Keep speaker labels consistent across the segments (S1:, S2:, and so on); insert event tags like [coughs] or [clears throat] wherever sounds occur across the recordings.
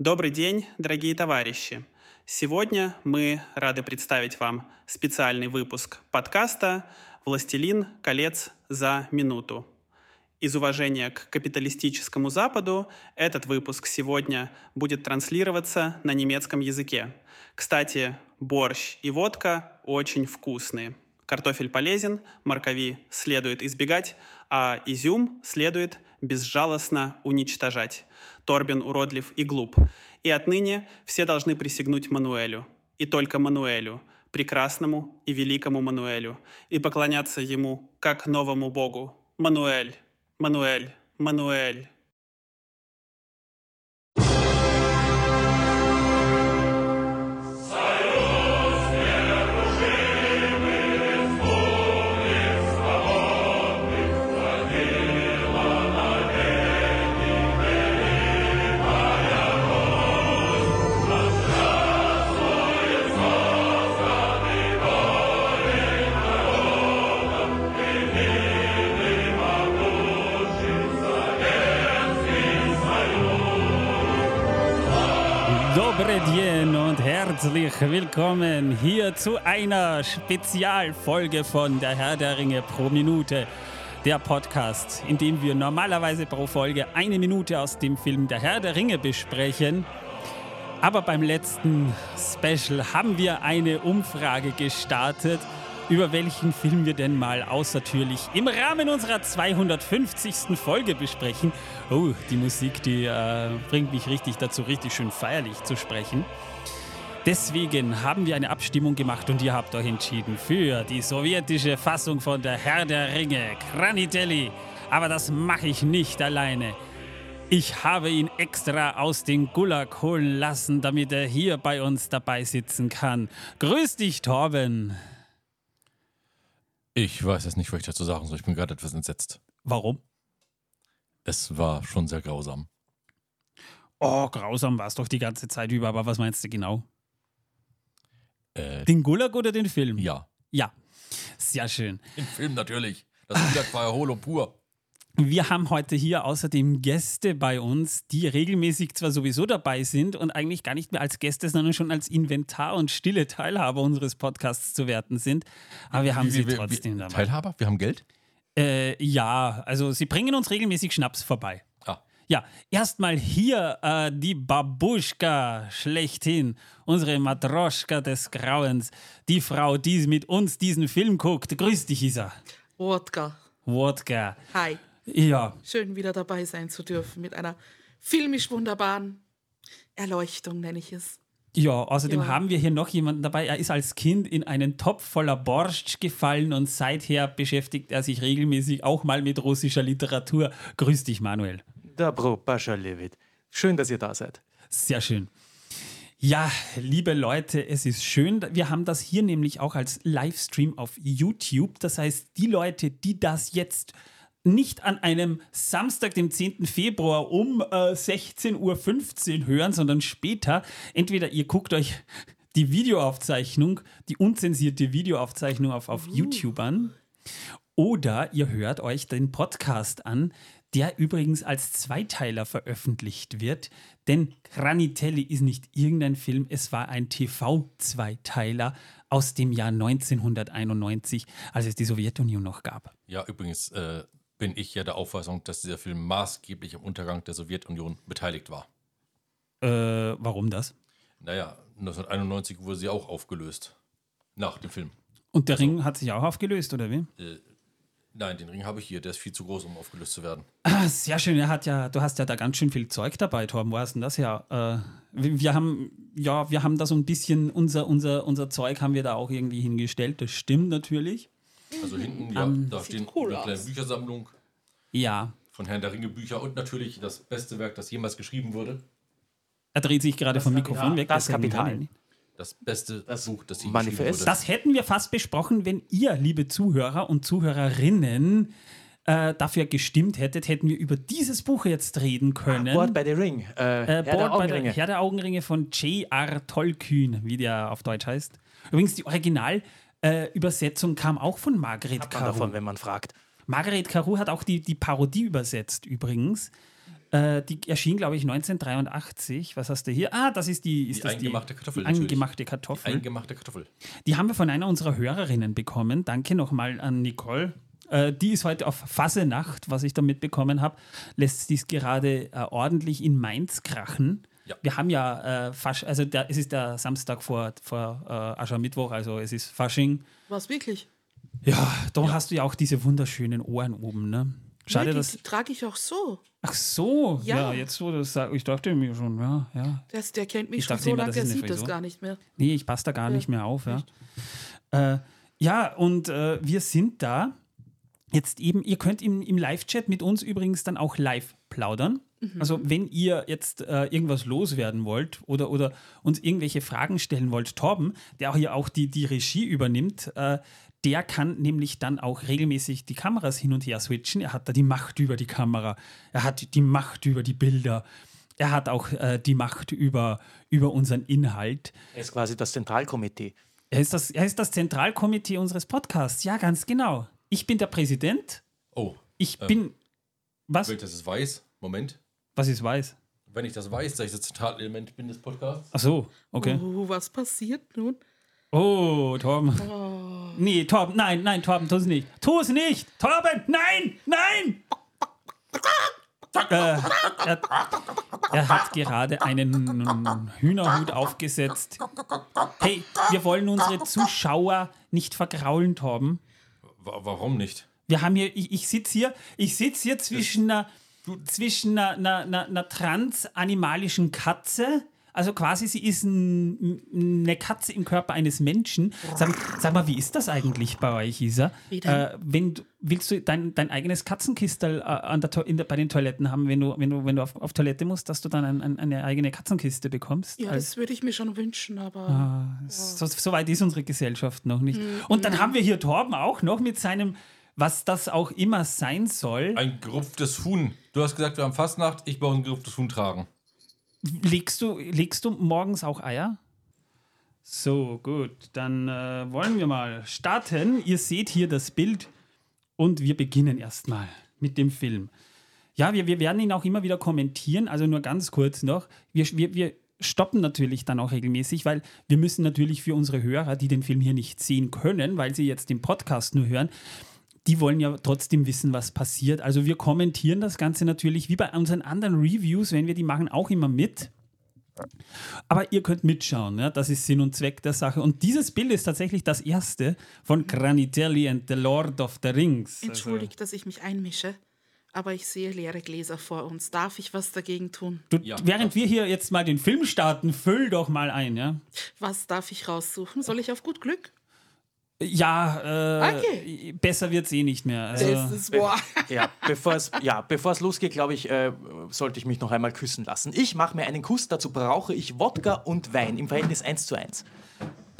S1: Добрый день, дорогие товарищи! Сегодня мы рады представить вам специальный выпуск подкаста «Властелин колец за минуту». Из уважения к капиталистическому Западу этот выпуск сегодня будет транслироваться на немецком языке. Кстати, борщ и водка очень вкусные. Картофель полезен, моркови следует избегать, а изюм следует безжалостно уничтожать. Торбин уродлив и глуп. И отныне все должны присягнуть Мануэлю. И только Мануэлю, прекрасному и великому Мануэлю, и поклоняться ему как новому богу. Мануэль, Мануэль, Мануэль.
S2: Dobredien und herzlich willkommen hier zu einer Spezialfolge von Der Herr der Ringe pro Minute. Der Podcast, in dem wir normalerweise pro Folge eine Minute aus dem Film Der Herr der Ringe besprechen. Aber beim letzten Special haben wir eine Umfrage gestartet über welchen Film wir denn mal außertürlich im Rahmen unserer 250. Folge besprechen. Oh, die Musik, die äh, bringt mich richtig dazu, richtig schön feierlich zu sprechen. Deswegen haben wir eine Abstimmung gemacht und ihr habt euch entschieden für die sowjetische Fassung von Der Herr der Ringe, Kranitelli. Aber das mache ich nicht alleine. Ich habe ihn extra aus dem Gulag holen lassen, damit er hier bei uns dabei sitzen kann. Grüß dich, Torben.
S3: Ich weiß jetzt nicht, was ich dazu sagen soll. Ich bin gerade etwas entsetzt.
S2: Warum?
S3: Es war schon sehr grausam.
S2: Oh, grausam war es doch die ganze Zeit über, aber was meinst du genau?
S3: Äh,
S2: Den Gulag oder den Film?
S3: ja,
S2: Ja, sehr schön.
S3: den Film natürlich. Das Gulag war ja Holo pur.
S2: Wir haben heute hier außerdem Gäste bei uns, die regelmäßig zwar sowieso dabei sind und eigentlich gar nicht mehr als Gäste, sondern schon als Inventar und stille Teilhaber unseres Podcasts zu werten sind. Aber wir haben
S3: Wie-
S2: sie
S3: wie- wie-
S2: trotzdem dabei.
S3: Teilhaber? Wir haben Geld?
S2: Äh, ja, also sie bringen uns regelmäßig Schnaps vorbei.
S3: Ah,
S2: Ja, erstmal hier äh, die Babuschka schlechthin, unsere Matroschka des Grauens, die Frau, die mit uns diesen Film guckt. Grüß dich, Isa.
S4: Wodka.
S2: Wodka.
S4: Hi.
S2: Ja,
S4: Schön wieder dabei sein zu dürfen mit einer filmisch wunderbaren Erleuchtung, nenne ich es.
S2: Ja, außerdem
S4: Ja.
S2: haben wir hier noch jemanden dabei. Er ist als Kind in einen Topf voller Borscht gefallen und seither beschäftigt er sich regelmäßig auch mal mit russischer Literatur. Grüß dich, Manuel.
S5: Dabro, Pascha Levit. Schön, dass ihr da seid.
S2: Sehr schön. Ja, liebe Leute, es ist schön. Wir haben das hier nämlich auch als Livestream auf YouTube. Das heißt, die Leute, die das jetzt nicht an einem Samstag, dem 10. Februar um äh, 16.15 Uhr hören, sondern später, entweder ihr guckt euch die Videoaufzeichnung, die unzensierte Videoaufzeichnung auf, auf YouTube an, oder ihr hört euch den Podcast an, der übrigens als Zweiteiler veröffentlicht wird. Denn Granitelli ist nicht irgendein Film, es war ein TV-Zweiteiler aus dem Jahr 1991, als es die Sowjetunion noch gab.
S3: ja, übrigens äh, bin ich ja der Auffassung, dass dieser Film maßgeblich am Untergang der Sowjetunion beteiligt war.
S2: Äh, warum das?
S3: Naja, 1991 wurde sie auch aufgelöst. Nach dem Film.
S2: Und der Ring hat sich auch aufgelöst, oder wie?
S3: Nein, den Ring habe ich hier. Der ist viel zu groß, um aufgelöst zu werden.
S2: Ah, sehr schön. Er hat ja, du hast ja da ganz schön viel Zeug dabei, Torben. Wo hast denn das her? Äh, wir, wir haben, ja, wir haben da so ein bisschen unser, unser, unser Zeug haben wir da auch irgendwie hingestellt. Das stimmt natürlich.
S3: Also hinten, ja,
S2: Ähm,
S3: da stehen
S4: cool
S3: eine kleine
S4: aus.
S3: Büchersammlung
S2: Ja,
S3: von Herrn der Ringe Bücher und natürlich das beste Werk, das jemals geschrieben wurde.
S2: er dreht sich gerade vom
S5: Kapital.
S2: Mikrofon weg.
S5: Das
S2: deswegen
S5: Kapital.
S3: Das beste
S5: Das
S3: Buch, das je
S5: Manifest.
S3: geschrieben wurde.
S2: Das hätten wir fast besprochen, wenn ihr, liebe Zuhörer und Zuhörerinnen, äh, dafür gestimmt hättet, hätten wir über dieses Buch jetzt reden können.
S5: Board by the Ring. Äh,
S2: Äh,
S5: Herr
S2: Board
S5: der Augenringe.
S2: der Herr der Augenringe von J.R. Tolkien, wie der auf Deutsch heißt. Übrigens, die Originalübersetzung kam auch von Margaret
S5: Hat man davon,
S2: Carew.
S5: wenn man fragt.
S2: Margaret Carew hat auch die, die Parodie übersetzt übrigens. Äh, die erschien, glaube ich, 1983. Was hast du hier? Ah, das ist die, ist
S3: Die
S2: das
S3: eingemachte Kartoffel,
S2: Die
S3: natürlich.
S2: eingemachte Kartoffel.
S3: Eingemachte Kartoffel.
S2: Die haben wir von einer unserer Hörerinnen bekommen. Danke nochmal an Nicole. Äh, die ist heute auf Fasenacht, was ich da mitbekommen habe. Lässt dies gerade äh, ordentlich in Mainz krachen.
S3: Ja.
S2: Wir haben ja äh, Fasch, also der, es ist der Samstag vor, vor äh, Aschermittwoch, also es ist Fasching.
S4: Was wirklich?
S2: Ja, da hast du ja auch diese wunderschönen Ohren oben, ne? Schade,
S4: nee, die,
S2: dass.
S4: die trage ich auch so.
S2: Ach so, ja,
S4: Ja.
S2: jetzt wo du das sagst, ich dachte mir schon, ja, ja.
S4: Das, der kennt mich
S2: Ich
S4: schon so lange, der sieht das gar nicht mehr.
S2: Nee, ich passe da gar nicht mehr auf, ja. Äh, ja, und äh, wir sind da jetzt eben, ihr könnt im, im Live-Chat mit uns übrigens dann auch live plaudern. Also wenn ihr jetzt äh, irgendwas loswerden wollt oder, oder uns irgendwelche Fragen stellen wollt, Torben, der auch hier auch die, die Regie übernimmt, äh, der kann nämlich dann auch regelmäßig die Kameras hin und her switchen. Er hat da die Macht über die Kamera. Er hat die Macht über die Bilder. Er hat auch äh, die Macht über, über unseren Inhalt.
S5: Er ist quasi das Zentralkomitee.
S2: Er ist, das, er ist das Zentralkomitee unseres Podcasts. Ja, ganz genau. Ich bin der Präsident.
S3: Oh,
S2: Ich
S3: Ähm.
S2: bin. Was?
S3: ich das weiß, Moment.
S2: Was ist weiß?
S3: Wenn ich das weiß, dass ich das Zentralelement bin des Podcasts.
S2: Ach so, okay.
S4: Oh, was passiert nun?
S2: Oh, Torben. Nee, Torben, nein, nein, Torben, tu es nicht. Tu es nicht! Torben, nein, nein! äh, er, er hat gerade einen Hühnerhut aufgesetzt. Hey, wir wollen unsere Zuschauer nicht vergraulen, Torben.
S3: Wa warum nicht?
S2: Wir haben hier, ich, ich sitze hier, ich sitze hier zwischen einer, zwischen einer, einer, einer, transanimalischen Katze. Also quasi, sie ist ein, eine Katze im Körper eines Menschen. Sag, sag mal, wie ist das eigentlich bei euch, Isa? Äh, wenn willst du dein, dein eigenes Katzenkistel äh, der, der, bei den Toiletten haben, wenn du, wenn du, wenn du auf, auf Toilette musst, dass du dann ein, ein, eine eigene Katzenkiste bekommst?
S4: Ja,
S2: Als-
S4: das würde ich mir schon wünschen, aber
S2: Ah, so, so weit ist unsere Gesellschaft noch nicht.
S4: Mhm.
S2: Und dann haben wir hier Torben auch noch mit seinem, was das auch immer sein soll.
S3: Ein gerupftes Huhn. Du hast gesagt, wir haben Fastnacht, ich brauche ein gerupftes Huhn tragen.
S2: Legst du, legst du morgens auch Eier? So, gut. Dann äh, wollen wir mal starten. Ihr seht hier das Bild und wir beginnen erstmal mit dem Film. Ja, wir, wir werden ihn auch immer wieder kommentieren, also nur ganz kurz noch. Wir, wir, wir stoppen natürlich dann auch regelmäßig, weil wir müssen natürlich für unsere Hörer, die den Film hier nicht sehen können, weil sie jetzt den Podcast nur hören, die wollen ja trotzdem wissen, was passiert. Also wir kommentieren das Ganze natürlich wie bei unseren anderen Reviews, wenn wir die machen, auch immer mit. Aber ihr könnt mitschauen, ja? das ist Sinn und Zweck der Sache. Und dieses Bild ist tatsächlich das erste von Granitelli and the Lord of the Rings. Also,
S4: entschuldigt, dass ich mich einmische. Aber ich sehe leere Gläser vor uns. Darf ich was dagegen tun?
S2: du,
S3: Ja,
S2: während wir hier jetzt mal den Film starten, füll doch mal ein, ja?
S4: Was darf ich raussuchen? Soll ich auf gut Glück?
S2: Ja, äh,
S4: Okay.
S2: besser wird es eh nicht mehr. Also,
S4: ist.
S5: Ja, bevor es ja, bevor es losgeht, glaube ich, äh, sollte ich mich noch einmal küssen lassen. Ich mache mir einen Kuss, dazu brauche ich Wodka und Wein im Verhältnis 1 zu 1.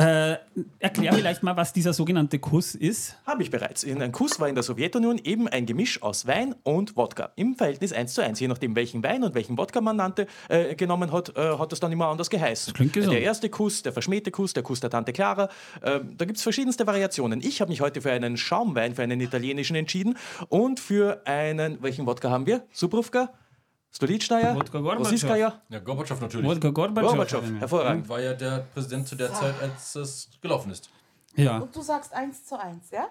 S2: erklär vielleicht mal, was dieser sogenannte Kuss ist.
S5: Habe ich bereits. In ein Kuss war in der Sowjetunion eben ein Gemisch aus Wein und Wodka im Verhältnis 1 zu 1. Je nachdem, welchen Wein und welchen Wodka man nannte, äh, genommen hat, äh, hat das dann immer anders geheißen.
S2: klingt gesund.
S5: Der erste Kuss, der verschmähte Kuss, der Kuss der Tante Clara. Äh, da gibt es verschiedenste Variationen. Ich habe mich heute für einen Schaumwein, für einen italienischen entschieden und für einen, welchen Wodka haben wir? Subruvka?
S2: Gorbatschow.
S5: Rosiskaya?
S3: Ja, Gorbatschow natürlich.
S2: Wodka Gorbatschow.
S5: Gorbatschow. Hervorragend.
S3: War ja der Präsident zu der Zeit, als es gelaufen ist.
S2: Ja.
S4: Und du sagst eins zu eins, ja?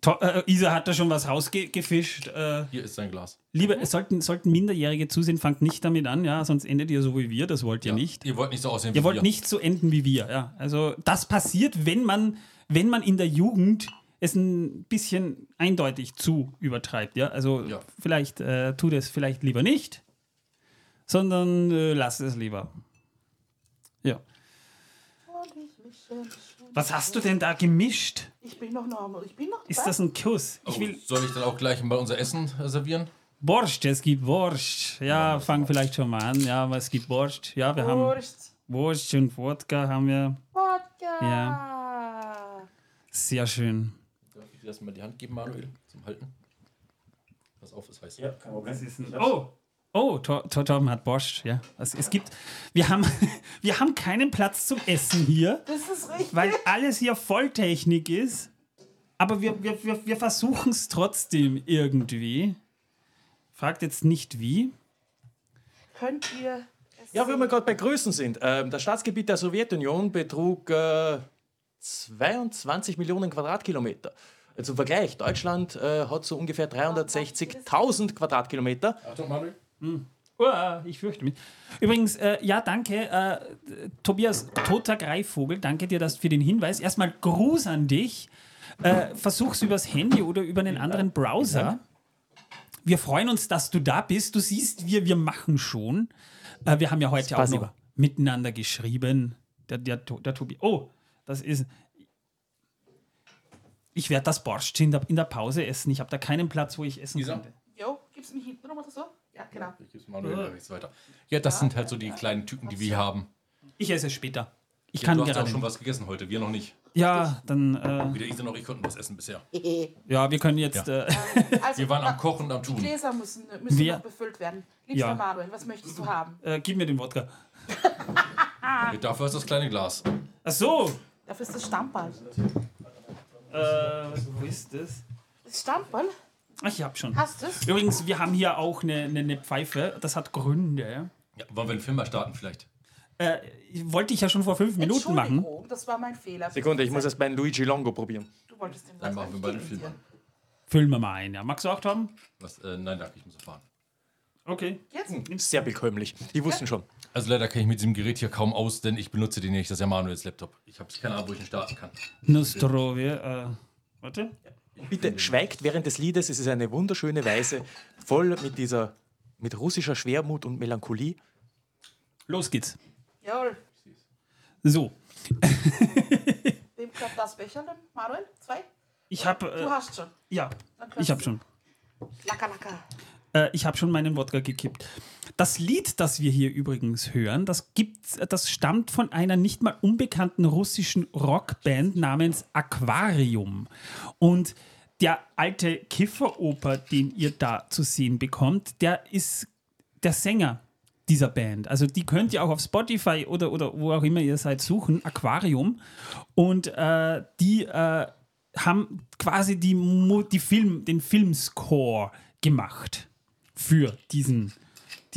S2: To äh, Isa hat da schon was rausgefischt. Äh,
S3: Hier ist sein Glas.
S2: liebe, es sollten, sollten Minderjährige zusehen, fangt nicht damit an, ja, sonst endet ihr so wie wir, das wollt ihr nicht.
S3: Ihr wollt nicht so aussehen wie
S2: Ihr wollt
S3: wir.
S2: nicht so enden wie wir, ja. Also das passiert, wenn man, wenn man in der Jugend es ein bisschen eindeutig zu übertreibt, ja. Also
S3: Ja.
S2: vielleicht äh, tut es vielleicht lieber nicht, sondern äh, lasst es lieber. Ja. Was hast du denn da gemischt?
S4: Ich bin noch normal. Ich bin noch
S2: Ist das ein Kuss? Ich
S3: Oh,
S2: will
S3: soll ich dann auch gleich mal unser Essen äh, servieren?
S2: Borscht, es gibt Borscht. Ja, fang vielleicht schon mal an. Ja, aber es gibt Borscht. Ja, wir haben
S4: Wurst.
S2: Wurst und Wodka haben wir.
S4: Wodka.
S2: Ja. Sehr schön.
S3: Dir das mal die Hand geben, Manuel, zum Halten? Pass auf, ist heiß.
S2: Das ist ein, oh, oh, Tor, Tor, Torben hat Borscht. Ja, also es gibt. Wir haben, [laughs] wir haben keinen Platz zum Essen hier,
S4: Das ist richtig.
S2: weil alles hier Volltechnik ist. Aber wir, wir, wir, wir versuchen es trotzdem irgendwie. Fragt jetzt nicht wie.
S4: könnt ihr. es
S5: Ja, wo
S4: sehen.
S5: wir gerade bei Größen sind. Ähm, das Staatsgebiet der Sowjetunion betrug äh, 22 Millionen Quadratkilometer. Zum Vergleich, Deutschland äh, hat so ungefähr 360.000 Quadratkilometer.
S3: Achtung, Manuel.
S2: Uah, ich fürchte mich. Übrigens, äh, ja, danke, äh, Tobias, toter Greifvogel, danke dir das für den Hinweis. Erstmal Gruß an dich. Äh, versuch's übers Handy oder über einen anderen Browser. Wir freuen uns, dass du da bist. Du siehst, wir, wir machen schon. Äh, wir haben ja heute auch noch miteinander geschrieben. Der, der, der Tobi. Oh, das ist. Ich werde das Borscht in der, in der Pause essen. Ich habe da keinen Platz, wo ich essen
S3: Isa?
S2: könnte.
S4: Jo, gib's mir hinten rum oder so? Ja, genau.
S3: Ich gebe Manuel rechts weiter. Ja, das sind halt so die kleinen Typen, die wir haben.
S2: Ich esse es später. Ich
S3: Ja,
S2: kann
S3: du hast ja auch
S2: gerade.
S3: schon was gegessen heute, wir noch nicht.
S2: Ja, dann, äh,
S3: Weder Isa noch ich konnten was essen bisher. [laughs]
S2: ja, wir können jetzt,
S3: Ja.
S2: äh,
S4: Also,
S3: Wir waren am Kochen und am
S4: Die
S3: Tun.
S4: Gläser müssen, müssen
S2: Wer-
S4: noch befüllt werden. Liebster
S2: Ja.
S4: Manuel, was möchtest du haben?
S2: äh, gib mir den Wodka.
S3: Dafür ist das kleine Glas.
S2: Ach so,
S4: Dafür ist das Stammball.
S2: Äh, wo ist das?
S4: Das?
S2: Ach, ich hab schon.
S4: Hast du es?
S2: Übrigens, wir haben hier auch eine, eine, eine Pfeife, das hat Gründe.
S3: Ja, wollen wir den Film mal starten vielleicht?
S2: Äh, wollte ich ja schon vor fünf Minuten machen.
S4: Das war mein Fehler.
S5: Sekunde, ich muss erst meinen Luigi Longo probieren.
S4: Du wolltest den
S3: Dann machen wir beide Filme.
S2: Füllen wir mal ein, ja. Magst du auch haben?
S3: Was, äh, nein, danke, ich muss erfahren.
S2: Okay.
S4: Jetzt?
S5: Sehr bekömmlich. Die wussten schon.
S3: Also leider kenne ich mit diesem Gerät hier kaum aus, denn ich benutze den nicht. Das ist ja Manuels Laptop. Ich habe keine Ahnung, wo ich ihn starten kann.
S2: Nostrovie, äh, warte.
S5: Bitte schweigt während des Liedes. Es ist eine wunderschöne Weise, voll mit dieser, mit russischer Schwermut und Melancholie.
S2: Los geht's.
S4: Jawohl.
S2: So, [laughs]
S4: Wem klappt das Becherchen? Manuel? Zwei?
S2: ich habe,
S4: Du
S2: äh,
S4: hast schon.
S2: ja, ich habe schon.
S4: Lacker, lacker.
S2: Äh, ich habe schon meinen Wodka gekippt. Das Lied, das wir hier übrigens hören, das, gibt's, das stammt von einer nicht mal unbekannten russischen Rockband namens Aquarium. Und der alte Kifferoper, den ihr da zu sehen bekommt, der ist der Sänger dieser Band. Also die könnt ihr auch auf Spotify oder, oder wo auch immer ihr seid suchen, Aquarium. Und äh, die äh, haben quasi die, die Film, den Filmscore gemacht für diesen,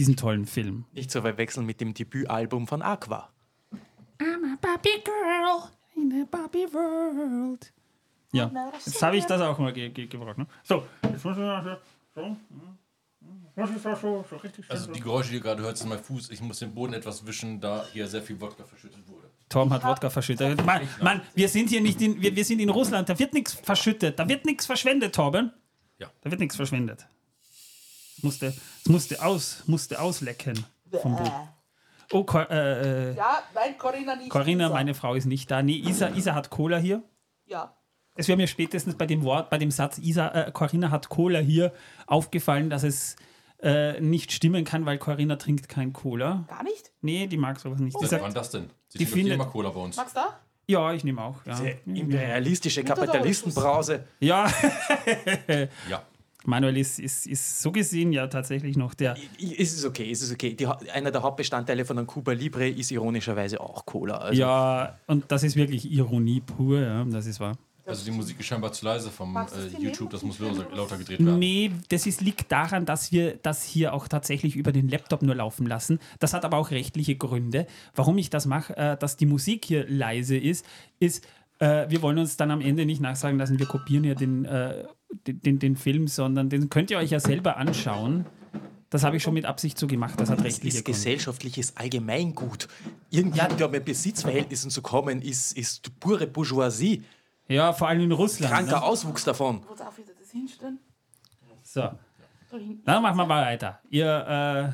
S2: diesen tollen Film.
S5: Nicht zu verwechseln mit dem Debütalbum von Aqua.
S2: I'm a Barbie Girl in a Barbie World. Ja, jetzt habe ich das auch mal ge ge gebraucht. Ne? So, jetzt muss ich mal so, so, hm, hm, so, so stellen.
S3: Also die Geräusche, die ihr gerade hört, sind mein Fuß. Ich muss den Boden etwas wischen, da hier sehr viel Wodka verschüttet wurde.
S2: Tom hat Wodka verschüttet. Mann, Mann, wir sind hier nicht in, wir, wir sind in Russland, da wird nichts verschüttet, da wird nichts verschwendet, Torben.
S3: Ja.
S2: Da wird nichts verschwendet. Es musste, es musste, aus, musste auslecken vom Boden. Oh, Cor äh, äh,
S4: Ja, nein, Corinna nicht.
S2: Corinna,
S4: Isa.
S2: meine Frau ist nicht da. Nee, Isa, Isa hat Cola hier.
S4: Ja.
S2: Es wäre mir spätestens bei dem Wort, bei dem Satz, Isa, äh, Corinna hat Cola hier aufgefallen, dass es äh, nicht stimmen kann, weil Corinna trinkt kein Cola.
S4: Gar nicht?
S2: Nee, die mag sowas nicht. Die sagt,
S3: wann das denn? Sie
S2: Die findet-
S3: immer Cola bei uns.
S4: Magst du da?
S2: ja, ich nehme auch. Ja,
S5: Imperialistische Kapitalistenbrause.
S2: ja. [laughs]
S3: Ja.
S2: Manuel ist, ist, ist so gesehen ja tatsächlich noch der.
S5: I- Es ist okay, es ist okay. Die, einer der Hauptbestandteile von einem Cuba Libre ist ironischerweise auch Cola. Also
S2: Ja, und das ist wirklich Ironie pur, ja, das ist wahr.
S3: Also die Musik ist scheinbar zu leise vom
S4: es
S3: äh? YouTube. Das muss lauter, lauter gedreht werden.
S2: Nee, das ist, liegt daran, dass wir das hier auch tatsächlich über den Laptop nur laufen lassen. Das hat aber auch rechtliche Gründe. Warum ich das mache, äh, dass die Musik hier leise ist, ist, äh, wir wollen uns dann am Ende nicht nachsagen lassen, wir kopieren ja den, äh, den, den, den Film, sondern den könnt ihr euch ja selber anschauen. Das habe ich schon mit Absicht so gemacht. Das hat rechtliche
S5: ist
S2: Gründe.
S5: gesellschaftliches Allgemeingut. Irgendwie
S2: Ja.
S5: wieder mit Besitzverhältnissen zu kommen, ist, ist pure Bourgeoisie.
S2: Ja, vor allem in Russland.
S5: Kranker
S2: Ne?
S5: Auswuchs davon.
S4: Wo darf das hinstellen?
S2: So,
S4: So
S2: dann machen wir mal weiter. Ihr, äh,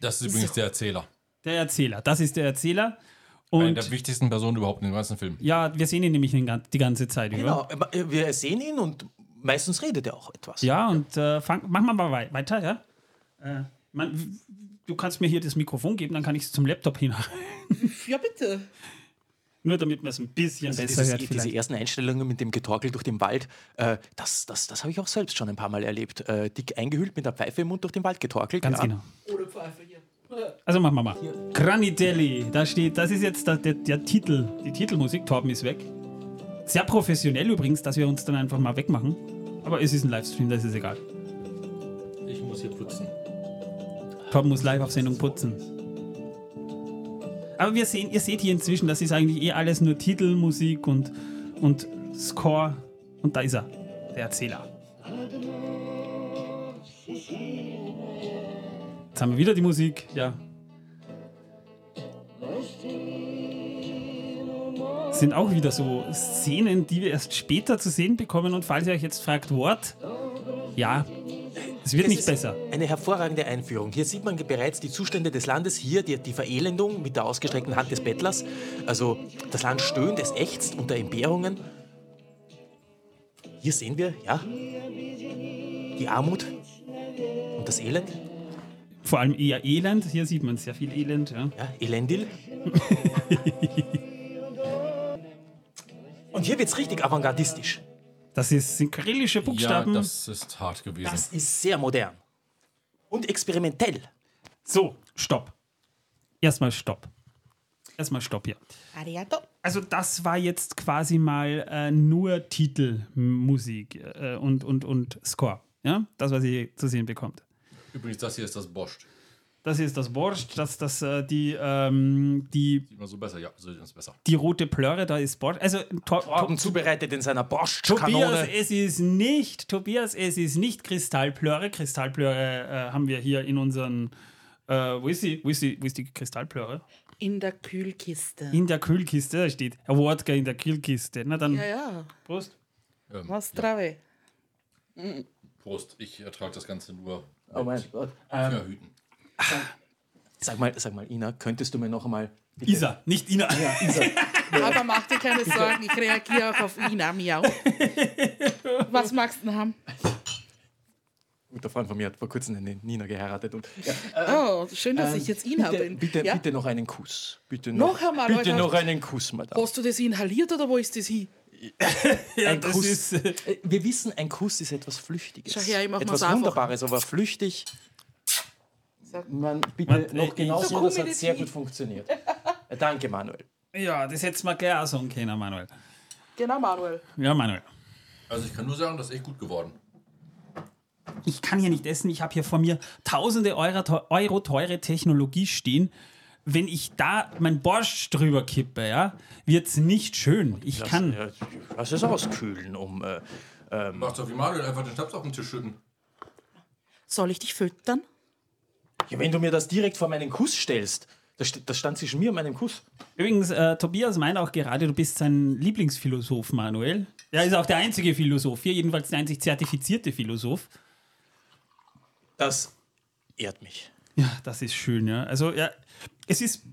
S3: Das ist übrigens der Erzähler.
S2: der Erzähler, das ist der Erzähler.
S3: Eine
S2: Und
S3: der wichtigsten Personen überhaupt in dem ganzen Film.
S2: ja, wir sehen ihn nämlich die ganze Zeit über.
S5: Genau, äh, wir sehen ihn und meistens redet er auch etwas.
S2: Ja, und äh, fang, machen wir mal wei- weiter, ja? Äh, man, du kannst mir hier das Mikrofon geben, dann kann ich es zum Laptop hin. [laughs]
S4: Ja, bitte.
S2: Nur damit man es ein bisschen
S5: Also
S2: besser
S5: dieses,
S2: hört
S5: diese
S2: vielleicht.
S5: ersten Einstellungen mit dem Getorkel durch den Wald, äh, das, das, das habe ich auch selbst schon ein paar Mal erlebt. Äh, dick eingehüllt mit der Pfeife im Mund durch den Wald getorkelt.
S2: Ganz
S5: ja.
S2: genau.
S4: Ohne Pfeife hier.
S2: Also machen wir mal. Granitelli, da steht, das ist jetzt der, der, der Titel, die Titelmusik, Torben ist weg. Sehr professionell übrigens, dass wir uns dann einfach mal wegmachen. Aber es ist ein Livestream, das ist egal.
S3: Ich muss hier putzen.
S2: Tom muss live auf Sendung putzen. Aber wir sehen, ihr seht hier inzwischen, das ist eigentlich eh alles nur Titelmusik und, und Score. Und da ist er, der Erzähler. Jetzt haben wir wieder die Musik, ja. Das sind auch wieder so Szenen, die wir erst später zu sehen bekommen. Und falls ihr euch jetzt fragt, Wort, ja, es wird
S5: Das
S2: nicht besser.
S5: Eine hervorragende Einführung. Hier sieht man bereits die Zustände des Landes. Hier die, die Verelendung mit der ausgestreckten Hand des Bettlers. Also das Land stöhnt, es ächzt unter Entbehrungen. Hier sehen wir, ja, die Armut und das Elend.
S2: Vor allem eher Elend. Hier sieht man sehr viel Elend. Ja.
S5: Ja, Elendil. [laughs] und hier wird es richtig avantgardistisch.
S2: Das ist, sind kyrillische Buchstaben.
S3: Ja, das ist hart gewesen.
S5: Das ist sehr modern. Und experimentell.
S2: so, stopp. Erstmal Stopp. Erstmal Stopp hier.
S4: Arigato.
S2: Also das war jetzt quasi mal äh, nur Titelmusik äh, und, und, und Score. Ja, das, was ihr zu sehen bekommt.
S3: Übrigens, das hier ist das Borscht.
S2: Das hier ist das Borscht, das, das, äh, die, ähm, die,
S3: Sieht man so besser, ja, so es besser.
S2: die rote Plörre, da ist Borscht. Also to,
S5: zubereitet in seiner
S2: Tobias,
S5: Borscht-Kanone.
S2: es ist nicht, Tobias, es ist nicht Kristallplörre. Kristallplörre äh, haben wir hier in unseren, äh, wo ist sie, wo ist die, wo ist die Kristallplörre?
S4: In der Kühlkiste.
S2: In der Kühlkiste, da steht Wodka in der Kühlkiste. Na dann,
S4: ja, ja.
S2: Prost.
S3: Ähm,
S4: Was trave?
S3: Prost, ich ertrage das Ganze nur
S5: Oh mein Gott.
S3: Verhüten.
S5: Sag mal, sag mal, Ina, könntest du mir noch einmal. bitte-
S2: Isa, nicht Ina. [laughs]
S4: Aber mach dir keine Sorgen, ich reagiere auch auf ihn, miau. Was magst du denn haben?
S5: Ein guter Freund von mir hat vor kurzem eine Nina geheiratet. Und, ja,
S4: Oh, schön, dass ich jetzt Ina
S5: bitte,
S4: bin.
S5: bitte,
S4: ja?
S5: bitte noch einen Kuss. Bitte
S4: Noch einmal,
S5: Bitte noch einen Kuss, Madame.
S4: Hast du das inhaliert oder wo ist das hin? [laughs]
S2: Ja,
S5: Ein Kuss.
S2: ist, äh,
S5: Äh, Wir wissen, ein Kuss ist etwas Flüchtiges.
S4: Schau her, ich mach
S5: etwas
S4: einfach.
S5: Wunderbares, aber flüchtig. Man, bitte
S2: Warte,
S5: noch
S2: ich-
S5: genau
S4: So
S5: das hat sehr
S4: hin.
S5: gut funktioniert. Äh, Danke, Manuel.
S2: ja, das hättest du mal gleich auch sagen können, Manuel.
S4: Genau, Manuel.
S2: Ja, Manuel.
S3: Also ich kann nur sagen, das ist echt gut geworden.
S2: Ich kann hier nicht essen. Ich habe hier vor mir tausende Euro, Euro teure Technologie stehen. Wenn ich da mein Borscht drüber kippe, ja, wird es nicht schön. Ich
S5: Lass,
S2: kann.
S5: äh, lass es auskühlen, um. Äh,
S3: Macht doch wie Manuel, einfach den Schnaps auf den Tisch schütten.
S4: Soll ich dich füttern?
S5: ja, wenn du mir das direkt vor meinen Kuss stellst, das, das stand zwischen mir und meinem Kuss.
S2: Übrigens, äh, Tobias meint auch gerade, du bist sein Lieblingsphilosoph, Manuel. Er ist auch der einzige Philosoph hier, jedenfalls der einzig zertifizierte Philosoph.
S5: Das ehrt mich.
S2: Ja, das ist schön, ja. Also, ja, es ist,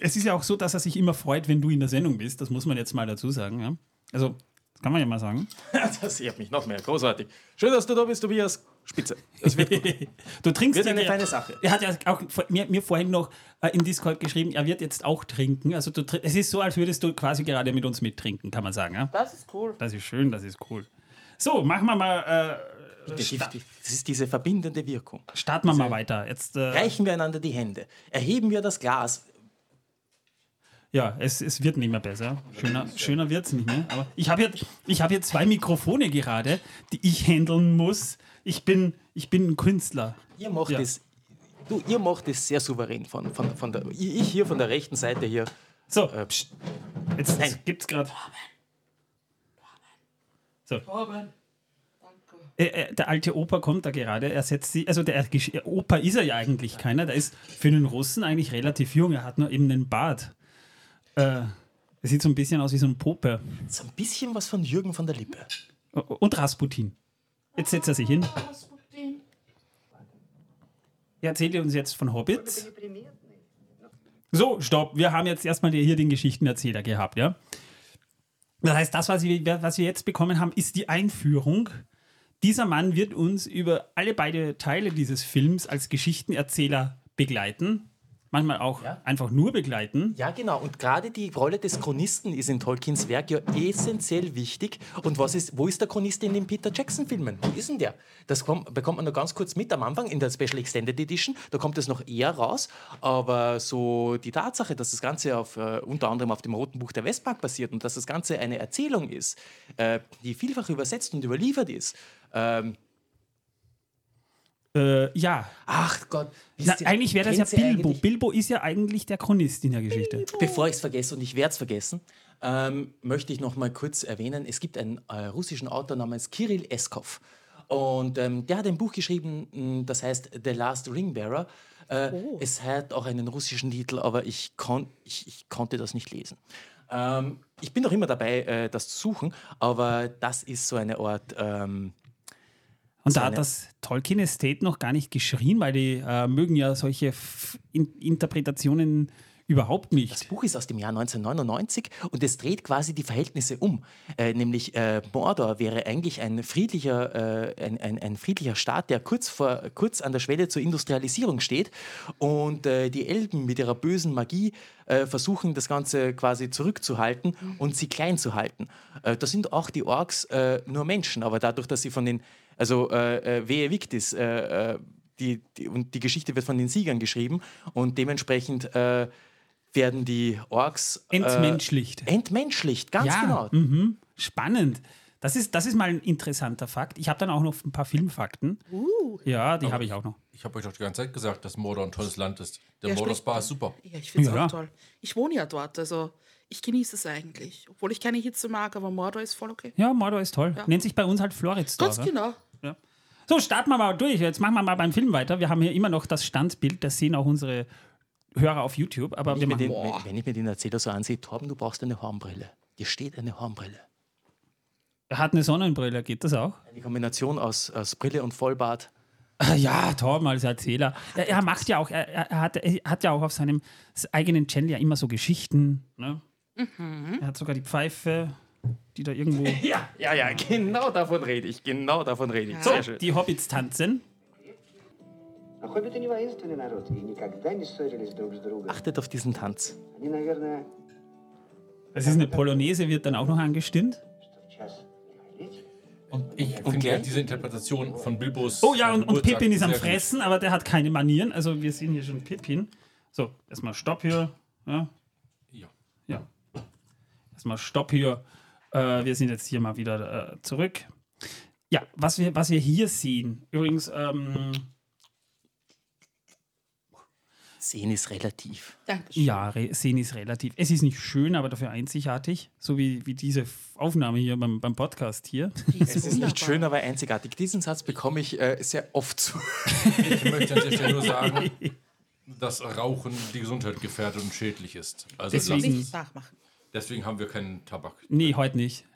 S2: es ist ja auch so, dass er sich immer freut, wenn du in der Sendung bist. Das muss man jetzt mal dazu sagen, ja. Also, das kann man ja mal sagen. [laughs]
S5: Das ehrt mich noch mehr. Großartig. Schön, dass du da bist, Tobias. Spitze. Das wird gut. [laughs]
S2: Du trinkst
S5: Wird
S2: ja
S5: eine feine Sache.
S2: Er hat ja auch mir, mir vorhin noch äh, im Discord geschrieben, er wird jetzt auch trinken. Also du, es ist so, als würdest du quasi gerade mit uns mittrinken, kann man sagen. Ja?
S4: Das ist cool.
S2: Das ist schön, das ist cool. So, machen wir mal, äh,
S5: Das ist diese verbindende Wirkung.
S2: starten wir mal weiter. Jetzt, äh,
S5: Reichen wir einander die Hände. Erheben wir das Glas.
S2: ja, es, es wird nicht mehr besser. Schöner, schöner wird es nicht mehr. Aber ich habe hier, ich hab hier zwei Mikrofone gerade, die ich handeln muss. Ich bin, ich bin ein Künstler.
S5: Ihr macht
S2: Ja.
S5: es. Du, ihr macht es sehr souverän von, von, von der. Ich hier von der rechten Seite hier.
S2: So,
S5: Äh,
S2: pst. jetzt
S5: Nein.
S2: gibt's gerade. So.
S4: Danke.
S2: Äh, äh, der alte Opa kommt da gerade, er setzt sie, also der äh, Opa ist er ja eigentlich keiner, der ist für einen Russen eigentlich relativ jung, er hat nur eben einen Bart. Äh, er sieht so ein bisschen aus wie so ein Pope.
S5: So ein bisschen was von Jürgen von der Lippe.
S2: Und Rasputin. Jetzt setzt er sich hin.
S4: Rasputin.
S2: Er erzählt uns jetzt von Hobbits. So, stopp. Wir haben jetzt erstmal hier den Geschichtenerzähler gehabt, ja? Das heißt, das, was wir, was wir jetzt bekommen haben, ist die Einführung. Dieser Mann wird uns über alle beide Teile dieses Films als Geschichtenerzähler begleiten. Manchmal auch
S5: Ja.
S2: einfach nur begleiten.
S5: Ja, genau. Und gerade die Rolle des Chronisten ist in Tolkiens Werk ja essentiell wichtig. Und was ist, wo ist der Chronist in den Peter Jackson-Filmen? Wo ist denn der? Das kommt, bekommt man nur ganz kurz mit am Anfang in der Special Extended Edition. Da kommt es noch eher raus. Aber so die Tatsache, dass das Ganze auf, äh, unter anderem auf dem Roten Buch der Westmark basiert und dass das Ganze eine Erzählung ist, äh, die vielfach übersetzt und überliefert ist, ähm,
S2: Äh, ja.
S5: Ach Gott.
S2: Na, eigentlich wäre das ja Bilbo. Bilbo ist ja eigentlich der Chronist in der Geschichte.
S5: Bevor ich es vergesse, und ich werde es vergessen, ähm, möchte ich noch mal kurz erwähnen, es gibt einen äh, russischen Autor namens Kirill Eskov. Und ähm, der hat ein Buch geschrieben, mh, das heißt The Last Ringbearer. Äh, Es hat auch einen russischen Titel, aber ich, kon ich, ich konnte das nicht lesen. Ähm, ich bin noch immer dabei, äh, das zu suchen, aber das ist so eine Art... Ähm,
S2: Und da hat das Tolkien Estate noch gar nicht geschrien, weil die äh, mögen ja solche F in Interpretationen überhaupt
S5: Das
S2: nicht.
S5: Buch ist aus dem Jahr 1999 und es dreht quasi die Verhältnisse um. Äh, nämlich äh, Mordor wäre eigentlich ein friedlicher, äh, ein, ein, ein friedlicher Staat, der kurz, vor, kurz an der Schwelle zur Industrialisierung steht. Und äh, die Elben mit ihrer bösen Magie äh, versuchen, das Ganze quasi zurückzuhalten und sie klein zu halten. Äh, da sind auch die Orks äh, nur Menschen, aber dadurch, dass sie von den, also äh, äh, Wehe Victis, die, die, und die Geschichte wird von den Siegern geschrieben und dementsprechend äh, werden die Orks äh,
S2: Entmenschlicht.
S5: entmenschlicht, ganz
S2: ja,
S5: genau.
S2: mhm. spannend. Das ist, das ist mal ein interessanter Fakt. Ich habe dann auch noch ein paar Filmfakten. Ja, die habe ich auch noch.
S3: Ich habe euch doch die ganze Zeit gesagt, dass Mordor ein tolles Land ist. Der
S4: Ja,
S3: Mordor Spa ist super.
S4: Ja, ich finde es
S2: Ja.
S4: auch toll. Ich wohne ja dort, also ich genieße es eigentlich. Obwohl ich keine Hitze mag, aber Mordor ist voll okay.
S2: Ja, Mordor ist toll.
S4: Ja.
S2: Nennt sich bei uns halt Floridsdorf.
S4: Ganz genau.
S2: Ja. So, starten wir mal durch. Jetzt machen wir mal beim Film weiter. Wir haben hier immer noch das Standbild, das sehen auch unsere Hörer auf YouTube. Aber wir
S5: Wenn, ich den, wenn, wenn ich mir den Erzähler so ansehe, Torben, du brauchst eine Hornbrille. Dir steht eine Hornbrille.
S2: er hat eine Sonnenbrille, geht das auch?
S5: Eine Kombination aus, aus Brille und Vollbart.
S2: Ah, Ja, Torben als Erzähler. Er, er macht ja auch, er, er, hat, er hat ja auch auf seinem eigenen Channel ja immer so Geschichten. Ne? Er hat sogar die Pfeife, die da irgendwo. [laughs]
S5: Ja, ja, ja, genau davon rede ich. Genau davon rede ich. Sehr schön.
S2: Die Hobbits tanzen.
S5: Achtet auf diesen Tanz.
S2: Es ist eine Polonaise, wird dann auch noch angestimmt.
S3: Und ich
S5: und
S3: finde diese Interpretation von Bilbos.
S2: Oh ja, äh, und,
S3: und
S2: Pippin ist am
S3: Fressen, gut.
S2: aber der hat keine Manieren. Also wir sehen hier schon Pippin. So, erstmal Stopp hier. Ja.
S3: Ja.
S2: ja. Erstmal Stopp hier. Äh, wir sind jetzt hier mal wieder äh, zurück. Ja, was wir, was wir hier sehen, übrigens. Ähm,
S5: Sehen ist relativ.
S4: Dankeschön.
S2: ja, re sehen ist relativ. Es ist nicht schön, aber dafür einzigartig, so wie, wie diese Aufnahme hier beim, beim Podcast hier.
S4: Ist
S5: Es ist nicht schön, aber einzigartig. Diesen Satz bekomme ich äh, sehr oft zu.
S3: Ich möchte an der Stelle nur sagen, [laughs] dass Rauchen die Gesundheit gefährdet und schädlich ist. Also
S2: Deswegen-
S4: Nicht nachmachen.
S3: deswegen haben wir keinen Tabak.
S2: Nee, heute nicht.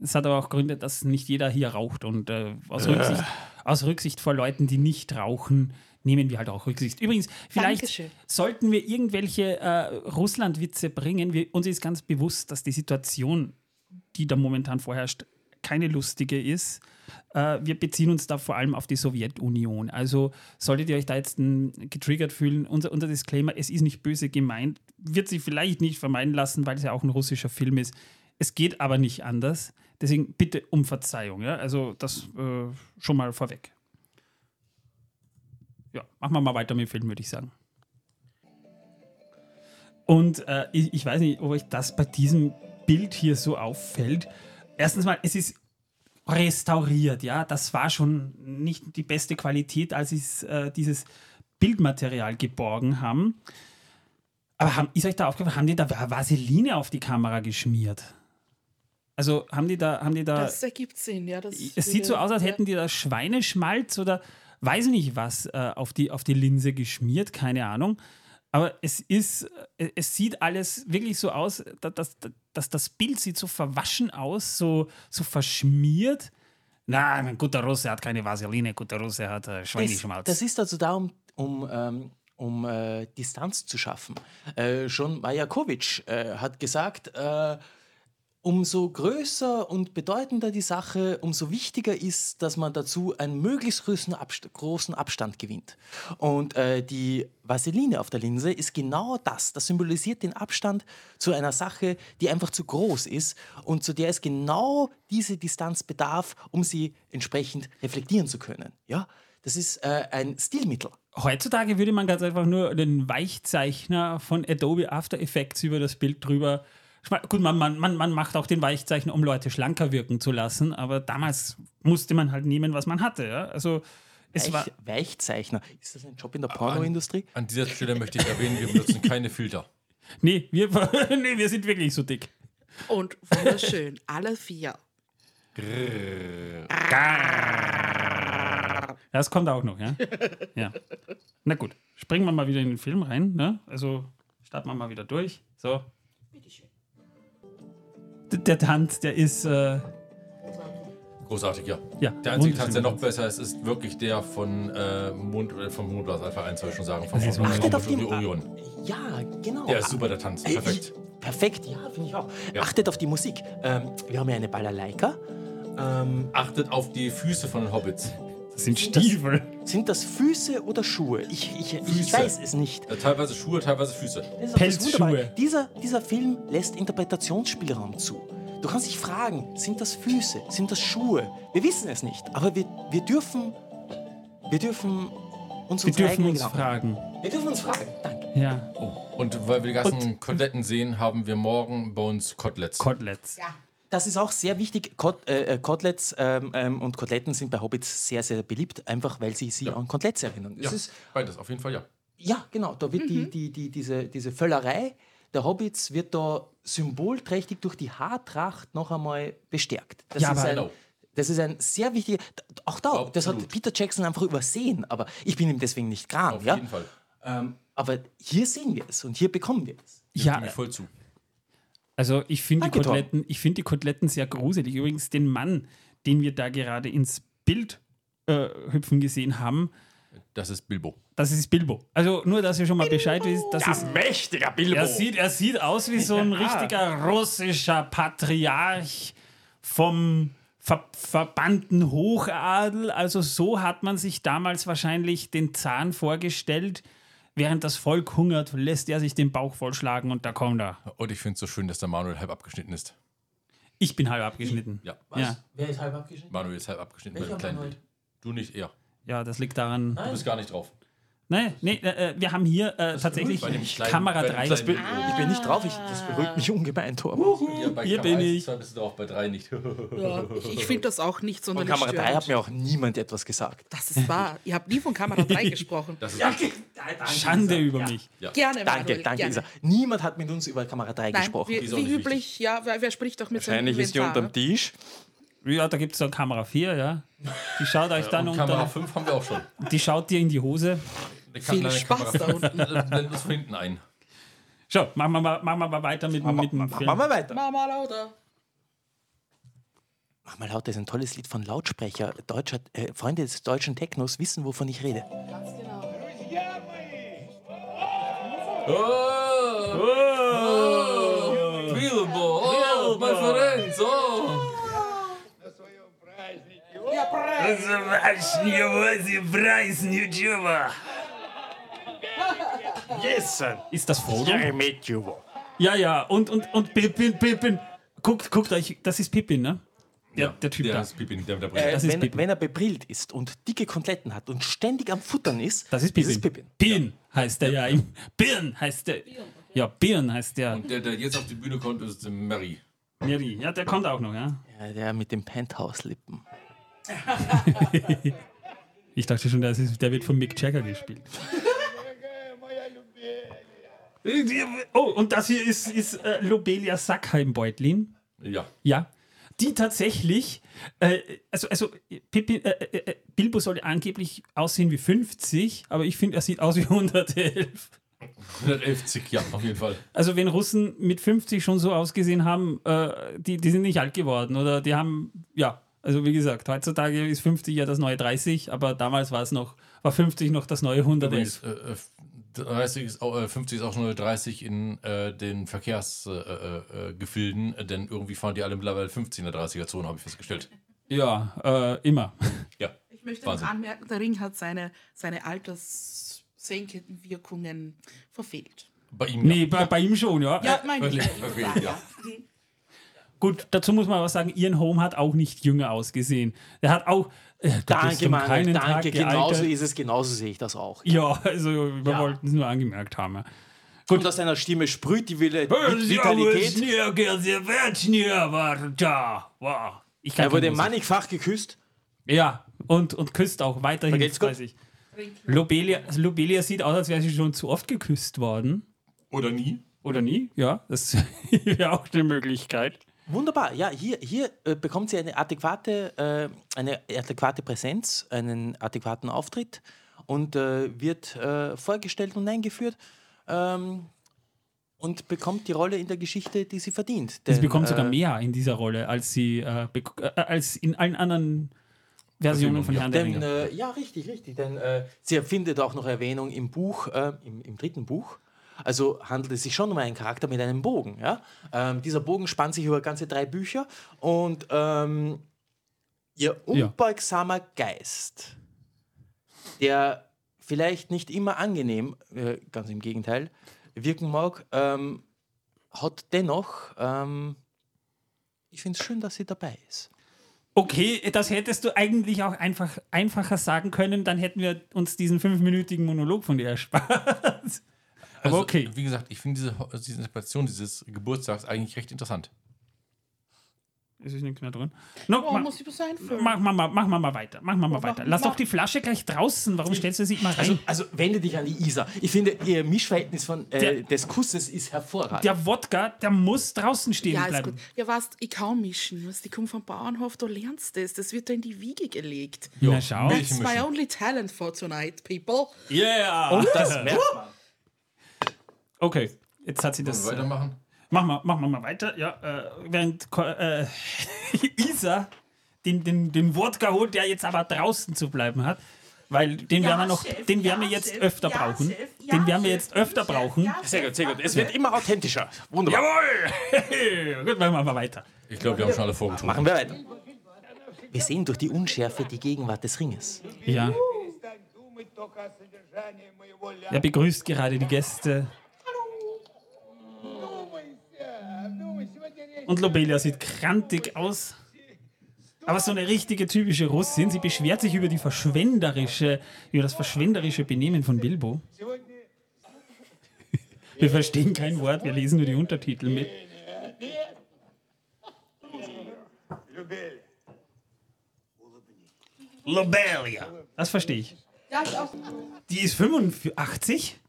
S2: Es hat aber auch Gründe, dass nicht jeder hier raucht. Und äh, aus, Rücksicht, aus Rücksicht vor Leuten, die nicht rauchen, nehmen wir halt auch Rücksicht. Übrigens, vielleicht
S4: Dankeschön.
S2: sollten wir irgendwelche äh, Russland-Witze bringen. Wir, uns ist ganz bewusst, dass die Situation, die da momentan vorherrscht, keine lustige ist. Äh, wir beziehen uns da vor allem auf die Sowjetunion. Also solltet ihr euch da jetzt m, getriggert fühlen, unser, unser Disclaimer, es ist nicht böse gemeint, wird sich vielleicht nicht vermeiden lassen, weil es ja auch ein russischer Film ist. Es geht aber nicht anders. Deswegen bitte um Verzeihung. Ja? Also das äh, schon mal vorweg. Ja, machen wir mal weiter mit dem Film, würde ich sagen. Und äh, ich, ich weiß nicht, ob euch das bei diesem Bild hier so auffällt. Erstens mal, es ist restauriert, ja. Das war schon nicht die beste Qualität, als sie äh, dieses Bildmaterial geborgen haben. Aber haben, ist euch da aufgefallen, haben die da Vaseline auf die Kamera geschmiert? Also haben die da, haben die da.
S4: Das ergibt Sinn, ja.
S2: Es sieht so aus, als hätten die da Schweineschmalz oder weiß nicht was äh, auf, die, auf die Linse geschmiert, keine Ahnung. Aber es ist, äh, es sieht alles wirklich so aus, dass, dass, das Bild sieht so verwaschen aus, so, so verschmiert. Na, ein guter Russe hat keine Vaseline, guter Russe hat äh,
S5: Das,
S2: Schweineschmalz.
S5: das ist also da, um, um, ähm, um äh, Distanz zu schaffen. Äh, schon Majakovic äh, hat gesagt, äh, umso größer und bedeutender die Sache, umso wichtiger ist, dass man dazu einen möglichst großen, Abst großen Abstand gewinnt. Und äh, die Vaseline auf der Linse ist genau das. Das symbolisiert den Abstand zu einer Sache, die einfach zu groß ist und zu der es genau diese Distanz bedarf, um sie entsprechend reflektieren zu können. Ja, das ist äh, ein Stilmittel.
S2: Heutzutage würde man ganz einfach nur den Weichzeichner von Adobe After Effects über das Bild drüber. Gut, man, man, man, macht auch den Weichzeichner, um Leute schlanker wirken zu lassen, aber damals musste man halt nehmen, was man hatte. Ja? Also Es war,
S5: Weich, Weichzeichner. Ist das ein Job in der Pornoindustrie?
S3: An dieser Stelle möchte ich erwähnen, wir benutzen keine Filter. [laughs]
S2: nee, wir, [laughs] nee, wir sind wirklich so dick.
S4: Und wunderschön, alle vier.
S2: Das kommt auch noch, ja? [laughs] ja. Na gut, springen wir mal wieder in den Film rein. Ne? Also starten wir mal wieder durch. So. D- Der Tanz, der ist. Äh,
S3: Großartig, ja.
S2: ja,
S3: Der einzige Tanz, der noch besser ist, ist wirklich der von äh, Mond, äh, vom Mondblas Alpha 1, soll ich schon sagen.
S2: Ist
S3: Mond-
S5: Achtet auf die-
S3: Orion.
S5: Ja, genau.
S3: Der ist super, der Tanz.
S5: Ey,
S3: Perfekt.
S5: Ich, perfekt, ja, finde ich auch.
S3: Ja.
S5: Achtet auf die Musik. Ähm, wir haben ja eine Balalaika. Ähm,
S3: Achtet auf die Füße von den Hobbits.
S2: Das sind Stiefel.
S5: Sind das Füße oder Schuhe? Ich, ich, ich weiß es nicht.
S3: Äh, teilweise Schuhe, teilweise Füße.
S2: Pelzschuhe.
S5: Dieser, dieser Film lässt Interpretationsspielraum zu. Du kannst dich fragen, sind das Füße, sind das Schuhe? Wir wissen es nicht, aber wir, wir dürfen, wir dürfen uns
S2: Wir dürfen uns fragen.
S5: Wir dürfen uns fragen. Danke.
S2: Ja,
S3: Oh. Und weil wir die ganzen Koteletten sehen, haben wir morgen bei uns Koteletts.
S2: Koteletts.
S5: Das ist auch sehr wichtig. Kot, äh, äh, Koteletts ähm, ähm, und Koteletten sind bei Hobbits sehr, sehr beliebt, einfach weil sie sie an Koteletts erinnern. Das
S3: ja,
S5: ist,
S3: beides, auf jeden Fall, ja.
S5: Ja, genau. Da wird die, die, die, diese, diese Völlerei der Hobbits wird da symbolträchtig durch die Haartracht noch einmal bestärkt. Das,
S2: Ja,
S5: ist, ein,
S3: Genau.
S5: das ist ein sehr wichtiger. Auch da, das hat
S3: Absolut.
S5: Peter Jackson einfach übersehen, aber ich bin ihm deswegen nicht gram.
S3: Auf
S5: Ja?
S3: jeden Fall.
S5: Ähm, aber hier sehen wir es und hier bekommen wir es.
S2: Ja,
S3: voll zu.
S2: Also ich finde die. Koteletten, ich finde die Koteletten sehr gruselig. Übrigens den Mann, den wir da gerade ins Bild äh, hüpfen gesehen haben,
S3: Das ist Bilbo.
S2: das ist Bilbo. Also nur, dass ihr schon mal Bescheid wisst, das ist
S5: mächtiger Bilbo.
S2: er sieht, er sieht aus wie so ein richtiger russischer Patriarch vom ver verbannten Hochadel. Also so hat man sich damals wahrscheinlich den Zahn vorgestellt. Während das Volk hungert, lässt er sich den Bauch vollschlagen und da kommt er.
S3: Und ich finde es so schön, dass der Manuel halb abgeschnitten ist.
S2: Ich bin halb abgeschnitten.
S3: Ja.
S2: Ja,
S5: Wer ist halb abgeschnitten?
S3: Manuel ist halb abgeschnitten
S5: Welcher Manuel?
S3: Bild. Du nicht, er.
S2: ja das liegt daran.
S3: Du bist gar nicht drauf.
S2: Nein, nee, äh, wir haben hier äh, tatsächlich Kamera
S3: bei dem
S2: 3.
S3: kleinen-
S5: Be- Ich bin nicht drauf, ich, das beruhigt mich ungemein, Tor.
S3: Ja, bei
S2: Hier
S3: Kamera
S2: bin
S3: 1,
S2: ich.
S3: 2 bist du auch bei 3 nicht.
S4: Ja, ich ich finde das auch nicht
S5: Von
S4: sonderlich
S5: Kamera 3
S4: störend.
S5: hat mir auch niemand etwas gesagt.
S4: Das ist wahr. Ihr habt nie von Kamera 3 [laughs] gesprochen.
S3: Das ist
S2: Schande über mich.
S4: Gerne,
S5: Danke,
S4: Manuel,
S5: danke,
S4: gerne.
S5: Isa. Niemand hat mit uns über Kamera 3
S4: Nein,
S5: gesprochen.
S4: wie, wie üblich, ja, wer, wer spricht doch mit
S5: Wahrscheinlich
S4: seinem
S5: ist die
S4: Inventar,
S5: unterm Tisch.
S2: Ja, da gibt es dann Kamera 4, ja. Die schaut euch dann
S3: Und Kamera
S2: unter,
S3: 5 haben wir auch schon.
S2: die schaut dir in die Hose.
S4: Viel Spaß da unten.
S3: Blend uns von hinten ein.
S2: So, machen wir mal, machen wir mal weiter mit, mit dem Film.
S5: Machen wir weiter.
S4: Mama lauter.
S5: Mach mal lauter ist ein tolles Lied von Lautsprecher. Deutscher, äh, Freunde des deutschen Technos wissen, wovon ich rede.
S3: Oh! Bilbo! Oh, my friends! Oh!
S5: Yes, son.
S2: Ist das Frodo?
S5: I met you.
S2: Ja, ja, und, und, und Pippin, Pippin. Guckt, guckt euch, das ist Pippin, ne? Der,
S3: Ja,
S2: der Typ
S3: der
S2: da.
S3: ist Pippin, der mit der Brille.
S5: Äh,
S2: Das ist
S5: wenn,
S2: Pippin.
S5: wenn er bebrillt ist und dicke Koteletten hat und ständig am Futtern ist,
S2: Das ist Pippin.
S5: Das ist Pippin.
S2: Pirn heißt der ja. im- Birn heißt der. Ja, Birn heißt der.
S3: Und der, der jetzt auf die Bühne kommt, ist Mary.
S2: Miri. Ja, der kommt auch noch, ja.
S5: Ja, der mit den Penthouse-Lippen. [laughs]
S2: Ich dachte schon, das ist, der wird von Mick Jagger gespielt. [laughs] Oh, und das hier ist, ist äh, Lobelia Sackheim-Beutlin.
S3: Ja.
S2: Ja. Die tatsächlich, äh, also, also Pippin, äh, äh, äh, Bilbo soll angeblich aussehen wie 50, aber ich finde, er sieht aus wie 111.
S3: 111, ja, auf jeden Fall.
S2: Also wenn Russen mit 50 schon so ausgesehen haben, äh, die, die sind nicht alt geworden oder die haben, ja, also wie gesagt, heutzutage ist 50 ja das neue 30, aber damals war es noch, war 50 noch das neue 111.
S3: Übrigens, äh, äh, 30 ist auch, äh, 50 ist auch schon 30 in äh, den Verkehrsgefilden, äh, äh, äh, denn irgendwie fahren die alle mittlerweile 50 in der 30er-Zone, habe ich festgestellt.
S2: Ja, äh, immer. [laughs]
S3: Ja.
S4: Ich möchte
S3: Wahnsinn.
S4: noch anmerken, der Ring hat seine, seine alterssenkenden Wirkungen verfehlt.
S3: Bei ihm
S2: Nee, bei, bei ihm schon, ja.
S4: Ja, meine ich.
S3: ja.
S2: Gut, dazu muss man aber sagen, Ian Holm hat auch nicht jünger ausgesehen. Er hat auch, äh, bist
S5: Danke, Mann.
S2: keinen Tag
S5: Danke, genauso
S2: gealtert.
S5: ist es, genauso sehe ich das auch.
S2: Ja, also wir wollten es nur angemerkt haben. ja.
S5: Und aus seiner Stimme sprüht die Wille Vitalität.
S2: Ich
S5: Er wurde mannigfach geküsst.
S2: Ja, Und, und küsst auch weiterhin
S5: geht's gut.
S2: Lobelia, Lobelia sieht aus, als wäre sie schon zu oft geküsst worden.
S3: Oder nie?
S2: Oder nie? Ja, das [laughs] wäre auch eine Möglichkeit.
S5: Wunderbar, ja, hier, hier äh, bekommt sie eine adäquate, äh, eine adäquate Präsenz, einen adäquaten Auftritt und äh, wird äh, vorgestellt und eingeführt ähm, und bekommt die Rolle in der Geschichte, die sie verdient.
S2: Sie
S5: Denn,
S2: bekommt sogar
S5: äh,
S2: mehr in dieser Rolle, als sie äh, als in allen anderen Versionen von. Herrn der
S5: Denn,
S2: Ringe.
S5: äh, ja, richtig, richtig. Denn sie findet auch noch Erwähnung im Buch, im, im dritten Buch. Also handelt es sich schon um einen Charakter mit einem Bogen. Ja? Ähm, dieser Bogen spannt sich über ganze drei Bücher und ähm, ihr
S2: Ja.
S5: unbeugsamer Geist, der vielleicht nicht immer angenehm, äh, ganz im Gegenteil, wirken mag, ähm, hat dennoch, ähm, ich finde es schön, dass sie dabei ist.
S2: Okay, das hättest du eigentlich auch einfach einfacher sagen können, dann hätten wir uns diesen fünfminütigen Monolog von dir erspart.
S3: Also,
S2: Aber okay.
S3: Wie gesagt, ich finde diese, diese Interpretation dieses Geburtstags eigentlich recht interessant.
S2: Es ist nichts mehr drin. No,
S4: Oh,
S2: ma,
S4: muss ich was einfüllen?
S2: mach, mal, mach mal mal weiter. Mach mal mal
S4: Oh,
S2: weiter.
S4: mach-
S2: Lass
S4: mach-
S2: doch die Flasche gleich draußen. Warum stellst du sie mal rein?
S5: Also, also wende dich an die Isa. Ich finde, ihr Mischverhältnis von, äh,
S2: Der-
S5: des Kusses ist hervorragend.
S2: der Wodka, der muss draußen stehen
S4: Ja, ist
S2: bleiben.
S4: gut. Ja, weißt, ich kann mischen. Weißt, ich komme vom Bauernhof, da lernst du das. Das wird da in die Wiege gelegt.
S2: Na schau.
S4: That's my only talent for tonight, people.
S2: Yeah.
S5: Und das merkt man.
S2: Okay, jetzt hat sie das.
S3: Wollen wir
S2: Äh,
S3: weitermachen?
S2: machen, wir, machen wir mal weiter. Ja, äh, während äh, [laughs] Isa den, den, den Wodka holt, der jetzt aber draußen zu bleiben hat. Weil den werden wir noch,
S4: Chef,
S2: den werden wir
S4: ja,
S2: jetzt
S4: Chef,
S2: öfter
S4: ja,
S2: brauchen.
S4: Chef, ja,
S2: den werden wir jetzt öfter brauchen.
S4: ja,
S5: Sehr gut, sehr gut. Es wird immer authentischer. Wunderbar.
S2: Jawohl! [laughs] Gut, machen wir mal weiter.
S3: Ich glaube, wir haben schon alle vorgetrunken.
S5: Machen wir weiter. Wir sehen durch die Unschärfe die Gegenwart des Ringes.
S2: Ja. Er begrüßt gerade die Gäste. Und Lobelia sieht krantig aus. Aber so eine richtige typische Russin. Sie beschwert sich über die verschwenderische, über das verschwenderische Benehmen von Bilbo. Wir verstehen kein Wort, wir lesen nur die Untertitel mit. Lobelia. Das verstehe ich. Die ist 85?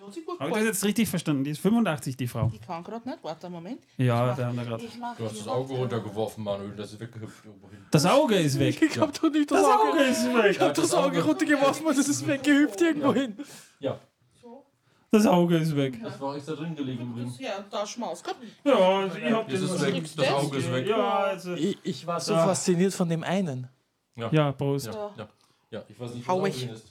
S2: hat Habe ich das jetzt richtig verstanden? Die ist 85, die Frau.
S4: Die kann gerade nicht. Warte einen Moment.
S2: Ja, da haben wir gerade.
S3: Du hast das Auge runtergeworfen, Manuel. Das ist weggehüpft.
S2: Das Auge ist weg.
S5: Ich hab doch nicht das,
S2: das
S5: Auge.
S2: Auge ist weg.
S5: Ich hab das, das Auge runtergeworfen und das ist weggehüpft irgendwo hin.
S3: Ja. ja.
S2: Das Auge ist weg.
S3: Das war ich da drin gelegen übrigens.
S4: Ja, da Schmaus.
S2: Ja, also ich hab
S3: das, ist weg. das Auge ist weg.
S2: Ja, also
S5: ich, ich war so ja. fasziniert von dem einen.
S2: Ja, Prost.
S3: Ja, ja. ja. ich weiß nicht, wie
S4: das
S3: ist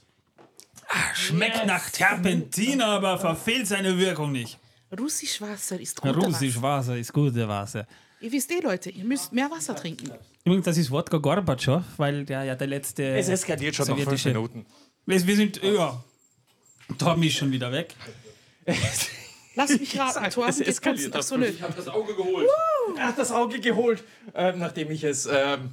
S3: ist.
S2: Schmeckt nach Terpentin, aber verfehlt seine Wirkung nicht.
S4: Russisch Wasser ist gutes
S2: Russisch Wasser ist gute Wasser.
S4: Wasser. Ihr wisst eh, Leute, ihr müsst mehr Wasser trinken.
S2: Übrigens, das ist Wodka Gorbatschow, weil der ja der letzte.
S5: Es eskaliert schon nach fünf Minuten.
S2: Wir wir sind, ja. Tom ist schon wieder weg.
S4: Lass mich raten, [laughs] Torben
S5: es eskaliert.
S4: Ach so, nö.
S3: Ich habe das Auge geholt.
S5: Ach, das Auge geholt, ähm, nachdem ich es. Ähm,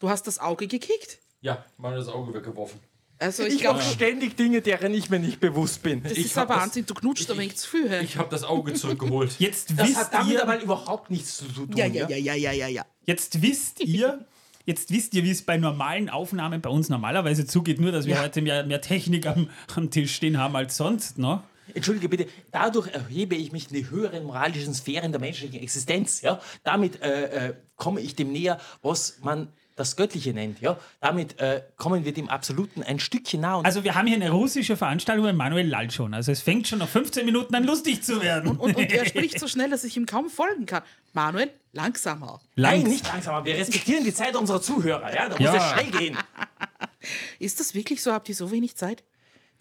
S4: Du hast das Auge gekickt.
S3: Ja, Manuel das Auge weggeworfen.
S4: Also
S5: ich
S4: ich glaube,
S5: mache ständig Dinge, deren ich mir nicht bewusst bin.
S4: das
S5: ich
S4: ist aber Wahnsinn. Du knutscht ein wenig zu viel. hä?
S3: Ich habe das Auge zurückgeholt. [laughs]
S2: Jetzt
S5: Das
S2: wisst
S5: hat damit
S2: ihr.
S5: aber überhaupt nichts zu tun.
S4: Ja, ja, ja, ja, ja, ja, ja.
S2: Jetzt wisst ihr, [laughs] jetzt wisst ihr, wie es bei normalen Aufnahmen bei uns normalerweise zugeht, nur dass wir
S5: Ja.
S2: heute mehr, mehr Technik am, am Tisch stehen haben als sonst, ne?
S5: Entschuldige bitte, dadurch erhebe ich mich in die höheren moralischen Sphären der menschlichen Existenz. Ja? Damit äh, äh, komme ich dem näher, was man das Göttliche nennt. Ja? Damit äh, kommen wir dem Absoluten ein Stückchen nah. Und
S2: Also wir haben hier eine russische Veranstaltung und Manuel lallt schon. Also es fängt schon nach 15 Minuten an lustig zu werden.
S4: Und, und er [laughs] spricht so schnell, dass ich ihm kaum folgen kann. Manuel, langsamer.
S5: Nein,
S2: Langs-
S5: nicht langsamer. Wir respektieren die Zeit unserer Zuhörer. Ja? Da muss
S2: Ja.
S5: es schnell gehen. [laughs]
S4: Ist das wirklich so? Habt ihr so wenig Zeit?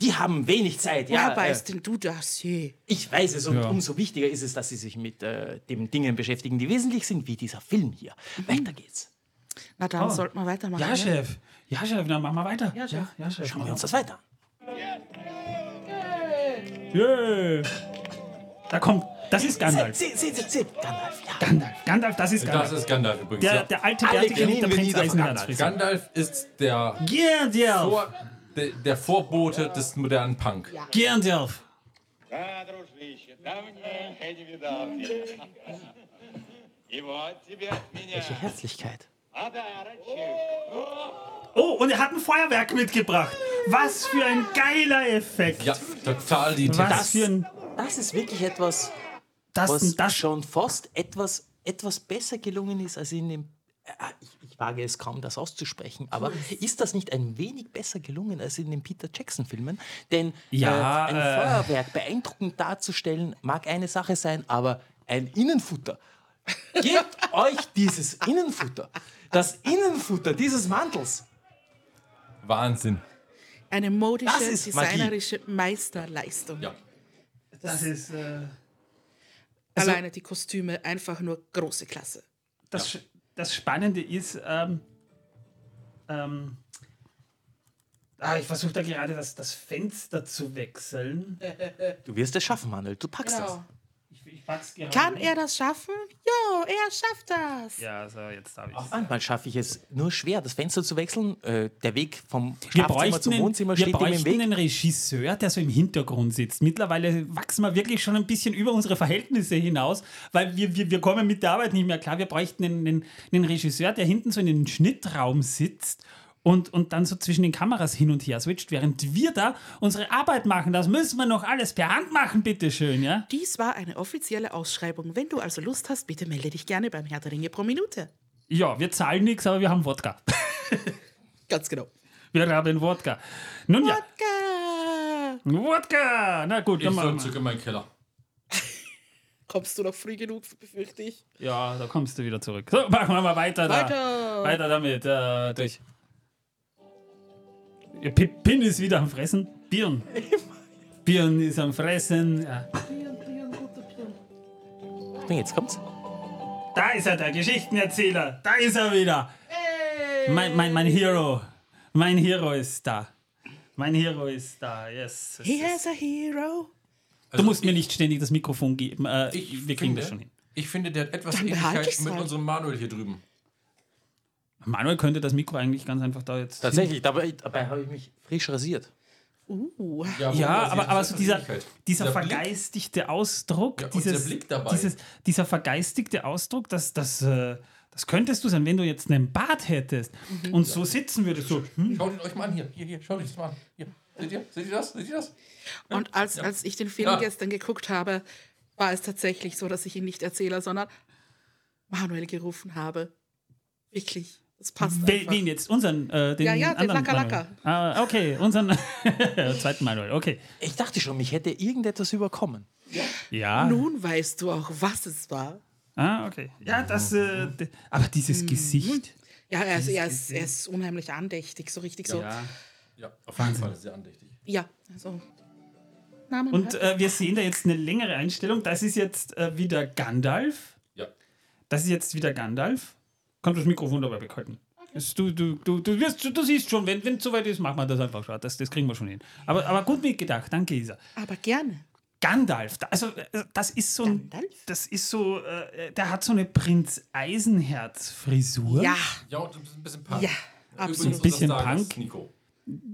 S5: Die haben wenig Zeit.
S4: Woher
S5: Ja, äh,
S4: weißt denn du das? je?
S5: ich weiß es und
S2: Ja.
S5: umso wichtiger ist es, dass sie sich mit äh, den Dingen beschäftigen, die wesentlich sind, wie dieser Film hier. Weiter geht's.
S4: Na dann sollten wir weitermachen.
S2: Ja,
S4: ne?
S2: Chef. Ja, Chef, dann machen wir weiter.
S4: Ja, Chef.
S2: Ja, Chef.
S5: Schauen wir uns das weiter an.
S2: Yeah. Da kommt, das ist Gandalf.
S5: Seht, seht, seht, seht, Gandalf, ja.
S2: Gandalf, Gandalf, das ist
S3: Das
S2: Gandalf.
S3: ist Gandalf übrigens.
S2: Der,
S3: ja.
S2: der alte
S5: Alle
S2: Bärtige mit der
S5: knien wir
S2: Prinz
S5: nieder vor
S2: Eisenherzfrisur.
S3: Gandalf ist der,
S2: Gandalf.
S3: Vor, der, der Vorbote des modernen Punk.
S2: Gandalf.
S6: Да, дружище, давненько не видал тебя. И вот тебе от меня
S5: Welche Herzlichkeit.
S2: Oh, und er hat ein Feuerwerk mitgebracht. Was für ein geiler Effekt.
S3: Ja, total die
S2: Was für ein.
S5: Das ist wirklich etwas,
S2: Das,
S5: was
S2: das
S5: schon fast etwas, etwas besser gelungen ist als in dem. Äh, Ich, ich wage es kaum, das auszusprechen, aber ist das nicht ein wenig besser gelungen als in den Peter Jackson-Filmen? Denn
S2: Ja,
S5: äh, ein
S2: äh.
S5: Feuerwerk beeindruckend darzustellen mag eine Sache sein, aber ein Innenfutter. Gebt [laughs] euch dieses Innenfutter. Das Innenfutter dieses Mantels.
S3: Wahnsinn.
S4: Eine modische,
S5: Das ist Magie.
S4: designerische Meisterleistung.
S3: Ja.
S2: das ist. Äh,
S4: Alleine die Kostüme einfach nur große Klasse.
S2: das, Sch- das Spannende ist, ähm, ähm, ah, ich versuche da gerade das, das Fenster zu wechseln.
S5: Du wirst es schaffen, Manuel. Du packst das.
S4: Kann er das schaffen? Jo, er schafft das.
S2: Ja, so, jetzt habe ich
S5: Manchmal schaffe ich es nur schwer, das Fenster zu wechseln. Äh, der Weg vom
S2: Wir
S5: Schlafzimmer
S2: bräuchten,
S5: zum
S2: einen,
S5: Wohnzimmer
S2: wir
S5: steht ihm im
S2: bräuchten
S5: Weg.
S2: einen Regisseur, der so im Hintergrund sitzt. Mittlerweile wachsen wir wirklich schon ein bisschen über unsere Verhältnisse hinaus, weil wir, wir, wir kommen mit der Arbeit nicht mehr klar. Wir bräuchten einen, einen, einen Regisseur, der hinten so in den Schnittraum sitzt und, und dann so zwischen den Kameras hin und her switcht, während wir da unsere Arbeit machen. Das müssen wir noch alles per Hand machen, bitteschön, ja?
S4: Dies war eine offizielle Ausschreibung. Wenn du also Lust hast, bitte melde dich gerne beim Herr der Ringe pro Minute.
S2: Ja, wir zahlen nichts, aber wir haben Wodka. [laughs]
S4: Ganz genau.
S2: Wir haben Wodka. Nun ja,
S4: Wodka!
S2: Wodka! Na gut,
S3: Ich
S2: dann
S3: in meinen Keller. [laughs]
S4: Kommst du noch früh genug, befürchte ich.
S2: Ja, da kommst du wieder zurück. So, machen wir mal weiter. Da.
S4: Weiter!
S2: Weiter damit. Äh, durch. Pi- Pin ist wieder am Fressen. Birn. Birn ist am Fressen. Ja.
S5: Und jetzt kommt's.
S2: Da ist er, der Geschichtenerzähler. Da ist er wieder. Mein, mein, mein Hero. Mein Hero ist da. Mein Hero ist da. Yes.
S4: He has a hero.
S2: Du musst mir nicht ständig das Mikrofon geben. Äh,
S3: Ich
S2: wir kriegen
S3: finde,
S2: das schon hin.
S3: Ich finde, der hat etwas
S4: Dann
S3: Ähnlichkeit mit
S4: halt.
S3: unserem Manuel hier drüben.
S2: Manuel könnte das Mikro eigentlich ganz einfach da jetzt.
S5: Tatsächlich, dabei, dabei habe ich mich frisch rasiert.
S4: Uh,
S2: Ja,
S3: man
S2: aber, aber so dieser, dieser
S3: Blick,
S2: vergeistigte Ausdruck,
S3: Ja,
S2: dieses,
S3: der Blick dabei.
S2: Dieses, dieser vergeistigte Ausdruck, das, das, äh, das könntest du sein, wenn du jetzt einen Bart hättest und so sitzen würdest. So, hm,
S3: Schaut ihn euch mal an hier. Hier, hier, schaut euch das mal an. Hier. Seht ihr? Seht ihr das? Seht ihr das?
S4: Und als, als ich den Film
S3: Ja.
S4: gestern geguckt habe, war es tatsächlich so, dass ich ihn nicht Erzähler, sondern Manuel gerufen habe. Wirklich. Das passt
S2: wen,
S4: einfach.
S2: wen jetzt? Unseren, äh, den
S4: Ja, ja, den
S2: anderen
S4: Laka Laka.
S2: Manuel. Ah, okay, unseren [laughs] zweiten Manuel, okay.
S5: Ich dachte schon, mich hätte irgendetwas überkommen.
S2: Ja.
S4: Nun weißt du auch, was es war.
S2: Ah, okay. Ja, das, äh, aber
S4: Mhm.
S2: dieses Gesicht.
S4: Ja, er ist, er ist, er ist unheimlich andächtig, so richtig so.
S2: Ja.
S3: Ja, auf jeden Fall sehr andächtig.
S4: Ja, also. Namen
S2: Und äh, wir sehen da jetzt eine längere Einstellung. Das ist jetzt äh, wieder Gandalf.
S3: Ja.
S2: Das ist jetzt wieder Gandalf. Kannst du das Mikrofon dabei behalten? Das, du, du, du, du, wirst, du siehst schon, wenn es soweit ist, machen wir das einfach schon. Das, das kriegen wir schon hin. Aber, aber gut mitgedacht, danke Isa.
S4: aber gerne.
S2: Gandalf, da- also äh, das ist so ein,
S4: Gandalf?
S2: das ist so, äh, der hat so eine Prinz Eisenherz Frisur.
S4: Ja,
S3: Ja, und ein bisschen Punk.
S4: Ja, absolut.
S3: Übrigens
S2: Ein bisschen Punk.
S3: Nico.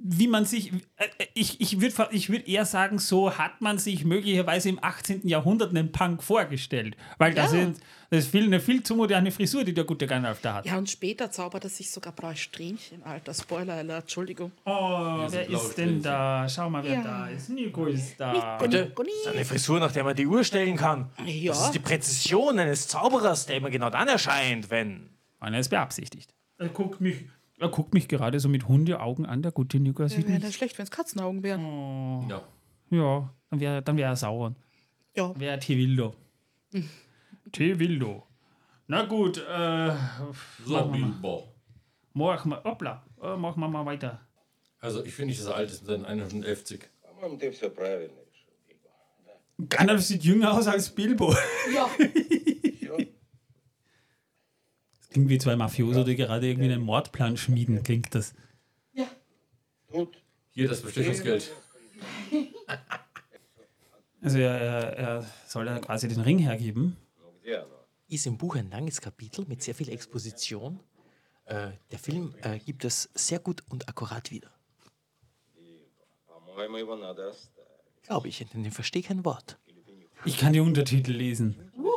S2: Wie man sich, äh, äh, ich, ich würde ich würd eher sagen, so hat man sich möglicherweise im 18. Jahrhundert einen Punk vorgestellt. Weil das,
S4: Ja.
S2: ist, das ist viel, eine viel zu moderne Frisur, die der gute Gandalf da hat.
S4: ja, und später zaubert er sich sogar braune Strähnchen, Alter. Spoiler Alert, Entschuldigung.
S2: Oh,
S3: sind
S2: wer
S3: blaue
S2: ist denn da? Schau mal, wer
S4: Ja.
S2: da ist. Nico ist da.
S4: Nico, Nico,
S5: Das ist
S4: Nico.
S5: eine Frisur, nach der man die Uhr stellen kann.
S4: Ja.
S5: Das ist die Präzision eines Zauberers, der immer genau dann erscheint, wenn.
S2: Einer ist beabsichtigt. Er guckt mich, er guckt mich gerade so mit Hundeaugen an, der gute Nikolas. Ja,
S4: wäre das schlecht, wenn es Katzenaugen wären. Oh.
S3: Ja.
S2: Ja, dann wäre dann wär er sauer.
S4: Ja.
S2: Wäre er Tevildo. Mhm. [laughs] Tevildo. Na gut, äh.
S3: So, Bilbo.
S2: Mach mal, hoppla, äh, machen wir mal weiter.
S3: Also, ich finde, das alte ist
S6: dann 150.
S2: Gandalf sieht jünger aus als Bilbo.
S4: Ja. [laughs]
S2: Klingt wie zwei Mafioso, die gerade irgendwie einen Mordplan schmieden, klingt das.
S6: Ja. Gut.
S3: Hier das Bestechungsgeld. [laughs]
S2: Also er, er, er soll ja quasi den Ring hergeben.
S5: Ist im Buch ein langes Kapitel mit sehr viel Exposition. Äh, der Film äh, gibt es sehr gut und akkurat wieder. Glaube ich, denn ich verstehe kein Wort.
S2: Ich kann die Untertitel lesen. Uh.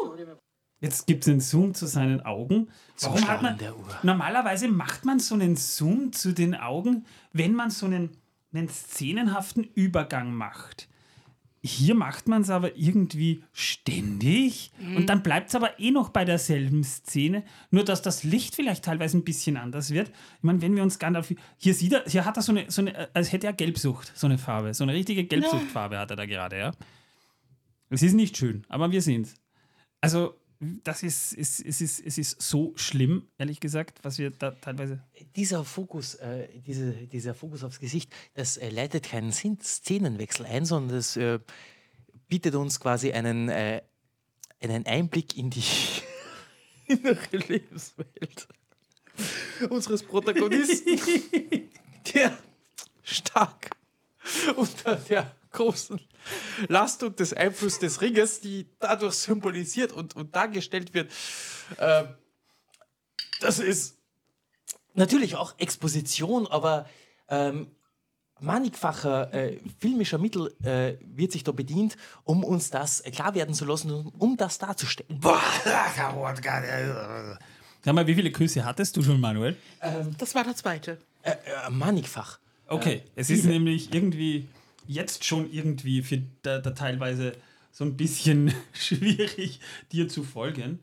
S2: Jetzt gibt es einen Zoom zu seinen Augen. Warum hat man,
S5: der Uhr.
S2: normalerweise macht man so einen Zoom zu den Augen, wenn man so einen, einen szenenhaften Übergang macht. Hier macht man es aber irgendwie ständig und dann bleibt es aber eh noch bei derselben Szene, nur dass das Licht vielleicht teilweise ein bisschen anders wird. Ich meine, wenn wir uns Gandalf. Hier sieht er, hier hat er so eine, so eine, als hätte er Gelbsucht, so eine Farbe. So eine richtige Gelbsuchtfarbe hat er da gerade, ja. Es ist nicht schön, aber wir sehen es. Also, das ist, ist, es, ist, es ist so schlimm, ehrlich gesagt, was wir da teilweise.
S5: Dieser Fokus, äh, diese, dieser Fokus aufs Gesicht, das äh, leitet keinen Szenenwechsel ein, sondern das äh, bietet uns quasi einen, äh, einen Einblick in die [laughs] innere Lebenswelt unseres Protagonisten, [laughs] der stark unter der großen Lastung des Einflusses des Ringes, die dadurch symbolisiert und, und dargestellt wird. Äh, das ist natürlich auch Exposition, aber ähm, mannigfacher äh, filmischer Mittel äh, wird sich da bedient, um uns das äh, klar werden zu lassen, um, um das darzustellen.
S2: Sag mal, wie viele Küsse hattest du schon, Manuel?
S4: Das war der zweite.
S5: Äh, äh, mannigfach.
S2: Okay, es ist nämlich irgendwie jetzt schon irgendwie für da, da teilweise so ein bisschen [laughs] schwierig, dir zu folgen.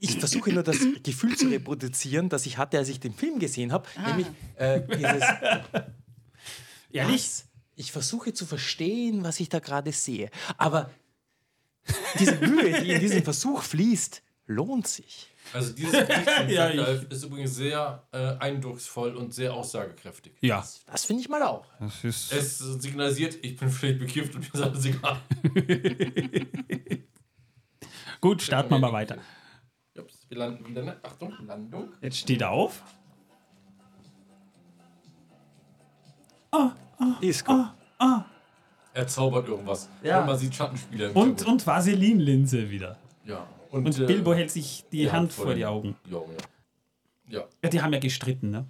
S5: Ich versuche nur das Gefühl zu reproduzieren, das ich hatte, als ich den Film gesehen habe. Nämlich äh, dieses. [laughs]
S2: Ehrlich?
S5: Was? Ich versuche zu verstehen, was ich da gerade sehe. Aber diese Mühe, die in diesen [laughs] Versuch fließt, lohnt sich.
S3: Also dieses Gedicht [laughs] von
S2: Ja,
S3: Gandalf ist übrigens sehr äh, eindrucksvoll und sehr aussagekräftig.
S2: Ja.
S5: Das finde ich mal auch.
S2: Das ist
S3: Es signalisiert, ich bin vielleicht bekifft und mir ist alles egal. [laughs]
S2: Gut, starten wir mal weiter.
S3: Ups, wir landen wieder, ne? Achtung, Landung.
S2: Jetzt steht er auf.
S5: Disco.
S3: Er zaubert irgendwas.
S2: Ja.
S3: Und man sieht Schattenspieler im
S2: Und,
S3: Hintergrund.
S2: und Vaselinlinse wieder.
S3: Ja.
S2: Und
S3: äh,
S2: Bilbo hält sich die Hand vor
S3: den
S2: die Augen.
S3: Die Augen, ja. Ja,
S2: Ja, die haben ja gestritten, ne?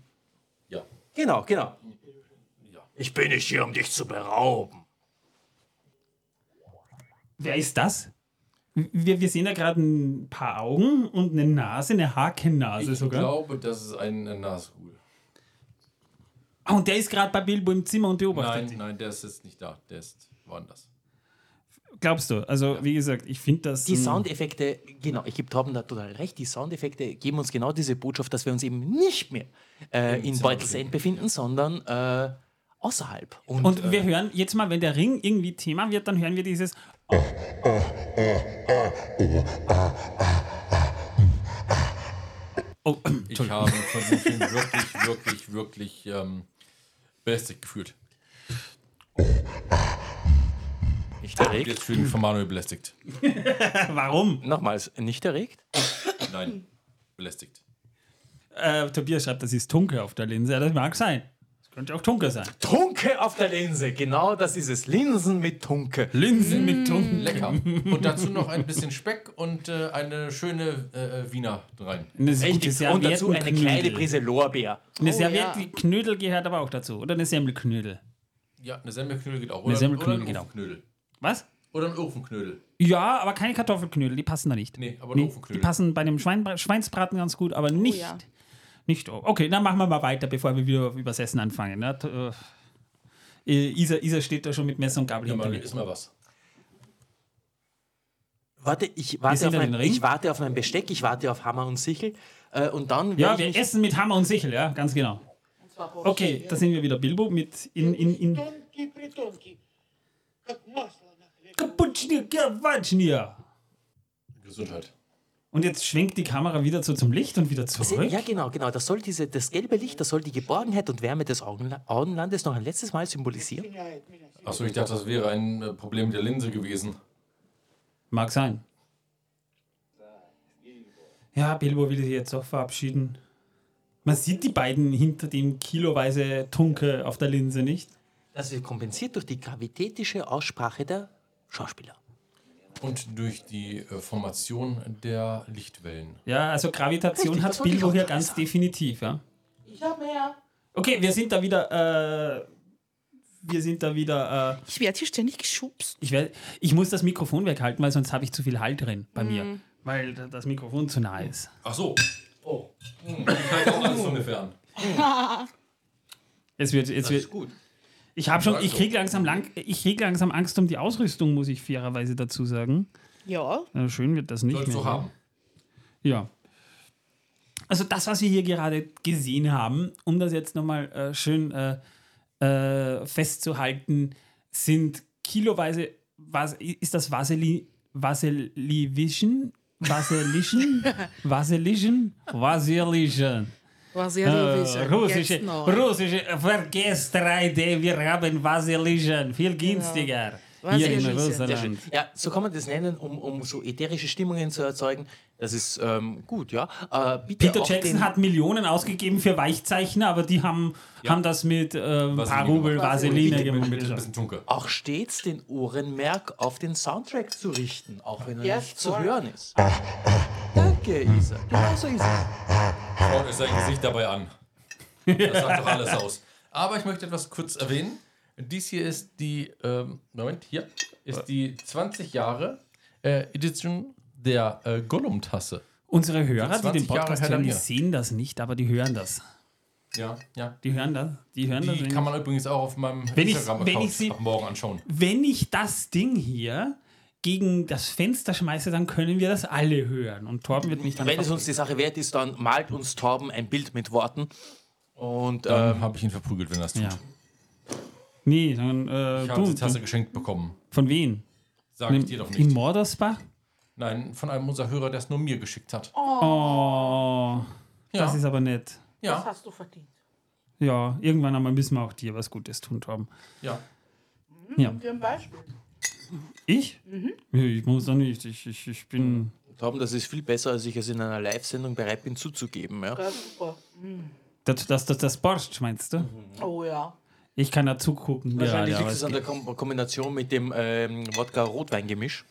S3: ja,
S5: Genau, genau.
S3: ja.
S5: Ich bin nicht hier, um dich zu berauben.
S2: Wer ist das? Wir, wir sehen ja gerade ein paar Augen und eine Nase, eine Hakennase
S3: Ich
S2: sogar.
S3: glaube, das ist ein äh, Nashul.
S2: Ah, und der ist gerade bei Bilbo im Zimmer und beobachtet.
S3: Nein, nein, der ist jetzt nicht da. Der ist woanders.
S2: Glaubst du? Also, wie gesagt, ich finde das.
S5: Die Soundeffekte, genau, ich gebe Torben da total recht, die Soundeffekte geben uns genau diese Botschaft, dass wir uns eben nicht mehr äh, in
S3: Zimmer
S5: Beutelsend befinden, sondern äh, außerhalb. Und,
S2: Und wir hören jetzt mal, wenn der Ring irgendwie Thema wird, dann hören wir dieses. Oh,
S3: Ich habe von diesem wirklich, wirklich, wirklich ähm, belästigt gefühlt.
S5: Nicht erregt.
S3: Jetzt fühle ich mich von Manuel belästigt. [laughs]
S2: warum?
S5: Nochmals, nicht erregt?
S3: Nein, belästigt.
S2: Äh, Tobias schreibt, das ist Tunke auf der Linse. Ja, das mag sein. Das könnte auch Tunke sein.
S5: Tunke auf der Linse, genau das ist es. Linsen mit Tunke.
S2: Linsen mit Tunke.
S3: Lecker. Und dazu noch ein bisschen Speck und äh, eine schöne äh, Wiener rein.
S2: Eine gute
S5: Richtig. Und dazu eine kleine. Prise Lorbeer.
S2: Eine
S4: Oh,
S2: Serviettenknödel gehört aber auch dazu. Oder eine Semmelknödel.
S3: Ja, eine Semmelknödel geht auch.
S2: Eine Semmelknödel
S3: oder ein
S2: geht auch.
S3: Ofenknödel.
S2: Was?
S3: Oder ein Ofenknödel.
S2: Ja, aber keine Kartoffelknödel, die passen da nicht.
S3: Nee, aber ein
S2: Nee, die
S3: Ofenknödel.
S2: passen bei dem Schwein, Schweinsbraten ganz gut, aber nicht.
S4: ja.
S2: nicht okay, dann machen wir mal weiter, bevor wir wieder übers Essen anfangen. Ne? T- äh, Isa, Isa steht da schon mit Messer und Gabel
S3: Ja,
S2: hinter mir.
S3: ist mal was.
S5: Warte, ich warte, auf mein, ich warte auf mein Besteck, ich warte auf Hammer und Sichel. Äh, und dann
S2: Ja, wir essen mit Hammer und Sichel, ja, ganz genau. Okay, da sind wir wieder. Bilbo mit in, in, in
S3: Gesundheit.
S2: Und jetzt schwenkt die Kamera wieder zu, zum Licht und wieder also, zurück.
S5: Ja, genau, genau. Das soll diese, das gelbe Licht, das soll die Geborgenheit und Wärme des Augenlandes noch ein letztes Mal symbolisieren.
S3: Achso, ich dachte, das wäre ein äh, Problem der Linse gewesen.
S2: Mag sein. Ja, Bilbo will sich jetzt auch verabschieden. Man sieht die beiden hinter dem kiloweise Tunke auf der Linse nicht.
S5: Das wird kompensiert durch die gravitätische Aussprache der Schauspieler.
S3: Und durch die äh, Formation der Lichtwellen.
S2: Ja, also Gravitation
S5: Richtig, das
S2: hat Bilbo hier ganz definitiv, ja.
S7: Ich hab mehr.
S2: Okay, wir sind da wieder, äh, wir sind da wieder, äh,
S4: Ich werde hier ständig geschubst.
S2: ich, werd, ich muss das Mikrofon weghalten, weil sonst habe ich zu viel Halt drin bei mir. weil das Mikrofon zu nah ist.
S3: Ach so. Oh. Hm, Ich halte auch alles von mir fern.
S2: Es wird, es wird,
S5: gut.
S2: Ich habe schon, ich
S3: doch.
S2: krieg langsam lang, ich krieg langsam Angst um die Ausrüstung, muss ich fairerweise dazu sagen.
S4: Ja.
S2: Ja, schön wird das nicht mehr.
S3: du haben.
S2: Ja. Also das, was wir hier gerade gesehen haben, um das jetzt nochmal äh, schön äh, äh, festzuhalten, sind kiloweise, was, ist das Vaseli, Vaselivision? Vaselischen? [laughs] Vaselischen? Vaselischen.
S4: Sehr
S2: Äh,
S4: logisch.
S2: russische, russische, vergesst Reide, wir haben Vaselischen, viel günstiger. Hier in. Russland.
S5: Ja, so kann man das nennen, um, um so ätherische Stimmungen zu erzeugen. Das ist ähm, gut, ja. Äh, bitte
S2: Peter Jackson hat Millionen ausgegeben für Weichzeichner, aber die haben, haben das mit ähm, ein paar Rubel Vaseline
S3: mit,
S2: gemacht.
S3: mit ein bisschen Tunke.
S5: auch stets den Ohrenmerk auf den Soundtrack zu richten, auch wenn er
S4: Ja,
S5: nicht zu hören ist. Danke, Isa. Genau so ist es.
S3: Schaut euch sein Gesicht dabei an. Das sagt doch alles aus. Aber ich möchte etwas kurz erwähnen. Dies hier ist die, ähm, Moment, hier ist die 20 Jahre äh, Edition der äh, Gollum-Tasse.
S2: Unsere Hörer, die
S3: 20
S2: den Podcast hören, die sehen das nicht, aber die hören das.
S3: Ja, ja.
S2: Die hören das. Die hören das.
S3: Die
S2: wenn
S3: kann man übrigens auch auf meinem Instagram-Account
S2: wenn ich sie-
S3: ab morgen anschauen.
S2: wenn ich das Ding hier gegen das Fenster schmeiße, dann können wir das alle hören. Und Torben wird mich dann.
S5: Wenn es uns die Sache wert ist, dann malt uns Torben ein Bild mit Worten. Und
S3: Dann
S5: ähm,
S3: habe ich ihn verprügelt, wenn das tut.
S2: ja. Nee, dann. Äh,
S3: Ich habe
S2: du,
S3: die Tasse geschenkt bekommen.
S2: von wem?
S3: Sag ich
S2: In,
S3: dir doch
S2: in
S3: nicht.
S2: Mordersbach?
S3: Nein, von einem unserer Hörer, der es nur mir geschickt hat.
S2: Oh, das
S3: Ja.
S2: ist aber nett.
S4: Das
S3: Ja,
S4: hast du verdient.
S2: Ja, irgendwann einmal müssen wir auch dir was Gutes tun, Torben.
S3: ja.
S2: Ja.
S4: Dir ein Beispiel.
S2: Ich?
S3: Mhm.
S2: Ich muss doch nicht. Ich, ich, ich bin.
S5: Torben, das ist viel besser, als ich es in einer Live-Sendung bereit bin zuzugeben. Ja?
S4: Super.
S2: Das, das, das, das Borscht, meinst du?
S4: Oh ja.
S2: Ich kann da zugucken.
S5: Wahrscheinlich liegt es an der Kom Kombination mit dem ähm, Wodka-Rotwein-Gemisch.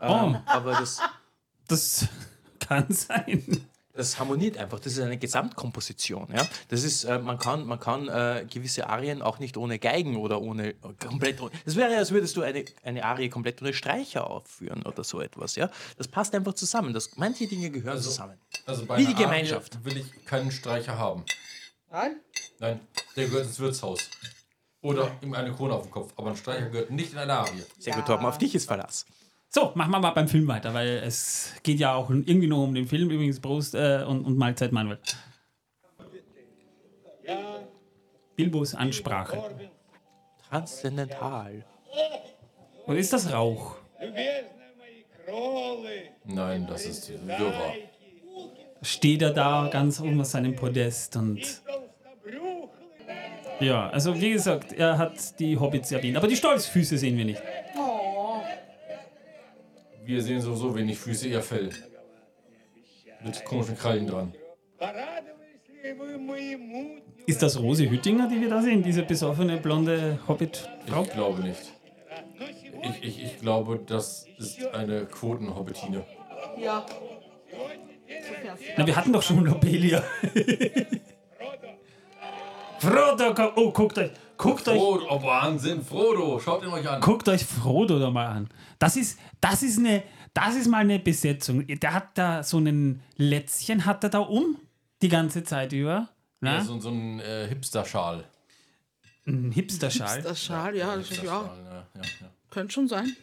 S2: Oh.
S5: Ähm, aber das,
S2: das [laughs] kann sein.
S5: Das harmoniert einfach. Das ist eine Gesamtkomposition. Ja? Das ist, äh, man kann, man kann äh, gewisse Arien auch nicht ohne Geigen oder ohne komplett. ohne- Das wäre, als würdest du eine, eine Arie komplett ohne Streicher aufführen oder so etwas. Ja? Das passt einfach zusammen. Das, manche Dinge gehören zusammen.
S3: Also bei
S5: Wie die
S3: einer Arie
S5: Gemeinschaft.
S3: will ich keinen Streicher haben.
S4: Nein?
S3: Nein, der gehört ins Wirtshaus. Oder ihm eine Krone auf den Kopf. Aber ein Streicher gehört nicht in eine Arie.
S5: Sehr gut, Torben, auf dich ist Verlass.
S2: So, machen wir mal beim Film weiter, weil es geht ja auch irgendwie noch um den Film. Übrigens, Prost äh, und, und Mahlzeit, Manuel. Bilbos Ansprache.
S5: Transzendental.
S2: Und ist das Rauch?
S3: Nein, das ist Wirrwarr.
S2: Steht er da ganz oben auf seinem Podest und. Ja, also wie gesagt, er hat die Hobbits erwähnt. Aber die Stolzfüße sehen wir nicht.
S3: Wir sehen sowieso wenig Füße, eher Fell. Mit komischen Krallen dran.
S2: Ist das Rose Hüttinger, die wir da sehen? Diese besoffene blonde Hobbit-Frau?
S3: Ich glaube nicht. Ich, ich, ich glaube, das ist eine Quotenhobbitine.
S4: Ja.
S2: Na, wir hatten doch schon Lobelia. [laughs] Frodo, oh, guckt euch, guckt euch,
S3: Frodo, oh Wahnsinn, Frodo, schaut ihn euch an.
S2: guckt euch Frodo da mal an. Das ist, das ist eine, das ist mal eine Besetzung. Der hat da so einen Lätzchen, hat er da um, die ganze Zeit über.
S3: Ja,
S2: Na?
S3: so, so ein äh, Hipster-Schal.
S2: Ein Hipster-Schal.
S4: Das Schal, ja, das ist, ja.
S3: Hipster-Schal, ja, ja, ja.
S4: Könnte schon sein.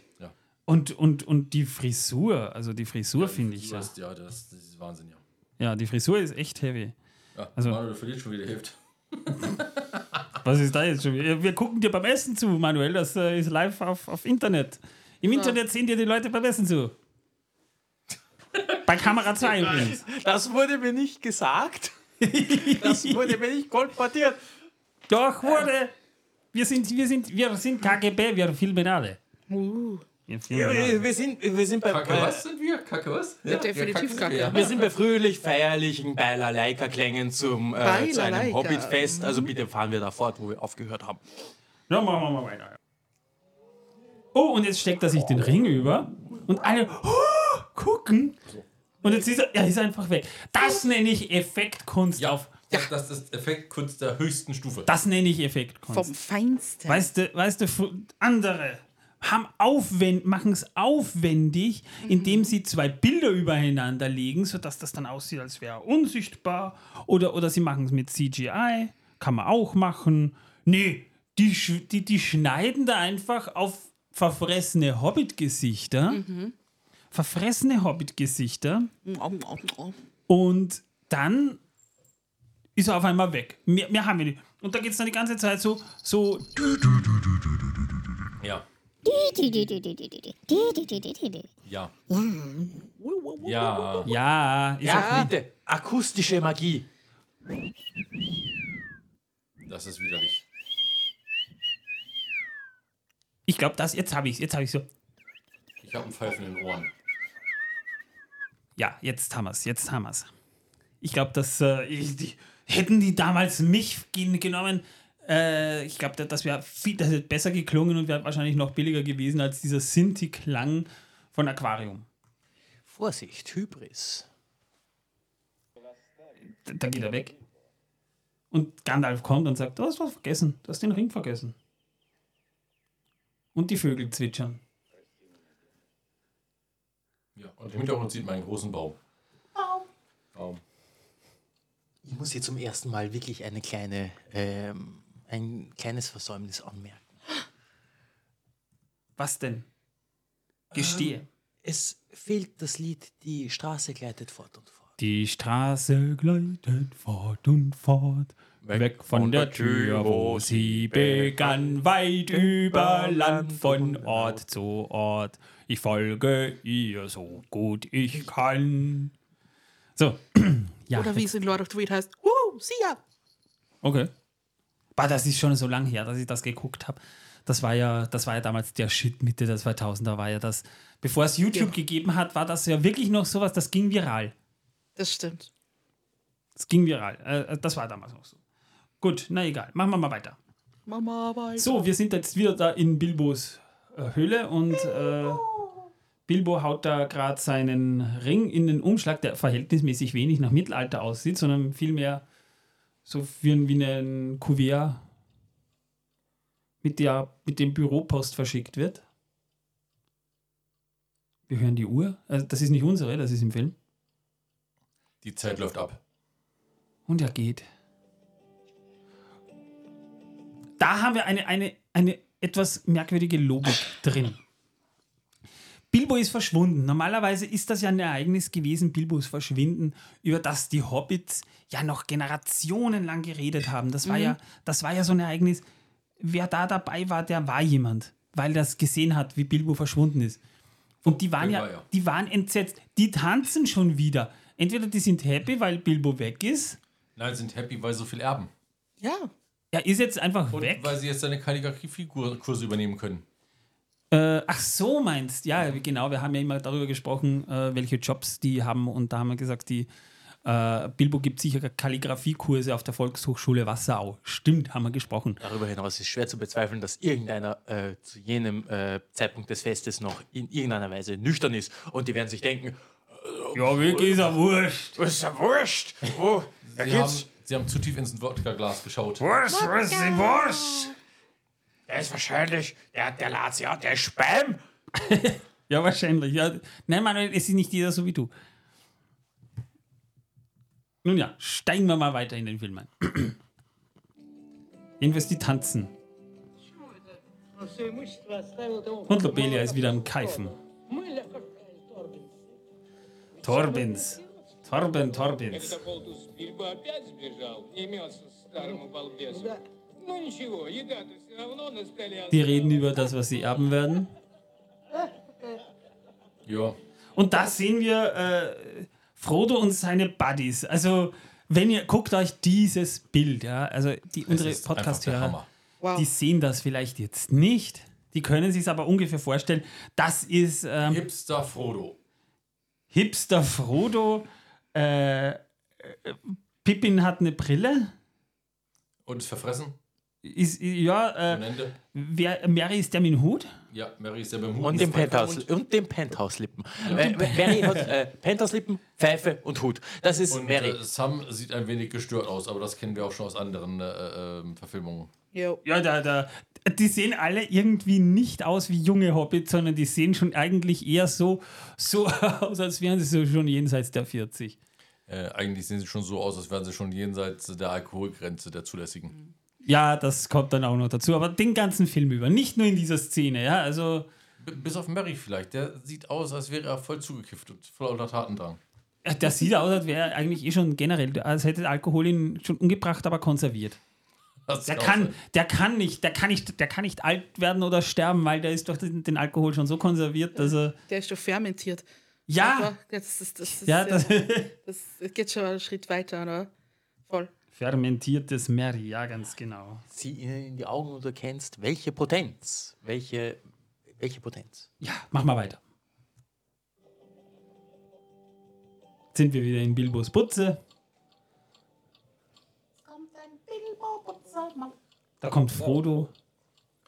S2: Und, und, und die Frisur, also die Frisur finde ich
S3: Du
S2: ja.
S3: Ja, das, das ist Wahnsinn, ja.
S2: Ja, die Frisur ist echt heavy.
S3: ja
S2: Also-
S3: Manuel verliert schon wieder Hälfte. [laughs]
S2: Was ist da jetzt schon? wieder? Wir gucken dir beim Essen zu, Manuel. Das äh, ist live auf, auf Internet. Im Internet sehen dir die Leute beim Essen zu. Bei Kamera 2 [laughs] übrigens.
S5: Das wurde mir nicht gesagt. Das wurde mir nicht kolportiert.
S2: Doch, wurde. Wir sind, wir sind, wir sind KGB, wir filmen alle.
S4: Uh,
S2: Wir,
S5: Ja, wir, sind, wir, sind bei,
S3: Kacke,
S5: bei,
S3: was sind wir? Kacke, was? Ja,
S4: definitiv
S3: sind
S4: Kacke.
S3: wir, ja.
S5: wir sind bei fröhlich feierlichen Beilerleika-Klängen zum, äh, zu einem. Hobbitfest. Also bitte fahren wir da fort, wo wir aufgehört haben.
S2: Na, machen wir mal weiter. Oh, und jetzt steckt er sich den Ring über und alle oh, gucken. Und jetzt ist er, er ist einfach weg. Das nenne ich Effektkunst
S3: Ja,
S2: auf.
S3: das, das ist Effektkunst der höchsten Stufe.
S2: Das nenne ich Effektkunst.
S4: vom Feinsten.
S2: Weißt du, weißt du, andere haben aufwend, machen es aufwendig, indem sie zwei Bilder übereinander legen, sodass das dann aussieht, als wäre er unsichtbar. Oder, oder sie machen es mit CGI, kann man auch machen. Nee, die, die, die schneiden da einfach auf verfressene Hobbit-Gesichter. Verfressene Hobbit-Gesichter. Und dann ist er auf einmal weg. Mehr, mehr haben wir nicht. Und da geht es dann die ganze Zeit so, so
S3: Ja. Ja. Ja.
S2: ja, ist
S5: Ja, bitte. Akustische Magie.
S3: Das ist widerlich.
S2: ich glaube, das, jetzt habe ich jetzt habe ich so,
S3: Ich habe einen Pfeifen in den Ohren.
S2: ja, jetzt haben wir es, jetzt haben wir es. Ich glaube, dass äh, ich, die, hätten die damals mich gen- genommen, äh, ich glaube, das wäre viel das hätte besser geklungen und wäre wahrscheinlich noch billiger gewesen als dieser Sinti-Klang von Aquarium.
S5: Vorsicht, Hybris.
S2: Da, da geht er weg. Und Gandalf kommt und sagt, du hast was vergessen, du hast den Ring vergessen. Und die Vögel zwitschern.
S3: Ja. Und im Hintergrund sieht man einen großen Baum. Baum.
S5: Ich muss hier zum ersten Mal wirklich eine kleine, ähm, ein kleines Versäumnis anmerken.
S2: Was denn? Gestehe.
S5: Es fehlt das Lied Die Straße gleitet fort und fort.
S2: Die Straße gleitet fort und fort. Weg, von der Tür, wo sie begann, weit über Land von Ort zu Ort. Ich folge ihr so gut ich kann. So, [clears throat] ja.
S4: Oder wie es in Lord of the Rings heißt. Woo, Sia!
S2: Okay. Bah, das ist schon so lange her, dass ich das geguckt habe. Das war ja, das war ja damals der Shit Mitte der 2000er war ja das. Bevor es YouTube gegeben hat, war das ja wirklich noch sowas, das ging viral.
S4: Das stimmt.
S2: Das ging viral. Äh, das war damals noch so. Gut, na egal. Machen wir mal weiter.
S4: Mama, weiter.
S2: So, wir sind jetzt wieder da in Bilbos äh, Höhle und äh, Bilbo haut da gerade seinen Ring in den Umschlag, der verhältnismäßig wenig nach Mittelalter aussieht, sondern vielmehr so wie, ein- wie ein Kuvert mit, der, mit dem Büropost verschickt wird. Wir hören die Uhr. Also das ist nicht unsere, das ist im Film.
S3: Die Zeit läuft ab.
S2: Und er geht. Da haben wir eine, eine, eine etwas merkwürdige Logik drin. Bilbo ist verschwunden. Normalerweise ist das ja ein Ereignis gewesen, Bilbos Verschwinden, über das die Hobbits ja noch generationenlang geredet haben. Das war, ja, das war ja so ein Ereignis. Wer da dabei war, der war jemand, weil das gesehen hat, wie Bilbo verschwunden ist. Und die waren ja,
S3: war ja.
S2: die waren entsetzt. Die tanzen schon wieder. Entweder die sind happy, weil Bilbo weg ist.
S3: Nein, sind happy, weil so viel erben.
S4: Ja.
S2: Er ist jetzt einfach
S3: Und
S2: weg.
S3: weil sie jetzt seine Kalligrafie-Kurse übernehmen können.
S2: Äh, ach so meinst, ja, genau. Wir haben ja immer darüber gesprochen, äh, welche Jobs die haben und da haben wir gesagt, die äh, Bilbo gibt sicher Kalligrafiekurse auf der Volkshochschule Wasserau. Stimmt, haben wir gesprochen.
S5: Darüber hinaus ist schwer zu bezweifeln, dass irgendeiner äh, zu jenem äh, Zeitpunkt des Festes noch in irgendeiner Weise nüchtern ist. Und die werden sich denken,
S2: Ja, wirklich ist er wurscht.
S5: was ist ja wurscht. Oh, da
S3: Sie haben, sie haben zu tief ins Wodka-Glas geschaut.
S2: Wurscht, was ist wurscht?
S5: der ist wahrscheinlich, der hat der Lazio, der ist Spam. [laughs]
S2: ja, wahrscheinlich. Ja. Nein, Manuel, es ist nicht jeder so wie du. Nun ja, steigen wir mal weiter in den Film ein. Jedenfalls die tanzen. Und Lobelia ist wieder am Keifen. Torbins. Torben Torbins. Die reden über das, was sie erben werden.
S3: Ja.
S2: Und da sehen wir äh, Frodo und seine Buddies. Also, wenn ihr guckt euch dieses Bild, ja, also die, unsere Podcast-Hörer, die sehen das vielleicht jetzt nicht. Die können sich es aber ungefähr vorstellen. Das ist. Ähm,
S3: Hipster Frodo.
S2: Hipster Frodo. Äh, äh Pippin hat eine Brille.
S3: Und ist verfressen?
S2: Ist, ja,
S3: Am
S2: äh,
S3: Ende.
S2: wer, Mary ist der mit dem Hut.
S3: Ja, Mary ist der beim Hut.
S5: Und dem Penthouse,
S3: und-
S5: dem Penthouse-Lippen. Äh, Mary hat äh, Penthouse-Lippen, Pfeife und Hut. Das ist
S3: Und
S5: Mary.
S3: äh, Sam sieht ein wenig gestört aus, aber das kennen wir auch schon aus anderen äh, äh, Verfilmungen.
S4: Jo.
S2: Ja, der, der, die sehen alle irgendwie nicht aus wie junge Hobbits, sondern die sehen schon eigentlich eher so, so [laughs] aus, als wären sie so schon jenseits der 40.
S3: Äh, eigentlich sehen sie schon so aus, als wären sie schon jenseits der Alkoholgrenze der zulässigen.
S2: Ja, das kommt dann auch noch dazu, aber den ganzen Film über, nicht nur in dieser Szene, ja, also
S3: B bis auf Mary vielleicht. Der sieht aus, als wäre er voll zugekifft und voll unter Tatendrang.
S2: der sieht aus, als wäre er eigentlich eh schon generell, als hätte Alkohol ihn schon umgebracht, aber konserviert.
S3: Das
S2: Der kann,
S3: sein.
S2: der kann nicht, der kann nicht, der kann nicht alt werden oder sterben, weil der ist durch den, den Alkohol schon so konserviert, dass er.
S4: Der ist doch fermentiert.
S2: Ja,
S4: das, ist, das, ist,
S2: ja, das,
S4: das geht schon einen Schritt weiter, ne? Voll.
S2: Fermentiertes Mary, ja, ganz genau.
S5: Sieh ihnen in die Augen und du erkennst, welche Potenz, welche, welche Potenz.
S2: Ja, mach mal weiter. Jetzt sind wir wieder in Bilbos Putze. Da kommt Frodo.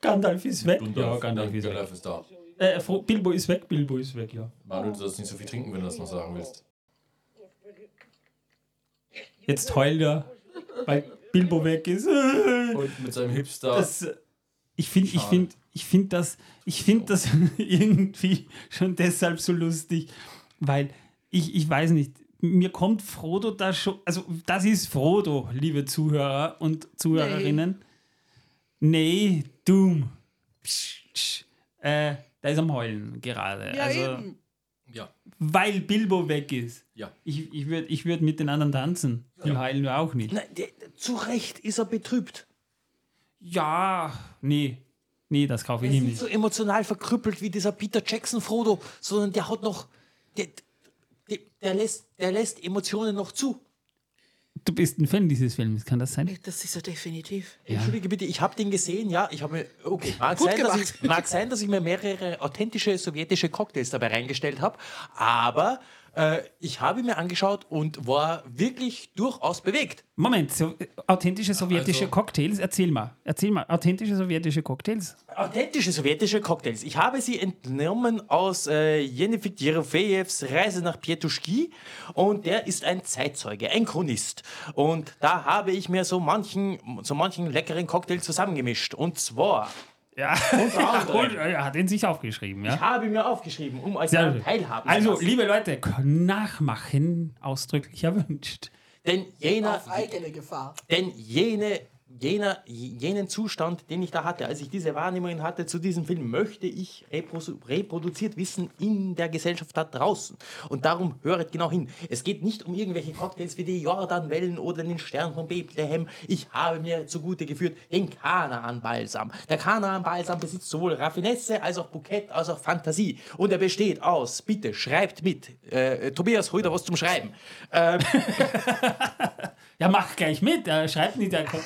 S2: Gandalf ist weg. Ja, Gandalf ist weg.
S3: Gandalf ist da.
S2: Äh, Bilbo ist weg, Bilbo ist weg, ja.
S3: Manuel, du sollst nicht so viel trinken, wenn du das noch sagen willst.
S2: Jetzt heult er, weil Bilbo weg ist. [laughs]
S3: Und mit seinem Hipster.
S2: Das, ich finde ich
S3: Schade.
S2: find, ich find das, ich find das [laughs] irgendwie schon deshalb so lustig, weil ich, ich weiß nicht, mir kommt Frodo da schon, also das ist Frodo, liebe Zuhörer und Zuhörerinnen. Nee, Doom. Psch, psch. Äh, der ist am Heulen gerade.
S4: Ja,
S2: also,
S4: eben.
S3: Ja,
S2: weil Bilbo weg ist.
S3: ja.
S2: Ich, ich würde ich würd mit den anderen tanzen. Die heulen nur auch nicht.
S5: Nein, der, zu Recht ist er betrübt.
S2: Ja, nee. Nee, das kaufe ich ihm
S5: nicht
S2: nicht.
S5: so emotional verkrüppelt wie dieser Peter Jackson Frodo, sondern der hat noch. Der, der, der, lässt, der lässt Emotionen noch zu.
S2: Du bist ein Fan dieses Films, kann das sein?
S4: Das ist er definitiv.
S5: Entschuldige bitte, ich habe den gesehen, ja. Ich habe mir. Okay, mag
S4: Gut
S5: sein, dass ich, mag sein, dass ich mir mehrere authentische sowjetische Cocktails dabei reingestellt habe, aber äh, ich habe ihn mir angeschaut und war wirklich durchaus bewegt.
S2: Moment, so, äh, authentische sowjetische
S3: Also-
S2: Cocktails, erzähl mal. Erzähl mal, authentische sowjetische Cocktails?
S5: Authentische sowjetische Cocktails. Ich habe sie entnommen aus äh, Jenefik Jerofejews Reise nach Pietuschki und der ist ein Zeitzeuge, ein Chronist. Und da habe ich mir so manchen, so manchen leckeren Cocktail zusammengemischt. Und zwar,
S2: Ja. Und, äh, er hat den sich aufgeschrieben,
S5: ich
S2: ja.
S5: habe mir aufgeschrieben, um euch daran teilhaben
S2: Also,
S5: zu lassen.
S2: liebe Leute, nachmachen ausdrücklich erwünscht.
S5: Denn jener,
S4: Auf eigene Gefahr.
S5: Denn jene, jener, jenen Zustand, den ich da hatte, als ich diese Wahrnehmungen hatte zu diesem Film, möchte ich repro- reproduziert wissen in der Gesellschaft da draußen. Und darum höret genau hin. Es geht nicht um irgendwelche Cocktails wie die Jordanwellen oder den Stern von Bethlehem. Ich habe mir zugute geführt den Kanaan-Balsam. Der Kanaan-Balsam besitzt sowohl Raffinesse als auch Bukett als auch Fantasie. Und er besteht aus, bitte schreibt mit, äh, Tobias, da was zum Schreiben. Ähm, [laughs] [laughs]
S2: Ja, mach gleich mit. Er schreibt nicht, er kommt.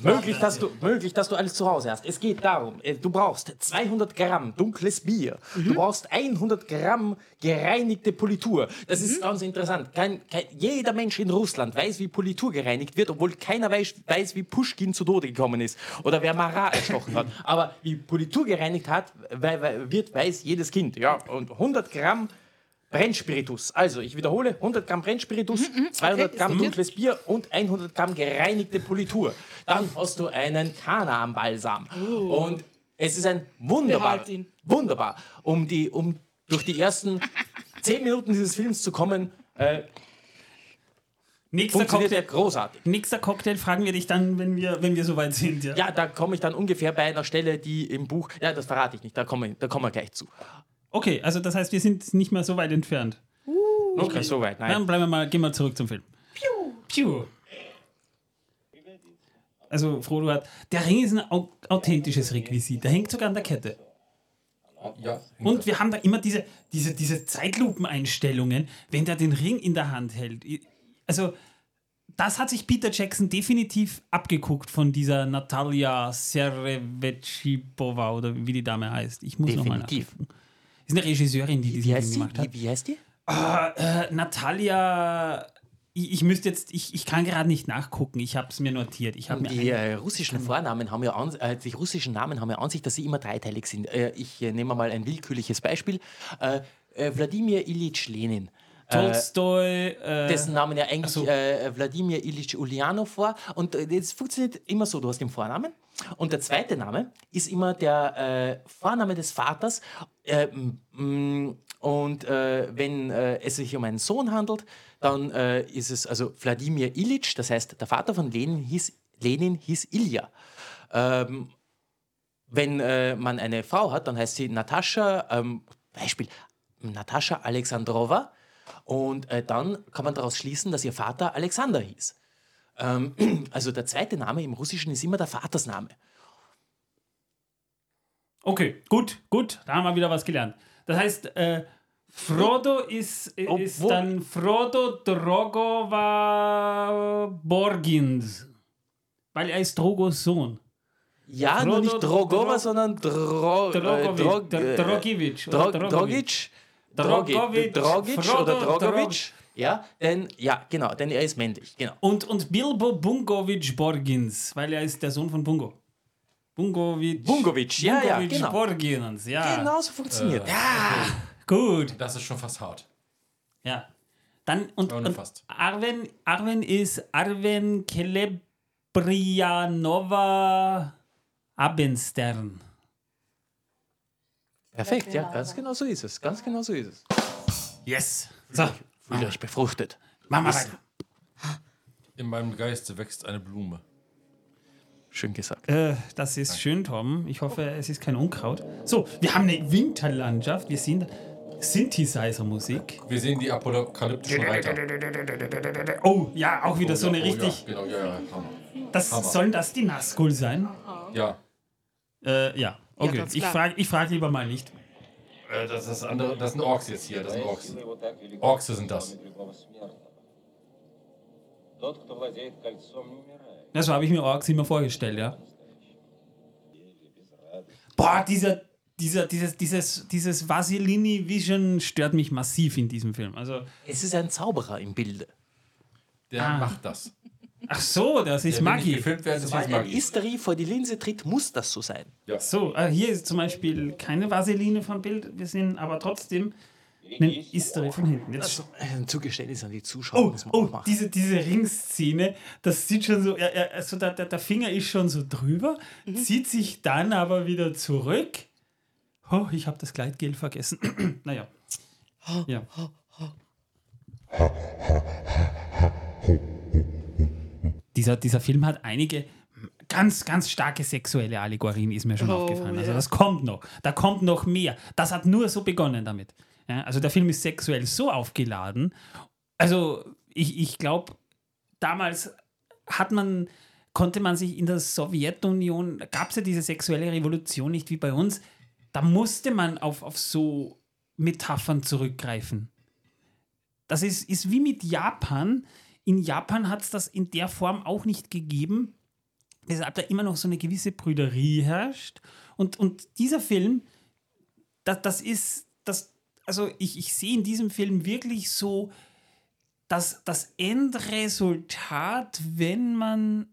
S5: Möglich dass, du, möglich, dass du alles zu Hause hast. Es geht darum, äh, du brauchst 200 Gramm dunkles Bier. Du brauchst 100 Gramm gereinigte Politur. Das ist ganz interessant. Kein, kein, jeder Mensch in Russland weiß, wie Politur gereinigt wird, obwohl keiner weiß, weiß, wie Pushkin zu Tode gekommen ist oder wer Marat erstochen hat. [laughs] Aber wie Politur gereinigt hat, wird, weiß jedes Kind. Ja, und 100 Gramm Brennspiritus. Also, ich wiederhole, 100 Gramm Brennspiritus, 200
S4: okay,
S5: Gramm
S4: ist
S5: dunkles Bier und 100 Gramm gereinigte Politur. Dann hast du einen Kanaan-Balsam. Und es ist ein wunderbar, wunderbar, um, die, um durch die ersten [laughs] 10 Minuten dieses Films zu kommen, äh,
S2: Nächster
S5: funktioniert er
S2: Cocktail,
S5: großartig.
S2: nächster Cocktail fragen wir dich dann, wenn wir, wenn wir soweit sind. Ja.
S5: Ja, da komme ich dann ungefähr bei einer Stelle, die im Buch, ja, das verrate ich nicht, da kommen da kommen wir gleich zu.
S2: Okay, also das heißt, wir sind nicht mehr so weit entfernt.
S5: Noch nicht so weit, nein.
S2: Dann bleiben wir mal, gehen wir zurück zum Film. Piu. Piu. Also Frodo hat, der Ring ist ein au authentisches Requisit, der hängt sogar an der Kette.
S3: Ja,
S2: Und wir haben da immer diese, diese, diese Zeitlupeneinstellungen, wenn der den Ring in der Hand hält. Also, das hat sich Peter Jackson definitiv abgeguckt von dieser Natalia Serevechipova oder wie die Dame heißt. Ich muss nochmal nachgucken. Ist eine Regisseurin, die diesen
S5: Wie
S2: Film
S5: heißt,
S2: gemacht
S5: die?
S2: hat.
S5: Wie, wie heißt die?
S2: Äh, Natalia, ich, ich müsste jetzt, ich, ich kann gerade nicht nachgucken. Ich habe es mir notiert. Ich mir
S5: Die äh, russischen Vornamen haben ja an, äh, die russischen Namen haben ja an sich, dass sie immer dreiteilig sind. Äh, ich äh, nehme mal ein willkürliches Beispiel. Äh, Wladimir Ilyich Lenin.
S2: Tolstoi. Äh,
S5: dessen Namen ja eigentlich
S2: so.
S5: äh, Wladimir Ilyich Ulyanov war. Und äh, das funktioniert immer so: du hast den Vornamen und der zweite Name ist immer der äh, Vorname des Vaters. Äh, und äh, wenn äh, es sich um einen Sohn handelt, dann äh, ist es also Wladimir Ilyich, das heißt, der Vater von Lenin hieß, Lenin hieß Ilja. Ähm, wenn äh, man eine Frau hat, dann heißt sie Natascha, ähm, Beispiel Natascha Alexandrova. Und äh, dann kann man daraus schließen, dass ihr Vater Alexander hieß. Ähm, [clears throat] also der zweite Name im Russischen ist immer der Vatersname.
S2: okay, gut, gut, da haben wir wieder was gelernt. Das heißt, äh, Frodo ist, ist
S5: Obwohl-
S2: dann Frodo Drogova Borgins. Weil er ist Drogos Sohn.
S5: Ja,
S2: Frodo
S5: nur nicht Drogova,
S2: Dro-
S5: sondern Dro äh,
S2: Drogovic,
S5: Drog-
S2: Dr-
S5: äh,
S2: Drogic
S5: Dro
S2: oder
S5: Drogic.
S2: Drogovic.
S5: Drogic,
S2: Frodo
S5: oder
S2: Drog-
S5: Drogovic. Ja, denn, ja, genau, denn er ist männlich, genau.
S2: Und, und Bilbo Bungovic Borgins, weil er ist der Sohn von Bungo. Bungovic.
S5: Bungovic, ja, ja,
S2: Bungovic
S5: genau.
S2: Borgins, ja.
S5: Genau so funktioniert.
S2: Gut.
S3: Das ist schon fast hart.
S2: Ja. Dann, und, und
S3: fast.
S2: Arven, Arven ist Arven Kelebrianova Abendstern.
S5: Perfekt, ja, ganz genau so ist es. Ganz genau so ist es.
S2: Yes. So,
S5: Fühlt euch befruchtet.
S2: machen wir weiter.
S3: In meinem Geiste wächst eine Blume.
S5: Schön gesagt.
S2: Äh, das ist schön, Tom. Ich hoffe, es ist kein Unkraut. So, wir haben eine Winterlandschaft. Wir sehen Synthesizer-Musik.
S3: Wir sehen die apokalyptischen Reiter.
S2: Oh, ja, auch wieder so eine richtig.
S3: Oh, ja, genau, ja, ja.
S2: Das, sollen das die Nazgul sein?
S3: Ja,
S2: Äh, ja. Okay,
S4: ja,
S2: ich frage ich frag lieber mal nicht.
S3: Äh, das, das, andere, das sind Orks jetzt hier, das sind Orks. Orks sind das.
S2: Das habe ich mir Orks immer vorgestellt, ja. Boah, dieser, dieser, dieses, dieses, dieses Vasilini Vision stört mich massiv in diesem Film. Also
S5: es ist ein Zauberer im Bilde. Ah.
S3: Der
S2: ah.
S3: macht das
S2: ach so, das ist
S3: nicht
S2: Magie.
S3: gefilmt werden, das ist Magie.
S5: Isteri vor die Linse tritt, muss das so sein.
S2: So, äh, hier ist zum Beispiel keine Vaseline vom Bild. Wir sehen aber trotzdem einen Isteri von hinten. Jetzt
S5: Ein Zugeständnis an die Zuschauer
S2: Oh, oh diese, diese Ringszene, das sieht schon so, also der, der, der Finger ist schon so drüber, zieht sich dann aber wieder zurück. Oh, ich habe das Gleitgel vergessen. [clears throat] naja. Ja. Dieser, dieser Film hat einige ganz, ganz starke sexuelle Allegorien, ist mir schon
S4: Oh,
S2: aufgefallen. Also
S4: ja.
S2: das kommt noch. Da kommt noch mehr. Das hat nur so begonnen damit. Ja, also der Film ist sexuell so aufgeladen. Also ich, ich glaube, damals hat man, konnte man sich in der Sowjetunion, gab es ja diese sexuelle Revolution nicht wie bei uns, da musste man auf, auf so Metaphern zurückgreifen. Das ist, ist wie mit Japan. In Japan hat es das in der Form auch nicht gegeben, weshalb da immer noch so eine gewisse Brüderie herrscht. Und, und dieser Film, das, das ist, das, also ich, ich sehe in diesem Film wirklich so das, das Endresultat, wenn man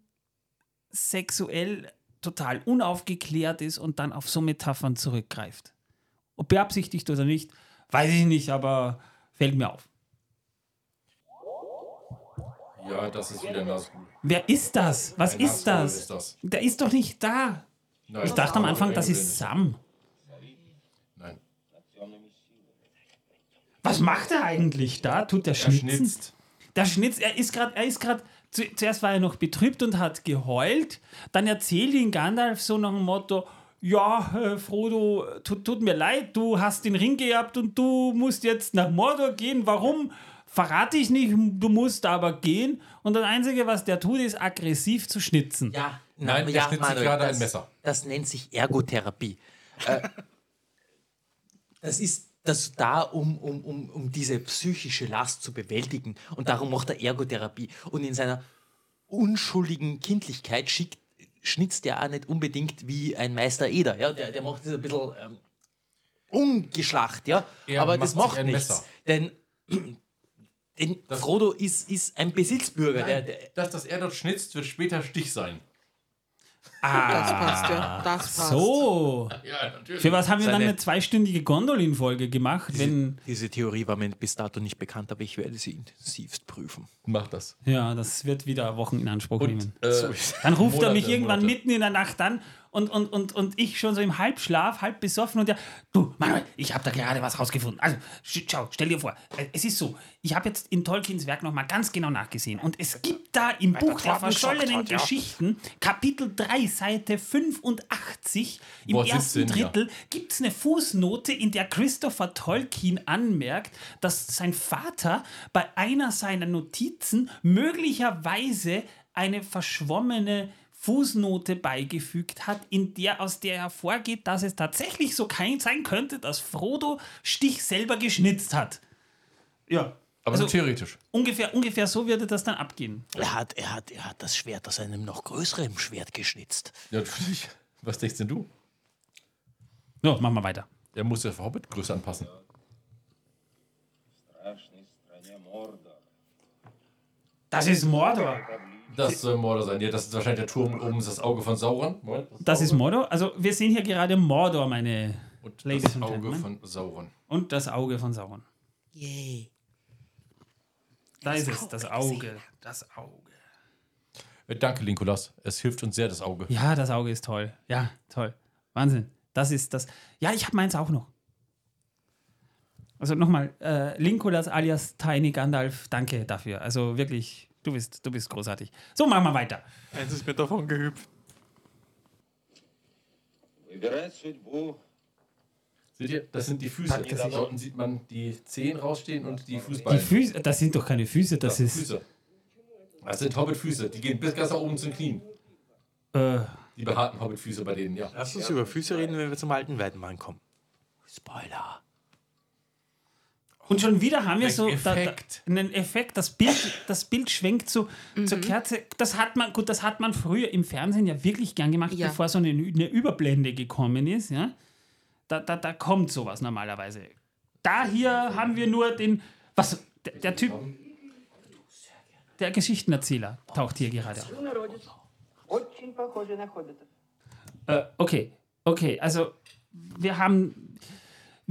S2: sexuell total unaufgeklärt ist und dann auf so Metaphern zurückgreift. Ob beabsichtigt oder nicht, weiß ich nicht, aber fällt mir auf.
S3: Ja, das ist wieder Nazgul.
S2: Wer ist das? Was
S3: Ein
S2: ist das?
S3: ist das.
S2: Der ist doch nicht da.
S3: Nein,
S2: Ich dachte am Anfang, das ist Sam.
S3: Nein.
S2: Was macht er eigentlich da? Tut der
S3: Er
S2: schnitzen?
S3: schnitzt.
S2: Der Schnitz, er ist gerade, er ist gerade, zu, zuerst war er noch betrübt und hat geheult, dann erzählt ihn Gandalf so nach dem Motto, ja, äh, Frodo, tut, tut mir leid, du hast den Ring geerbt und du musst jetzt nach Mordor gehen. Warum? Verrate ich nicht, du musst aber gehen. Und das Einzige, was der tut, ist aggressiv zu schnitzen.
S5: Ja,
S3: Nein, er schnitzt sich gerade ein Messer.
S5: Das nennt sich Ergotherapie. äh, [laughs] das ist das da, um, um, um, um diese psychische Last zu bewältigen. Und darum macht er Ergotherapie. Und in seiner unschuldigen Kindlichkeit schickt, schnitzt er auch nicht unbedingt wie ein Meister Eder. Ja? Der, der macht das ein bisschen ähm, ungeschlacht, ja.
S3: Er
S5: Aber das
S3: macht sich
S5: macht nichts.
S3: Messer.
S5: Denn, denn Frodo ist, ist ein Besitzbürger. Der, der,
S3: Dass das er dort schnitzt, wird später Stich sein.
S4: Das passt ja. Das passt.
S2: So.
S3: Ja, natürlich.
S2: Für was haben wir dann
S5: Seine-
S2: eine zweistündige Gondolin-Folge gemacht, wenn.
S5: Diese Theorie war mir bis dato nicht bekannt, aber ich werde sie intensivst prüfen.
S3: Mach das.
S2: Ja, das wird wieder Wochen in Anspruch nehmen.
S3: Und, äh,
S2: Dann ruft er mich
S3: Monate,
S2: irgendwann
S3: Monate.
S2: mitten in der Nacht an und, und, und, und ich schon so im Halbschlaf, halb besoffen und der, du, Manuel, ich habe da gerade was rausgefunden. Also, sch- schau, stell dir vor, äh, es ist so, ich habe jetzt in Tolkiens Werk nochmal ganz genau nachgesehen und es gibt da im Buch der verschollenen Geschichten, Kapitel 3, Seite 85, im
S3: Boah,
S2: ersten
S3: 17, ja.
S2: Drittel, gibt es eine Fußnote, in der Christopher Tolkien anmerkt, dass sein Vater bei einer seiner Notizen möglicherweise eine verschwommene Fußnote beigefügt hat, in der, aus der hervorgeht, dass es tatsächlich so kein sein könnte, dass Frodo Stich selber geschnitzt hat. Ja.
S3: Aber
S2: also
S3: theoretisch.
S2: Ungefähr, ungefähr so würde das dann abgehen.
S5: Er hat, er, hat, er hat das Schwert aus einem noch größeren Schwert geschnitzt.
S3: Ja, natürlich. Was denkst denn du?
S2: Ja, machen wir weiter.
S3: Er muss ja Hobbit-Größe anpassen.
S2: Das ist Mordor.
S3: Das soll Mordor sein. Ja, das ist wahrscheinlich der Turm oben, ist das Auge von Sauron. Moment,
S2: Das ist Mordor. Also wir sehen hier gerade Mordor, meine
S3: Und
S2: Ladies
S3: das
S2: and
S3: Auge
S2: Gentlemen.
S3: von Sauron.
S2: Und das Auge von Sauron.
S4: Yay.
S2: Da ist es, das Auge. Das Auge.
S3: Äh, Danke, Linkolas. Es hilft uns sehr, das Auge.
S2: Ja, das Auge ist toll. Ja, toll. Wahnsinn. Das ist das. Ja, ich habe meins auch noch. Also nochmal, äh, Linkolas alias Tiny Gandalf, danke dafür. Also wirklich, Du bist, du bist großartig. So, machen wir weiter.
S5: Eins ist mir davon gehüpft.
S3: Seht ihr, das sind die Füße. Da unten sieht man die Zehen rausstehen und die Fußballen.
S2: Die Füße, das sind doch keine Füße, das,
S3: das
S2: ist.
S3: Füße. Das sind Hobbit-Füße, die gehen bis ganz nach oben zu den Knien.
S2: Äh.
S3: Die behaarten Hobbitfüße bei denen, ja.
S5: Lass uns über Füße reden, wenn wir zum alten Werden Weidenmann kommen. Spoiler.
S2: Und schon wieder haben wir so
S3: Effekt.
S2: Da, da, einen Effekt. Das Bild, das Bild schwenkt so, mhm. zur Kerze. Das hat man, gut, das hat man früher im Fernsehen ja wirklich gern gemacht,
S4: ja.
S2: bevor so eine, eine, Überblende gekommen ist. Ja? Da, da, da kommt sowas normalerweise. Da hier haben wir nur den. Was? Der, der Typ. Der Geschichtenerzähler taucht hier gerade auf. Äh, okay, okay, also wir haben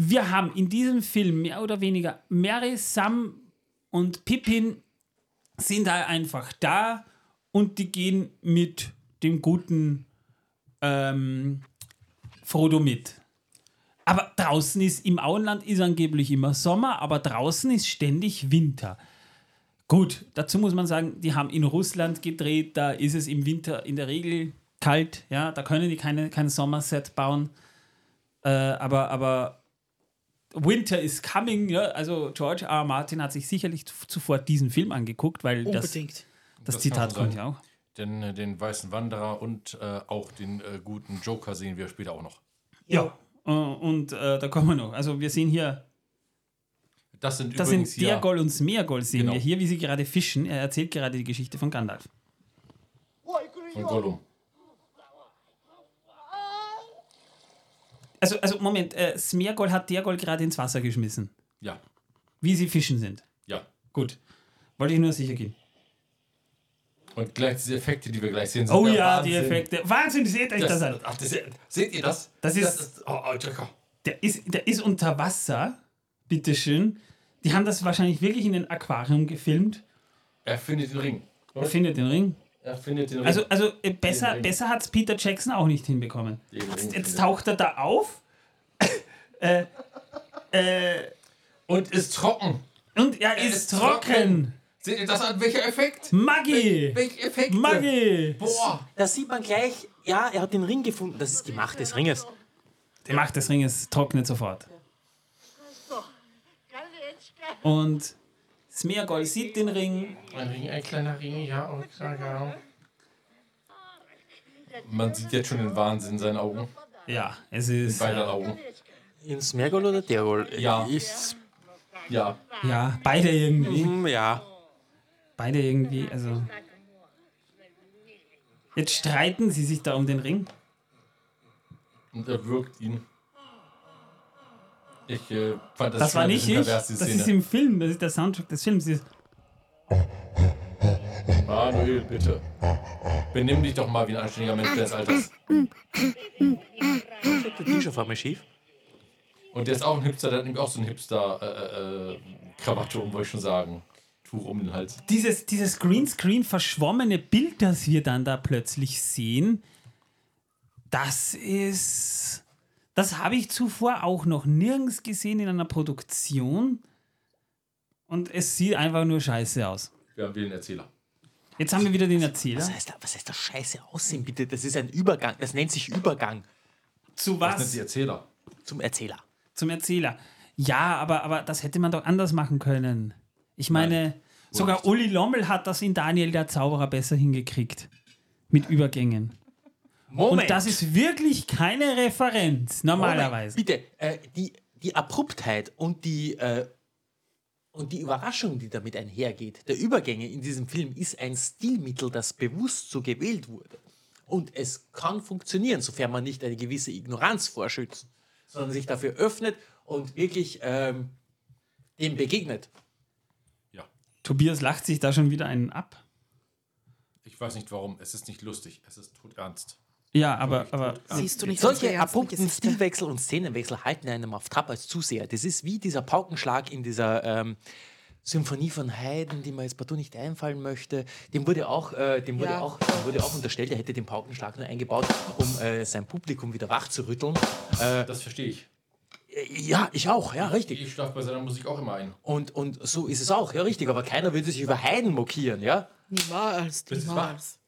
S2: wir haben in diesem Film mehr oder weniger Mary, Sam und Pippin sind da einfach da und die gehen mit dem guten ähm, Frodo mit. Aber draußen ist, im Auenland ist angeblich immer Sommer, aber draußen ist ständig Winter. Gut, dazu muss man sagen, die haben in Russland gedreht, da ist es im Winter in der Regel kalt, ja, da können die keine, kein Sommerset bauen. Äh, aber, aber Winter is coming, ja, also George R. R. Martin hat sich sicherlich zu- zuvor diesen Film angeguckt, weil das,
S4: Unbedingt.
S2: das
S3: Das
S2: Zitat
S3: kann
S2: kommt ja auch.
S3: Den, äh, den weißen Wanderer und äh, auch den äh, guten Joker sehen wir später auch noch.
S2: Ja. Äh, und äh, da kommen wir noch. Also wir sehen hier,
S3: Das sind
S2: das
S3: übrigens
S2: sind
S3: ja,
S2: Dergol und Smeargol sehen
S3: Genau.
S2: wir hier, wie sie gerade fischen. Er erzählt gerade die Geschichte von Gandalf.
S3: von Gollum.
S2: Also, also Moment, äh, Smeargol hat Dergol gerade ins Wasser geschmissen.
S3: Ja,
S2: Wie sie fischen sind.
S3: ja.
S2: Gut. Wollte ich nur sicher gehen.
S3: Und gleich diese Effekte, die wir gleich sehen, sind
S2: Oh ja, die
S3: Wahnsinn.
S2: Effekte. Wahnsinn, seht euch das,
S3: Das,
S2: an.
S3: ach, das, seht ihr das?
S2: Das ist-
S3: oh, oh, Joker.
S2: Der ist, der ist unter Wasser. Bitteschön. Die haben das wahrscheinlich wirklich in ein Aquarium gefilmt.
S3: Er findet den Ring.
S2: Er findet den Ring.
S3: Findet den
S2: also, also äh, besser, besser hat es Peter Jackson auch nicht hinbekommen. Jetzt, jetzt, taucht er da auf. [coughs] äh, äh,
S3: und ist trocken.
S2: Und er, er ist,
S3: ist,
S2: trocken.
S3: trocken. Seht ihr das an welcher Effekt?
S2: Maggie!
S3: Welcher Effekt?
S2: Maggie!
S3: Boah!
S5: Da sieht man gleich, ja, er hat den Ring gefunden. Das ist die Macht des Ringes.
S2: Die Macht des Ringes trocknet sofort. Und Smeargol sieht den Ring.
S3: Ein Ring, ein kleiner Ring, ja. Und, ja. Man sieht jetzt schon den Wahnsinn in seinen Augen.
S2: Ja, es ist.
S3: Beide Augen.
S5: In Smergol oder Dergol?
S3: Ja.
S5: Ist,
S3: Ja.
S2: Ja, beide irgendwie.
S5: mm, ja.
S2: Beide irgendwie, also. Jetzt streiten sie sich da um den Ring.
S3: Und er wirkt ihn. Ich äh, fand das,
S2: Das war nicht ich. Das
S3: Szene.
S2: ist im Film, das ist der Soundtrack des Films. Ist-
S3: Ah, Manuel, bitte. Benimm dich doch mal wie ein anständiger Mensch deines Alters.
S5: Der Tisch auf einmal schief.
S3: Und der ist auch ein Hipster, der hat nämlich auch so ein Hipster-Krawatte um, wollte ich schon sagen. Tuch um den Hals.
S2: Dieses, dieses Greenscreen verschwommene Bild, das wir dann da plötzlich sehen, das ist. Das habe ich zuvor auch noch nirgends gesehen in einer Produktion. Und es sieht einfach nur scheiße aus.
S3: Wir haben wieder einen Erzähler.
S2: Jetzt haben wir wieder den Erzähler.
S5: Was heißt, da, was heißt das Scheiße aussehen, bitte? Das ist ein Übergang. Das nennt sich Übergang
S2: Zu
S3: Das sind
S2: was?
S3: die Erzähler.
S5: zum Erzähler.
S2: Zum Erzähler. Ja, aber, aber das hätte man doch anders machen können. Ich meine, sogar Uli Lommel hat das in Daniel der Zauberer besser hingekriegt. Mit Übergängen.
S5: Moment.
S2: Und das ist wirklich keine Referenz, normalerweise.
S5: Bitte, äh, die, die Abruptheit und die, äh, und die Überraschung, die damit einhergeht, der Übergänge in diesem Film, ist ein Stilmittel, das bewusst so gewählt wurde. Und es kann funktionieren, sofern man nicht eine gewisse Ignoranz vorschützt, sondern sich dafür öffnet und wirklich ähm, dem begegnet.
S3: Ja.
S2: Tobias lacht sich da schon wieder einen ab.
S3: Ich weiß nicht warum. Es ist nicht lustig. Es ist todernst.
S2: Ja, aber, aber
S4: Siehst du nicht
S5: Solche abrupten? Stilwechsel und Szenenwechsel halten einem auf Trab als Zuseher. Das ist wie dieser Paukenschlag in dieser ähm, Symphonie von Haydn, die mir jetzt partout nicht einfallen möchte. Dem wurde auch, äh, dem wurde
S4: Ja.
S5: auch, dem wurde auch unterstellt, er hätte den Paukenschlag nur eingebaut, um äh, sein Publikum wieder wach zu rütteln.
S3: Das verstehe ich.
S5: Äh, ja, ich auch, ja, richtig.
S3: Ich schlafe bei seiner Musik auch immer ein.
S5: Und, und so ist es auch, ja, richtig. Aber keiner würde sich über Haydn mokieren, ja?
S4: Niemals,
S3: Das ist
S4: niemals.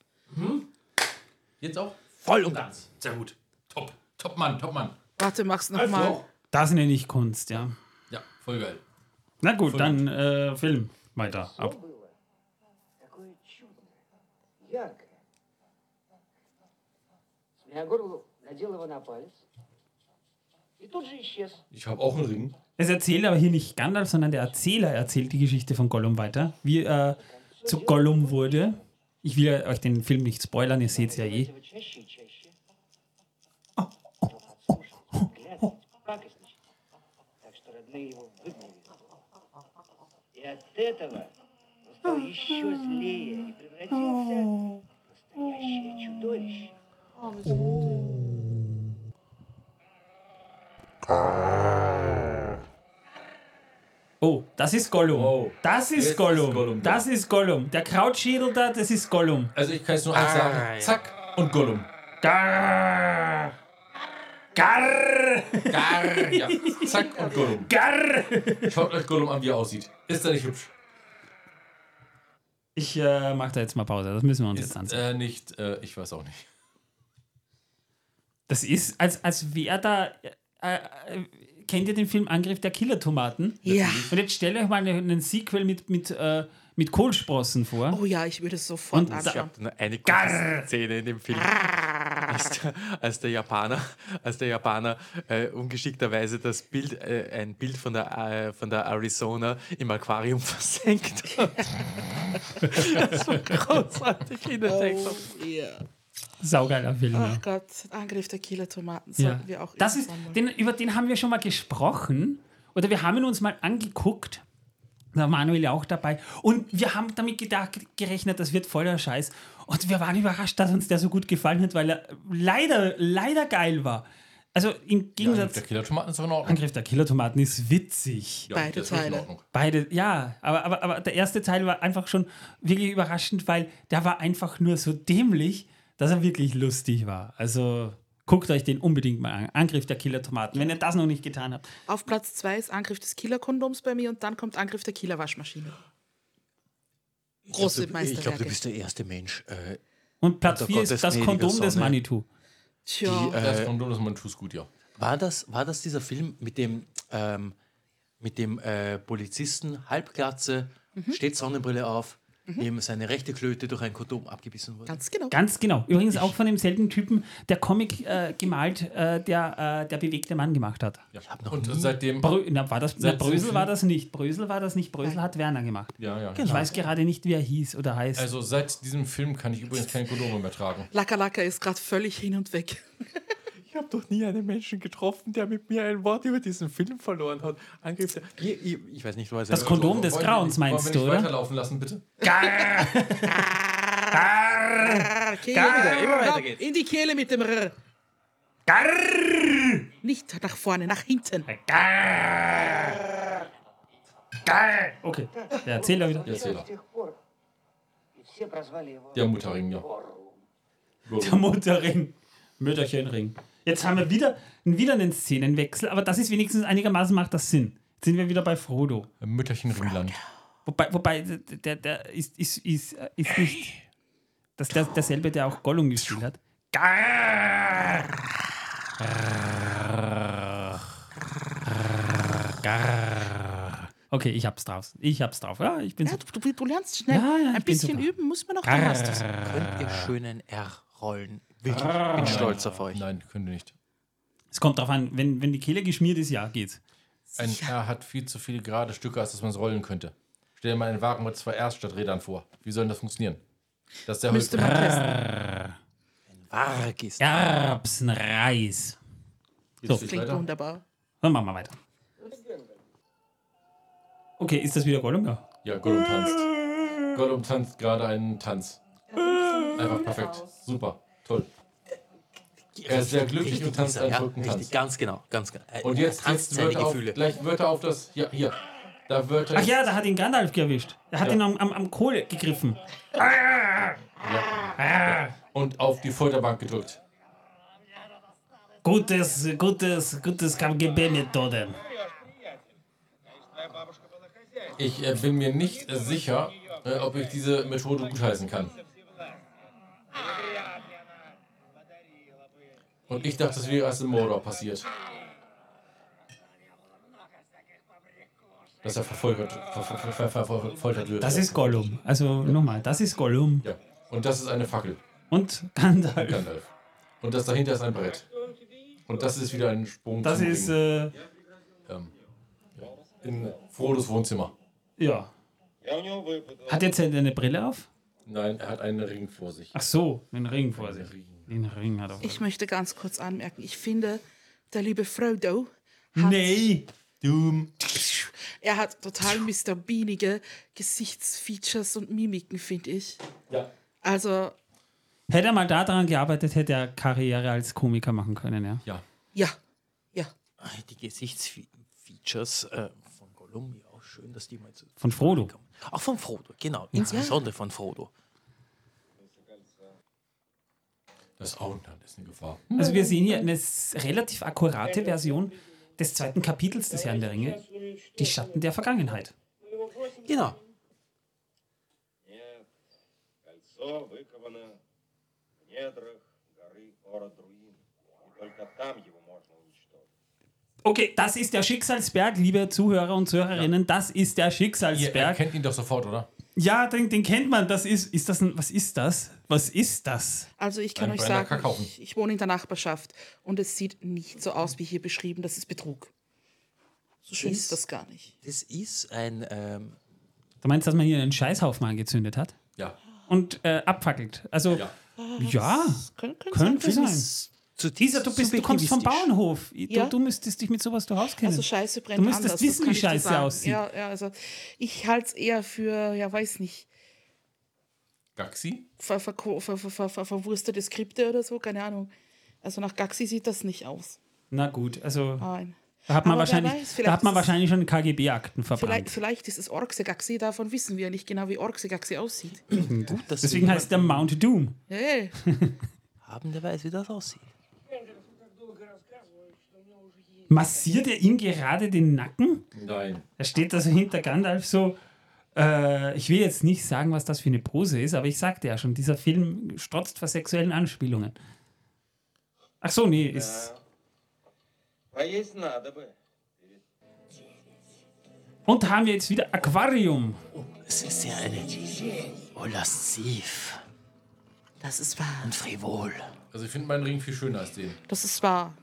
S3: Jetzt auch?
S5: Voll und ganz.
S3: Sehr gut. Top. Top Mann, Top Mann.
S4: Warte, mach's nochmal.
S2: das nenne ich Kunst, ja.
S3: Ja, voll geil.
S2: Na gut, dann äh, Film weiter. Ab.
S8: Такое чудное, яркое. Смеягор надел его на палец и тут же исчез.
S3: Ich habe auch einen Ring.
S2: Es erzählt aber hier nicht Gandalf, sondern der Erzähler erzählt die Geschichte von Gollum weiter, wie er zu Gollum wurde. Ich will euch den Film nicht spoilern, ihr seht es ja eh.
S8: Этого чаще и чаще. Подслушать, взглядывать, пакостничать. Так что родные его выгнали. И от этого он стал еще злее и превратился в настоящее чудовище.
S2: Oh, das ist Gollum.
S3: Oh.
S2: Das ist
S3: Jetzt
S2: Gollum.
S3: ist Gollum.
S2: Das ist Gollum. Der Krautschädel da, das ist Gollum.
S3: Also ich kann jetzt nur eins sagen. Zack und Gollum.
S2: Garr. Garr.
S3: Garr. Ja. [laughs] Zack und Gollum.
S2: Garr.
S3: Schaut euch Gollum an, wie er aussieht. Ist er nicht hübsch?
S2: Ich äh, mache da jetzt mal Pause. Das müssen wir uns jetzt
S3: Ist
S2: ansehen.
S3: äh, nicht, äh, ich weiß auch nicht.
S2: Das ist, als, als wäre da. Äh, äh, kennt ihr den Film Angriff der Killer-Tomaten?
S4: Ja.
S2: Und jetzt stellt euch mal einen, Sequel mit, mit, äh, mit Kohlsprossen vor.
S4: Oh ja, ich würde es sofort
S2: Und
S4: anschauen.
S5: Eine, eine gute Szene in dem Film. Als der, als der Japaner, als der Japaner äh, ungeschickterweise das Bild, äh, ein Bild von der, äh, von der Arizona im Aquarium [laughs] versenkt hat. [laughs] das war großartig in der Text.
S4: Ja.
S2: Saugeiler Film. ja.
S4: Ach Gott, Angriff der Killer-Tomaten
S2: Ja.
S4: sollten wir auch
S2: Das ist, den, über den haben wir schon mal gesprochen. Oder wir haben ihn uns mal angeguckt. Da war Manuel ja auch dabei. Und wir haben damit gedacht, gerechnet, das wird voller Scheiß. Und wir waren überrascht, dass uns der so gut gefallen hat, weil er leider, leider geil war. Also im
S3: Ja,
S2: Gegensatz.
S3: der Killer-Tomaten ist in Ordnung.
S2: Angriff der Killer-Tomaten ist witzig.
S3: Ja,
S4: Beide Teile.
S3: Ordnung.
S2: Beide, ja, aber, aber, aber der erste Teil war einfach schon wirklich überraschend, weil der war einfach nur so dämlich, dass er wirklich lustig war. Also guckt euch den unbedingt mal an. Angriff der Killer-Tomaten, wenn ihr das noch nicht getan habt.
S4: Auf Platz 2 ist Angriff des Killer-Kondoms bei mir und dann kommt Angriff der Killer-Waschmaschine. Große
S5: Ich glaube,
S4: Meisterwerke.
S5: du bist der erste Mensch, äh,
S2: Und Platz
S5: Unter
S2: 4 ist das Kondom des
S5: Sonne.
S2: Manitou.
S4: Tja,
S3: Das Kondom, das man tut, gut, ja.
S5: War das, war das dieser Film mit dem, ähm, mit dem äh, Polizisten, Halbglatze,
S4: Mhm.
S5: steht Sonnenbrille auf, dem seine rechte Klöte durch ein Kondom abgebissen wurde?
S4: ganz genau.
S2: Ganz genau. Übrigens auch von demselben Typen, der Comic äh, gemalt, äh, der äh, der bewegte Mann gemacht hat.
S3: ja.
S5: noch
S3: Und
S5: nie-
S3: seitdem.
S2: Brö na, war das, na,
S3: Seit-
S2: Brösel war das nicht. Brösel war das nicht. Brösel hat Werner gemacht.
S3: Ja, ja.
S2: Ich weiß gerade nicht, wie er hieß oder heißt.
S3: Also seit diesem Film kann ich übrigens keine Kondome mehr tragen.
S4: Laka Laka ist gerade völlig hin und weg. [laughs]
S5: ich habe doch nie einen Menschen getroffen, der mit mir ein Wort über diesen Film verloren hat. Angriff der, ich, ich, ich weiß nicht, was
S2: Das Kondom
S3: so, des
S2: Grauens meinst
S3: nicht,
S2: du, oder?
S3: weiterlaufen lassen, bitte?
S4: Gar! Gar! Okay, Gar! Wieder,
S5: immer weiter geht's.
S4: In die Kehle mit dem R. Gar! Nicht nach vorne, nach hinten.
S2: Gar! Gar! Okay,
S3: der Erzähler
S8: wieder. Der Erzähler.
S3: Der Mutterring, ja.
S2: Der Mutterring. Mütterchenring. Jetzt haben wir wieder, wieder einen Szenenwechsel, aber das ist wenigstens einigermaßen macht das Sinn. Jetzt sind wir wieder bei Frodo.
S3: Mütterchen Ringland.
S2: Wobei, wobei der, der ist, ist, ist, ist nicht. Das der, derselbe, der auch Gollum gespielt hat. Okay, ich hab's drauf. Ich hab's drauf. Ja, ich bin
S4: Ja,
S2: so.
S4: du, du, du lernst schnell.
S2: Ja, ja,
S4: Ein bisschen
S2: super.
S4: üben muss man noch. Dann hast du's.
S5: Könnt ihr schönen R-Rollen. Wirklich, ich bin stolz auf euch.
S3: Nein, können wir nicht.
S2: Es kommt drauf an, wenn, wenn die Kehle geschmiert ist, ja, geht's.
S3: Ein R hat viel zu viele gerade Stücke, als dass man es rollen könnte. Stell dir mal einen Wagen mit zwei Rs statt Rädern vor. Wie soll denn das funktionieren? Das ist der
S4: Müsste
S3: Holz.
S4: man testen.
S5: Arg ist.
S2: Erbsenreis.
S3: Jetzt geht's
S4: Klingt
S3: weiter.
S4: wunderbar.
S2: Dann machen wir weiter. Okay, ist das wieder Gollum? Ja.
S3: Ja, Gollum tanzt. Gollum tanzt gerade einen Tanz. Einfach perfekt. Super. Toll. Er ist sehr glücklich
S5: Richtig
S3: und tanzt einen
S5: ja,
S3: verrückten
S5: richtig, ganz genau, ganz genau. Er-
S3: Und
S5: er
S3: jetzt,
S5: tanzt
S3: jetzt
S5: seine
S3: Wörter auf,
S5: Gefühle.
S3: gleich Wörter auf das. Ja, hier. Da Wörter.
S2: Ach ja, da hat ihn Gandalf erwischt. Er hat
S3: Ja.
S2: ihn am, am, am Kohl gegriffen.
S3: Und auf die Folterbank gedrückt.
S2: Gutes, gutes, gutes KGB-Methoden.
S3: Ich äh, bin mir nicht äh, sicher, äh, ob ich diese Methode gutheißen kann. Und ich dachte, das wäre erst in Mordor passiert. Dass er verfoltert, ver ver ver verfoltert wird.
S2: Das ist Gollum. Also ja. nochmal, das ist Gollum.
S3: Ja. Und das ist eine Fackel.
S2: Und Gandalf.
S3: Und Gandalf. Und das dahinter ist ein Brett. Und das ist wieder ein Sprung.
S2: Das ist. Äh,
S3: ähm, ja. In Frodos Wohnzimmer.
S2: Ja. Hat jetzt eine Brille auf?
S3: Nein, er hat einen Ring vor sich.
S2: Ach so, einen Ring vor sich. Den Ring hat er.
S4: Ich möchte ganz kurz anmerken, ich finde, der liebe Frodo hat,
S2: Nee! Doom.
S4: er hat total Mr. Beanige Gesichtsfeatures und Mimiken, finde ich.
S3: Ja.
S4: Also,
S2: Hätte er mal daran gearbeitet, hätte er Karriere als Komiker machen können, ja.
S3: Ja.
S4: ja, ja.
S5: Ah, Die Gesichtsfeatures äh, von Gollum, ja, auch schön, dass die mal zu.
S2: Von Frodo.
S5: Auch von Frodo, genau. Insbesondere von Frodo.
S3: Das Auenland ist eine Gefahr.
S2: Also wir sehen hier eine relativ akkurate Version des zweiten Kapitels des Herrn der Ringe, die Schatten der Vergangenheit.
S5: Genau.
S2: Okay, das ist der Schicksalsberg, liebe Zuhörer und Zuhörerinnen, das ist der Schicksalsberg.
S3: Ihr kennt ihn doch sofort, oder?
S2: Ja, den, den kennt man. Das ist, ist das ein, was ist das? Was ist das?
S4: Also ich kann
S3: Ein
S4: euch sagen, ich, ich wohne in der Nachbarschaft und es sieht nicht so aus, wie hier beschrieben. Das ist Betrug. So schön ist
S5: Ist-
S4: das gar nicht.
S5: Das ist ein. Ähm,
S2: Du meinst, dass man hier einen Scheißhaufen angezündet hat?
S3: Ja.
S2: Und äh, abfackelt. Also,
S3: Ja.
S2: ja,
S4: Können, können
S2: könnte
S4: sein,
S2: Dieser, du, bist, du kommst vom. Bauernhof. Du,
S4: Ja.
S2: du müsstest dich mit sowas doch auskennen.
S4: Also Scheiße brennt
S2: Du müsstest
S4: anders. das
S2: wissen, wie Scheiße
S4: sagen.
S2: aussieht.
S4: Ja, ja, also ich halte es eher für, ja, weiß nicht,
S3: Gaxi?
S4: ver, ver, ver, ver, ver, ver, verwurstete Skripte oder so, keine Ahnung. Also nach Gaxi sieht das nicht aus.
S2: Na gut, also
S4: Nein.
S2: da hat man,
S4: Aber
S2: wahrscheinlich,
S4: weiß,
S2: da
S4: vielleicht
S2: hat man wahrscheinlich schon KGB-Akten
S4: Vielleicht,
S2: verbrannt.
S4: vielleicht ist es Orxe-Gaxi, davon wissen wir nicht genau, wie Orxe-Gaxi aussieht.
S5: gut,
S2: Deswegen heißt der Mount Doom.
S4: Hey. [laughs]
S5: haben, der weiß, wie das aussieht
S2: massiert er ihm gerade den Nacken?
S3: Nein.
S2: Er steht da so hinter Gandalf so. Äh, ich will jetzt nicht sagen, was das für eine Pose ist, aber ich sagte ja schon, dieser Film strotzt vor sexuellen Anspielungen. Ach so, nee, ist. Und haben wir jetzt wieder Aquarium.
S5: Es ist ja eine Olastiv.
S4: Das ist wahr.
S5: Und frivol.
S3: Also ich finde meinen Ring viel schöner als den.
S4: Das ist wahr.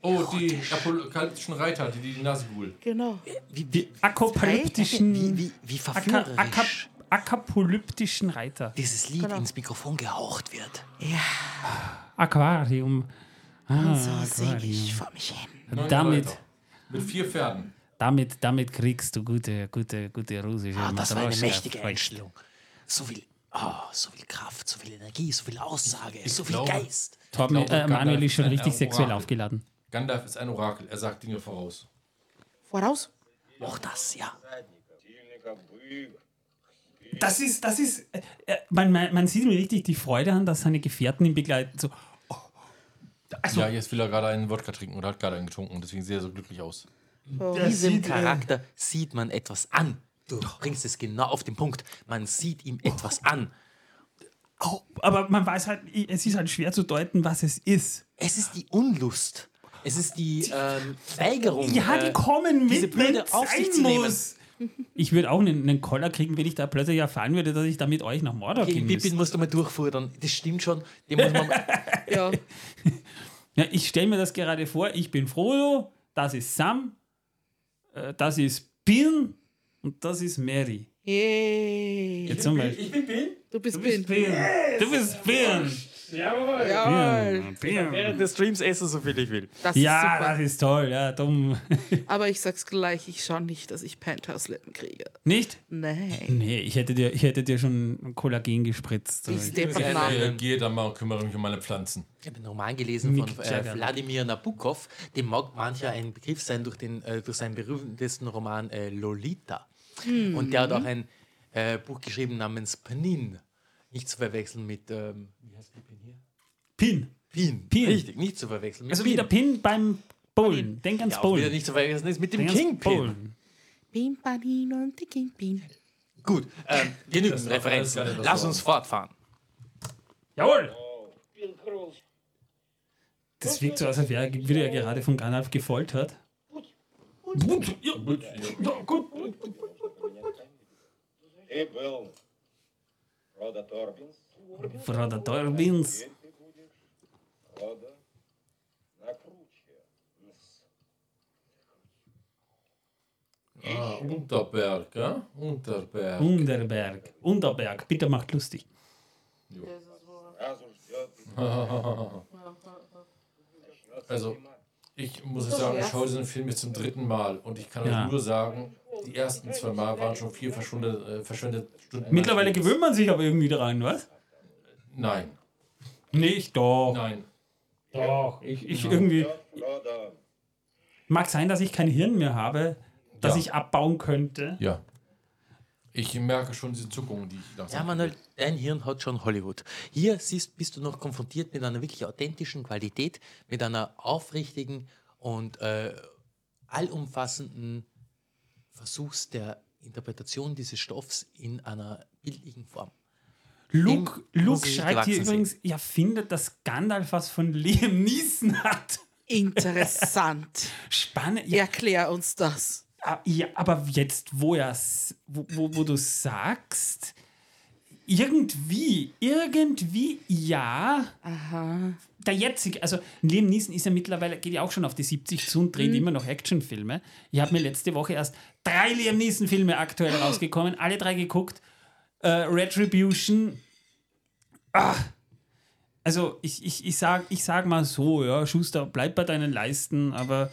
S3: Oh, die apokalyptischen Reiter, die die Nazgul.
S4: Genau.
S5: Wie, wie,
S2: Akapolyptischen.
S5: wie, wie, wie verführerisch
S2: Aka, Akapolyptischen Reiter.
S5: dieses Lied
S4: Genau.
S5: ins Mikrofon gehaucht wird.
S2: Aquarium. Ah,
S4: So singe ich vor mich hin.
S3: Neun
S2: Damit-
S3: Reiter. Mit vier Pferden.
S2: Damit, damit kriegst du gute, gute, gute russische
S5: Ah, das war eine mächtige Einstellung. So viel oh, so viel Kraft, so viel Energie, so viel Aussage, so viel
S3: glaube-
S5: Geist.
S2: Torben,
S3: Ich
S2: äh, Manuel ist schon richtig sexuell aufgeladen.
S3: Gandalf ist ein Orakel, er sagt Dinge voraus.
S4: Voraus?
S5: Auch das, ja.
S2: Das ist, das ist, äh, äh man, man, man sieht ihm richtig die Freude an, dass seine Gefährten ihn begleiten. So, oh. also,
S3: ja, jetzt will er gerade einen Wodka trinken oder hat gerade einen getrunken, deswegen sieht er so glücklich aus.
S5: Oh, Diesem Charakter äh, sieht man etwas an. Du bringst es genau auf den Punkt. Man sieht ihm oh. etwas an.
S2: Oh, aber man weiß halt, es ist halt schwer zu deuten, was es ist.
S5: Es ist die Unlust. Es ist die ähm, Weigerung.
S2: Ja, die
S5: äh,
S2: kommen
S5: diese
S2: mit, wenn
S5: Bürde
S2: es
S5: auf sich zu nehmen.
S2: muss. Ich würde auch einen, einen Koller kriegen, wenn ich da plötzlich erfahren würde, dass ich da mit euch nach Mordor
S5: Okay,
S2: gehen
S5: Pippin
S2: müsste.
S5: musst du mal durchfordern. Das stimmt schon. Den muss man [laughs]
S4: Ja.
S2: Ja, ich stelle mir das gerade vor, ich bin Frodo, das ist Sam, äh, das ist Pin und das ist Mary.
S4: Yay.
S2: Jetzt zum Beispiel.
S1: Ich bin Bill.
S4: Du bist
S2: Du bist
S4: Bin.
S2: Pin. Du bist Pin.
S4: Jawohl.
S2: Pin.
S5: während des Streams essen, so viel ich will.
S4: Das ist
S2: Ja,
S4: super.
S2: das ist toll, ja, dumm. [laughs]
S4: Aber ich sag's gleich, ich schau nicht, dass ich Penthouse-Lippen kriege.
S2: Nicht?
S4: Nein.
S2: Nee, ich hätte dir, ich hätte dir schon Kollagen gespritzt.
S4: Ich.
S3: Äh, geh dann mal und kümmere mich um meine Pflanzen.
S5: Ich habe einen Roman gelesen von
S2: Mick
S5: äh,
S2: Jagger.
S5: Wladimir Nabokov. Dem mag mancher ein Begriff sein durch, den, äh, durch seinen berühmtesten Roman äh, Lolita. Und der hat auch ein äh, Buch geschrieben namens Panin. Nicht zu verwechseln mit, ähm, wie heißt die Pin hier?
S2: Pin.
S5: Pin.
S2: Pin.
S5: Richtig, nicht zu verwechseln.
S2: Also Pin. wieder Pin beim Bowlen. Denk ans
S5: ja, Bowlen. Wieder nicht zu verwechseln ist mit dem Kingpin.
S4: Pin, Pin und die Kingpin.
S5: Gut, ähm, [laughs] genügend Referenzen. Lass uns fortfahren.
S2: Jawohl! Das wirkt so als wäre er ja gerade von Gandalf gefoltert. Ja, gut.
S6: Hey Bill.
S2: Frau Torbins
S6: теперь ты будешь рода Накруче. Нс.
S3: Ah, Unterberg, ja? Unterberg.
S2: Unterberg. Unterberg. Bitte macht lustig.
S6: Сразу ждет [laughs]
S3: Also, ich muss sagen, ich schaue diesen Film jetzt zum dritten Mal und ich kann
S2: Ja.
S3: euch nur sagen, die ersten zwei Mal waren schon vier verschwundene, äh, verschwendete Stunden.
S2: Mittlerweile
S3: meines
S2: gewöhnt man sich aber irgendwie daran, was?
S3: Lebens. Nein,
S2: Nicht doch.
S3: nein.
S2: Doch, ich, ich ja.
S6: irgendwie.
S2: Mag sein, dass ich kein Hirn mehr habe, das
S3: ja.
S2: ich abbauen könnte.
S3: Ja. Ich merke schon diese Zuckungen, die ich langsam.
S5: Ja, Manuel, dein Hirn hat schon Hollywood. Hier siehst, bist du noch konfrontiert mit einer wirklich authentischen Qualität, mit einer aufrichtigen und äh, allumfassenden Versuchs der Interpretation dieses Stoffs in einer bildlichen Form.
S2: Luke,
S5: muss
S2: Luke schreibt hier übrigens, er findet, dass Gandalf was von Liam Neeson hat.
S4: Interessant. [laughs]
S2: Spannend. Ja,
S4: Erklär uns das.
S2: Ah, Ja, aber jetzt, wo, wo, wo, wo du sagst, irgendwie, irgendwie, ja. Der jetzige, also Liam Neeson ist ja mittlerweile, geht ja auch schon auf die 70 zu und dreht immer noch Actionfilme. Ich habe mir letzte Woche erst drei Liam Neeson-Filme aktuell rausgekommen, alle drei geguckt. Äh, Retribution. Ah. Also ich, ich, ich, sag, ich sag mal so, ja, Schuster, bleib bei deinen Leisten, aber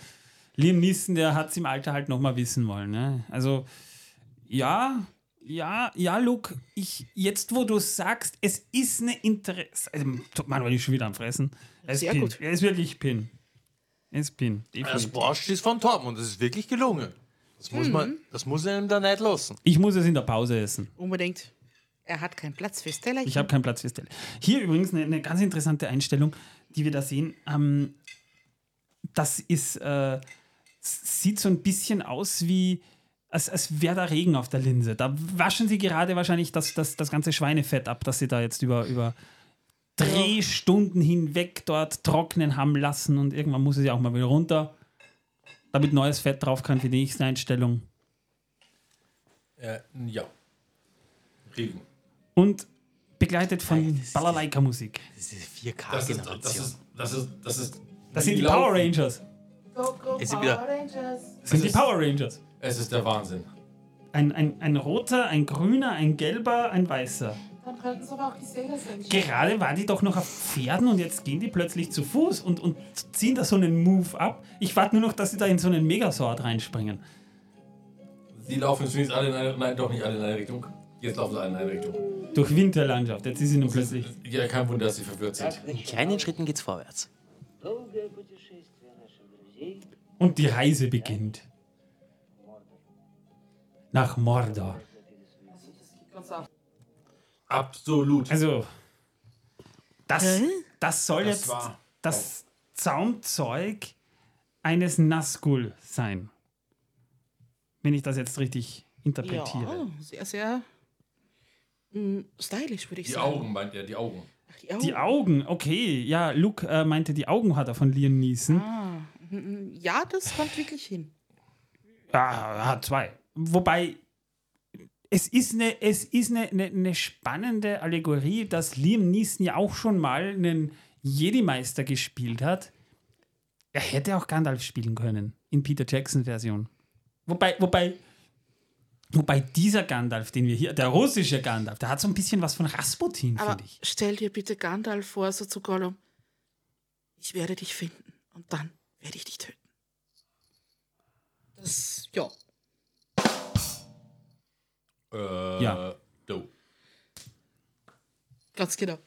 S2: Liam Neeson, der hat es im Alter halt nochmal wissen wollen. Ne? Also, ja, ja, ja, Luke, ich, jetzt wo du sagst, es ist eine Interesse. Also, Manuel ist schon wieder am Fressen. Er ist
S4: Sehr
S2: Pin.
S4: gut.
S2: Er ist wirklich Pin. Er ist Pin.
S5: Das
S2: definitiv.
S5: Borscht ist von Torben und das ist wirklich gelungen. Das muss, man, das muss einem da nicht lassen.
S2: Ich muss es in der Pause essen.
S4: Unbedingt. Er hat keinen Platz fürs Tellerchen.
S2: Ich habe keinen Platz für Stelle. Hier übrigens eine, eine ganz interessante Einstellung, die wir da sehen. Ähm, das ist, äh, sieht so ein bisschen aus wie, als, als wäre da Regen auf der Linse. Da waschen sie gerade wahrscheinlich das, das, das ganze Schweinefett ab, das sie da jetzt über, über Drehstunden hinweg dort trocknen haben lassen und irgendwann muss es ja auch mal wieder runter, damit neues Fett drauf kann für die nächste Einstellung.
S3: Äh, ja. Regen.
S2: Und begleitet von Balalaika-Musik.
S5: Das ist
S3: Das ist, das
S5: Vierk-Generation.
S3: ist, das ist, das ist.
S2: Das sind die. Power Rangers.
S5: Es ist wieder
S2: Das sind die Power Rangers.
S3: Es ist der Wahnsinn.
S2: Ein, ein, ein roter, ein grüner, ein gelber, ein weißer.
S9: Dann könnten es aber auch die Sailor sein.
S2: Gerade waren die doch noch auf Pferden und jetzt gehen die plötzlich zu Fuß und, und ziehen da so einen Move ab. Ich warte nur noch, dass sie da in so einen Megasword reinspringen.
S3: Die laufen zumindest alle in eine, nein, doch nicht alle in eine Richtung. Jetzt laufen sie alle in eine Richtung.
S2: Durch Winterlandschaft, jetzt ist sie nun plötzlich.
S3: Ja, kein Wunder, dass sie verwirrt sind.
S5: In kleinen Schritten geht's vorwärts.
S2: Und die Reise beginnt. Nach Mordor.
S3: Absolut.
S2: Also, das, das soll
S3: das
S2: jetzt das Zaumzeug eines Nazgul sein. Wenn ich das jetzt richtig interpretiere.
S4: Ja, sehr, sehr stylisch, würde ich
S3: Die
S4: sagen.
S3: Augen, meint er, die Augen.
S4: Ach, die Augen.
S2: Die Augen, okay. Ja, Luke äh, meinte, die Augen hat er von Liam Neeson.
S4: Ah, mm, ja, das kommt wirklich hin.
S2: Ja, er hat zwei. Wobei, es ist eine, es ist eine, eine, eine spannende Allegorie, dass Liam Neeson ja auch schon mal einen Jedi-Meister gespielt hat. Er hätte auch Gandalf spielen können, in Peter Jackson-Version. Wobei, wobei, wobei dieser Gandalf, den wir hier, der russische Gandalf, der hat so ein bisschen was von Rasputin,
S4: Aber
S2: finde ich.
S4: stell dir bitte Gandalf vor, so zu Gollum. Ich werde dich finden und dann werde ich dich töten. Das, ja.
S3: Äh,
S2: Ja.
S3: Do.
S4: Ganz genau.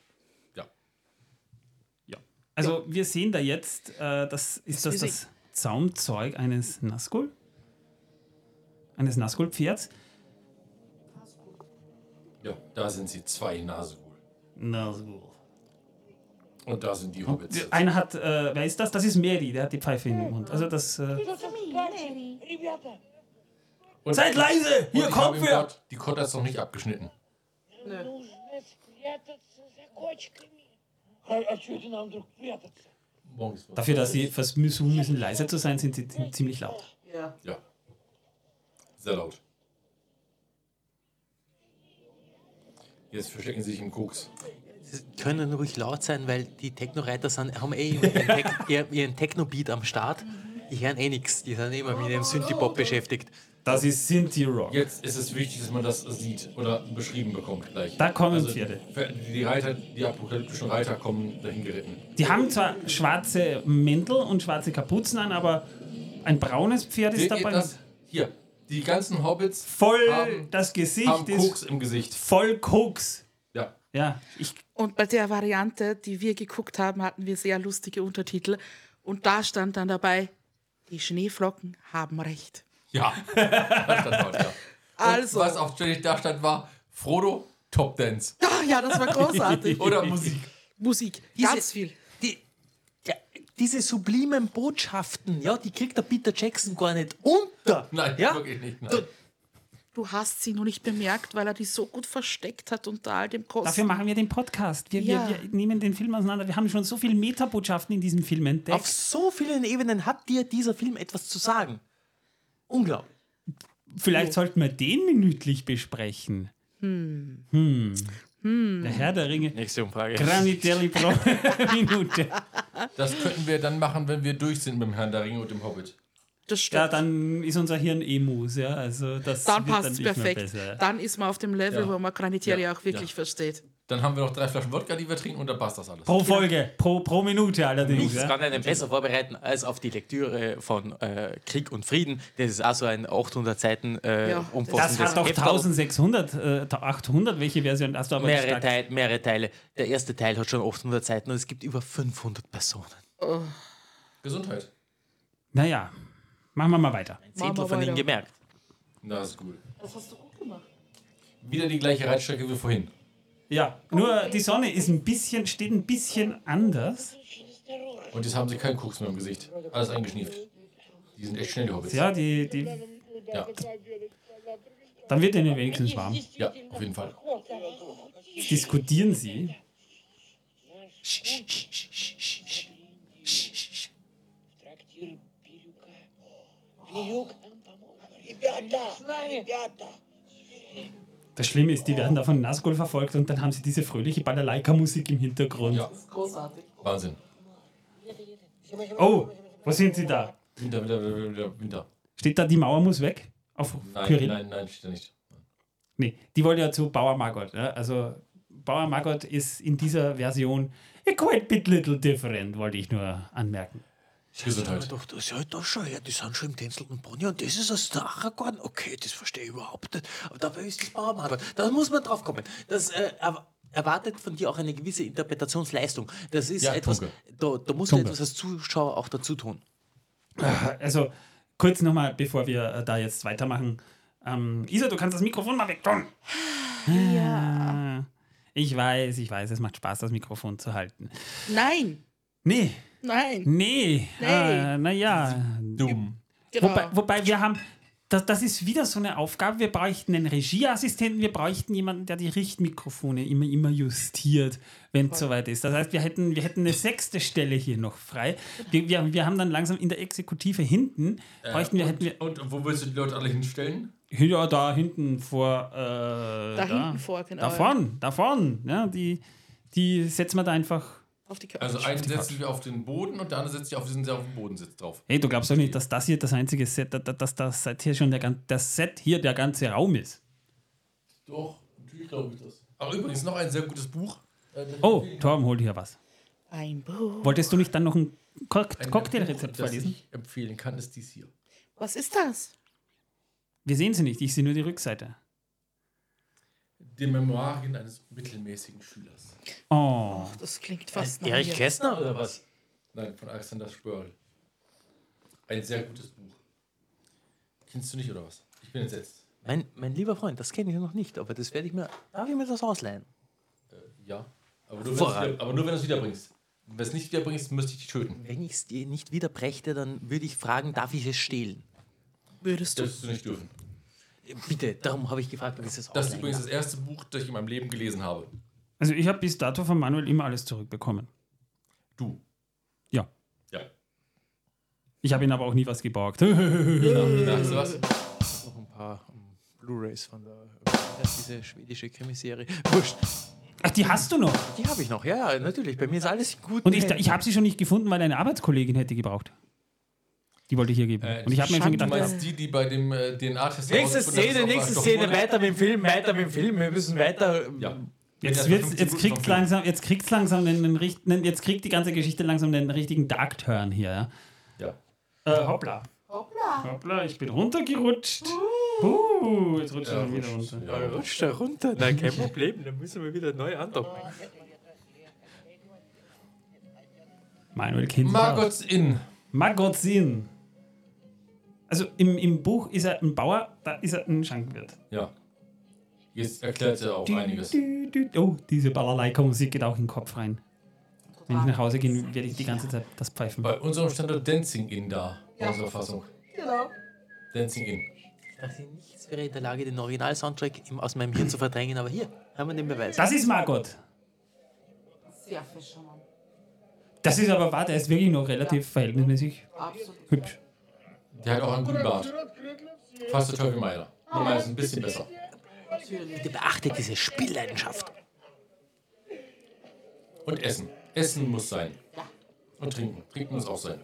S3: Ja.
S2: Also wir sehen da jetzt, äh, das ist das,
S4: ist
S2: das Zaumzeug eines Nazgul eines Nazgul-Pferds?
S3: Ja, da sind sie zwei Nazgul.
S2: Nazgul.
S3: Und da sind die Hobbits.
S2: Und einer hat, äh, wer ist das? Das ist Meri, der hat die Pfeife in den Mund. Also das. Äh
S3: und
S2: Seid leise! Hier kommt wer!
S3: Die Kotter ist noch nicht abgeschnitten. Nö.
S2: Dafür, dass sie versuchen müssen, leiser zu sein, sind sie ziemlich laut.
S4: Ja.
S3: ja. Sehr laut. Jetzt verstecken sie sich im Koks.
S5: Sie können ruhig laut sein, weil die Techno-Reiter haben eh [laughs] ihren, ihren, Techno-Beat am Start. Die hören eh nichts. Die sind immer mit ihrem Synthie-Pop beschäftigt.
S2: Das ist Sinti Rock.
S3: Jetzt ist es wichtig, dass man das sieht oder beschrieben bekommt gleich. Also
S2: Da kommen Pferde.
S3: Die Reiter, die apokalyptischen Reiter kommen dahin geritten.
S2: Die haben zwar schwarze Mäntel und schwarze Kapuzen an, aber ein braunes Pferd ist
S3: Seht ihr
S2: dabei.
S3: das? Hier, die ganzen Hobbits
S2: Voll
S3: haben,
S2: das Gesicht
S3: haben Koks
S2: ist
S3: im Gesicht.
S2: voll Koks.
S3: Ja.
S2: Ja, ich,
S4: Und bei der Variante, die wir geguckt haben, hatten wir sehr lustige Untertitel. Und da stand dann dabei, die Schneeflocken haben recht.
S3: Ja. [laughs] Das stand dort, ja. Und
S4: Also.
S3: Was auch ständig da stand, war Frodo Top Dance.
S4: Ah, ja, das war großartig. [laughs]
S3: Oder Musik.
S4: Musik,
S5: Diese-
S4: ganz viel.
S5: Die, ja, diese sublimen Botschaften, ja, die kriegt der Peter Jackson gar nicht unter. [laughs]
S3: Nein,
S5: ja?
S3: wirklich nicht. Nein.
S4: Du hast sie nur nicht bemerkt, weil er die so gut versteckt hat unter all dem Kosten.
S2: dafür machen wir den Podcast. Wir,
S4: Ja.
S2: wir, wir nehmen den Film auseinander. Wir haben schon so viele Metabotschaften in diesem Film entdeckt.
S5: Auf so vielen Ebenen hat dir dieser Film etwas zu sagen. Unglaublich.
S2: Vielleicht sollten wir den minütlich besprechen. Hm. Der Herr der Ringe.
S5: Nächste Umfrage.
S2: Granitelli pro [laughs] Minute.
S3: Das könnten wir dann machen, wenn wir durch sind mit dem Herrn der Ringe und dem Hobbit.
S4: Das stimmt.
S2: Ja, dann ist unser Hirn Emus, ja. Also das
S4: dann passt es perfekt.
S2: besser.
S4: Dann ist man auf dem Level,
S3: Ja.
S4: wo man Granitieri
S3: Ja.
S4: auch wirklich
S3: Ja.
S4: versteht.
S3: Dann haben wir noch drei Flaschen Wodka, die wir trinken und dann passt das alles.
S2: Pro Folge, pro, pro Minute allerdings.
S5: Nichts
S2: Ja.
S5: kann einen besser vorbereiten als auf die Lektüre von äh, Krieg und Frieden. Das ist auch so ein 800 Seiten äh,
S4: Ja.
S2: Das
S5: umfassendes
S2: hat doch
S5: Heft.
S2: 1600, äh, 800, welche Version hast du aber
S5: mehrere? Teil, mehrere Teile. Der erste Teil hat schon 800 Seiten und es gibt über 500 Personen.
S3: Gesundheit.
S2: Naja, machen wir mal weiter.
S5: Ein Zehntel von ihnen
S4: weiter.
S5: gemerkt.
S3: Na, ist gut.
S4: Das hast du gut gemacht.
S3: Wieder die gleiche Reitstrecke wie vorhin.
S2: Ja, nur die Sonne ist ein bisschen, steht ein bisschen anders.
S3: Und jetzt haben sie keinen Koks mehr im Gesicht. Alles eingeschnieft. Die sind echt schnell, die Hobbits.
S2: Ja, die, die,
S3: Ja,
S2: dann wird ihnen wenigstens warm.
S3: ja auf jeden Fall.
S2: Diskutieren sie.
S7: Трактир Бирюка. Бирюк нам поможет. Ребята, с нами. Ребята.
S2: das Schlimme ist, die werden da von Nazgul verfolgt und dann haben sie diese fröhliche Balalaika-Musik im Hintergrund.
S3: Ja,
S4: Großartig.
S3: Wahnsinn.
S2: Oh, wo sind sie da?
S3: Winter, Winter, Winter, Winter.
S2: Steht da, die Mauer muss weg? Auf
S3: Nein, nein, nein, steht da nicht.
S2: Nee, die wollen ja zu Bauer Margot. Ja? Also Bauer Margot ist in dieser Version a quite bit little different, wollte ich nur anmerken.
S3: Gesundheit.
S5: Doch, das ist ja doch schon, ja, die sind schon im tänzelnden Pony und das ist aus der Aragorn. Okay, das verstehe ich überhaupt nicht. Aber dabei ist das Bauernmargot. Da muss man drauf kommen. Das äh, er- erwartet von dir auch eine gewisse Interpretationsleistung. Das ist
S3: Ja,
S5: etwas,
S3: Tunke.
S5: da, da musst du
S2: Tunke.
S5: etwas als Zuschauer auch dazu tun.
S2: Also, kurz nochmal, bevor wir äh, da jetzt weitermachen. Ähm, Isa, du kannst das Mikrofon mal wegtun. Ja. Ich weiß, ich weiß, es macht Spaß, das Mikrofon zu halten.
S10: Nein,
S2: Nee,
S10: nein.
S2: nee.
S10: Nee.
S2: Ah, naja.
S3: Dumm.
S10: Genau.
S2: Wobei, wobei wir haben, das, das ist wieder so eine Aufgabe, wir bräuchten einen Regieassistenten, wir bräuchten jemanden, der die Richtmikrofone immer, immer justiert, wenn es soweit ist. Das heißt, wir hätten, wir hätten eine sechste Stelle hier noch frei. Wir, wir, wir haben dann langsam in der Exekutive hinten, bräuchten wir, hätten wir,
S3: Und wo willst du die Leute alle hinstellen?
S2: ja, da hinten vor, äh, da,
S10: hinten vor, genau.
S2: Da vorn, da vorn, ja, die, die setzen wir da einfach.
S10: Auf die Couch.
S3: Also einen setzen wir auf den Boden und der andere setzt sich auf diesen, der auf dem Boden sitzt drauf.
S2: Hey, du glaubst doch nicht, dass das hier das einzige Set, dass das, Set hier schon der, das Set hier der ganze Raum ist.
S3: Doch, natürlich glaube ich das. Aber übrigens noch ein sehr gutes Buch. Äh,
S2: Oh, Torben, hol hier was.
S10: Ein Buch.
S2: Wolltest du nicht dann noch ein Co
S3: Ein
S2: Cocktailrezept
S3: das
S2: vorlesen?
S3: ich empfehlen kann, ist dies hier.
S10: Was ist das?
S2: Wir sehen sie nicht, ich sehe nur die Rückseite.
S3: Die Memoirien eines mittelmäßigen Schülers.
S2: Oh.
S10: Das klingt fast nach
S5: Erich. Kästner oder was?
S3: Nein, von Alexander Spörl. Ein sehr gutes Buch. Kennst du nicht, oder was? Ich bin entsetzt.
S5: Mein, mein lieber Freund, das kenne ich noch nicht, aber das werde ich mir. Darf ich mir das ausleihen?
S3: Äh, ja. Aber nur, wieder, aber nur wenn du es wiederbringst. Wenn du es nicht wiederbringst, müsste ich dich töten.
S5: Wenn ich es dir nicht wieder brächte, dann würde ich fragen, darf ich es stehlen?
S10: Würdest du?
S3: Das wirst du nicht dürfen.
S5: Bitte, darum habe ich gefragt, ob ich es
S3: Das ist übrigens das erste Buch, das ich in meinem Leben gelesen habe.
S2: Also ich habe bis dato von Manuel immer alles zurückbekommen.
S3: Du.
S2: Ja.
S3: Ja.
S2: Ich habe ihn aber auch nie was geborgt.
S3: Ja, du was?
S5: noch ein paar ähm, Blu-Rays von der, diese schwedische Krimiserie. Wurscht.
S2: Ach, die hast du noch.
S5: Die habe ich noch, ja, ja, natürlich. Bei mir ist alles gut.
S2: Und ich, ich habe sie schon nicht gefunden, weil eine Arbeitskollegin hätte gebraucht. Die wollte ich hier geben.
S3: Äh,
S2: Und ich habe mir schon
S3: Du
S2: gedacht,
S3: meinst die, die bei dem äh, DNA-Test
S5: Nächste Szene, nächste Szene, weiter mit dem Film, weiter mit dem Film. Wir müssen weiter.
S3: Ja.
S2: Jetzt,
S3: Ja,
S2: wird's,
S3: 15
S2: jetzt
S3: Minuten
S2: kriegt langsam, jetzt kriegt's langsam den, den, richten- jetzt kriegt die ganze Geschichte langsam den richtigen Dark-Turn hier. Ja?
S3: Ja.
S2: Äh, hoppla.
S4: Hoppla.
S2: Hoppla, ich bin runtergerutscht. Uh, jetzt rutscht
S3: Ja,
S2: er wieder runter.
S3: Ja,
S5: Rutscht da runter. Nein, kein Problem. Dann müssen wir wieder neu andocken.
S2: Manuel kennt sich aus.
S3: Margots Inn.
S2: Also im, im Buch ist er ein Bauer, da ist er ein Schankwirt.
S3: Ja. Jetzt erklärt er auch einiges.
S2: Du, du, du. Oh, diese Balalaika-Musik geht auch in den Kopf rein. Wenn ich nach Hause gehe, werde ich die ganze Zeit das pfeifen.
S3: Bei unserem Standort Dancing Inn da. Ja. Unsere Fassung.
S4: Genau.
S3: Dancing Inn.
S5: Ich dachte, nichts wäre in der Lage, den Original-Soundtrack aus meinem Hirn zu verdrängen, aber hier haben wir den Beweis.
S2: Das ist Margot.
S4: Sehr fischermann.
S2: Das ist aber wahr, der ist wirklich noch relativ verhältnismäßig
S4: Absolut.
S2: hübsch.
S3: Der hat auch einen guten Bart. Fast so toll wie meiner. Nur meiner ist ein bisschen besser.
S5: Bitte beachtet diese Spielleidenschaft.
S3: Und Essen. Essen muss sein. Und trinken. Trinken muss auch sein.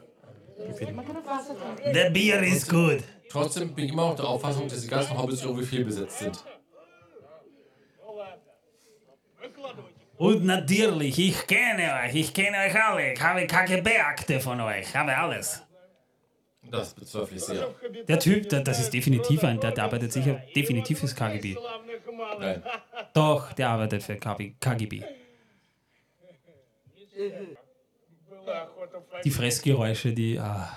S2: Der Bier ist gut.
S3: Trotzdem bin ich immer noch der Auffassung, dass die ganzen Hobbits irgendwie fehlbesetzt sind.
S2: Und natürlich, ich kenne euch, ich kenne euch alle. Ich habe KGB-Akte von euch, ich habe alles.
S3: Das bezweifle ich sehr.
S2: Der Typ, der, das ist definitiv ein, der, der arbeitet sicher definitiv fürs KGB.
S3: Nein.
S2: Doch, der arbeitet für KGB. Die Fressgeräusche, die. Ah.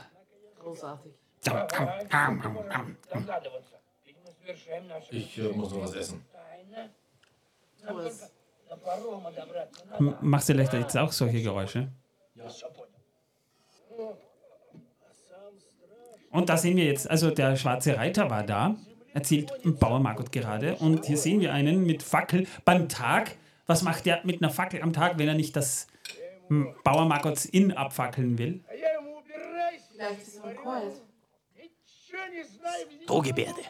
S4: Großartig.
S3: Ich äh, muss noch was essen.
S2: M- Machst du vielleicht jetzt auch solche Geräusche? Und da sehen wir jetzt, also der schwarze Reiter war da, erzählt Bauer Margot gerade. Und hier sehen wir einen mit Fackel beim Tag. Was macht der mit einer Fackel am Tag, wenn er nicht das hm, Bauer Margots Inn abfackeln will?
S4: Vielleicht ist es ihm kalt.
S5: Drohgebärde.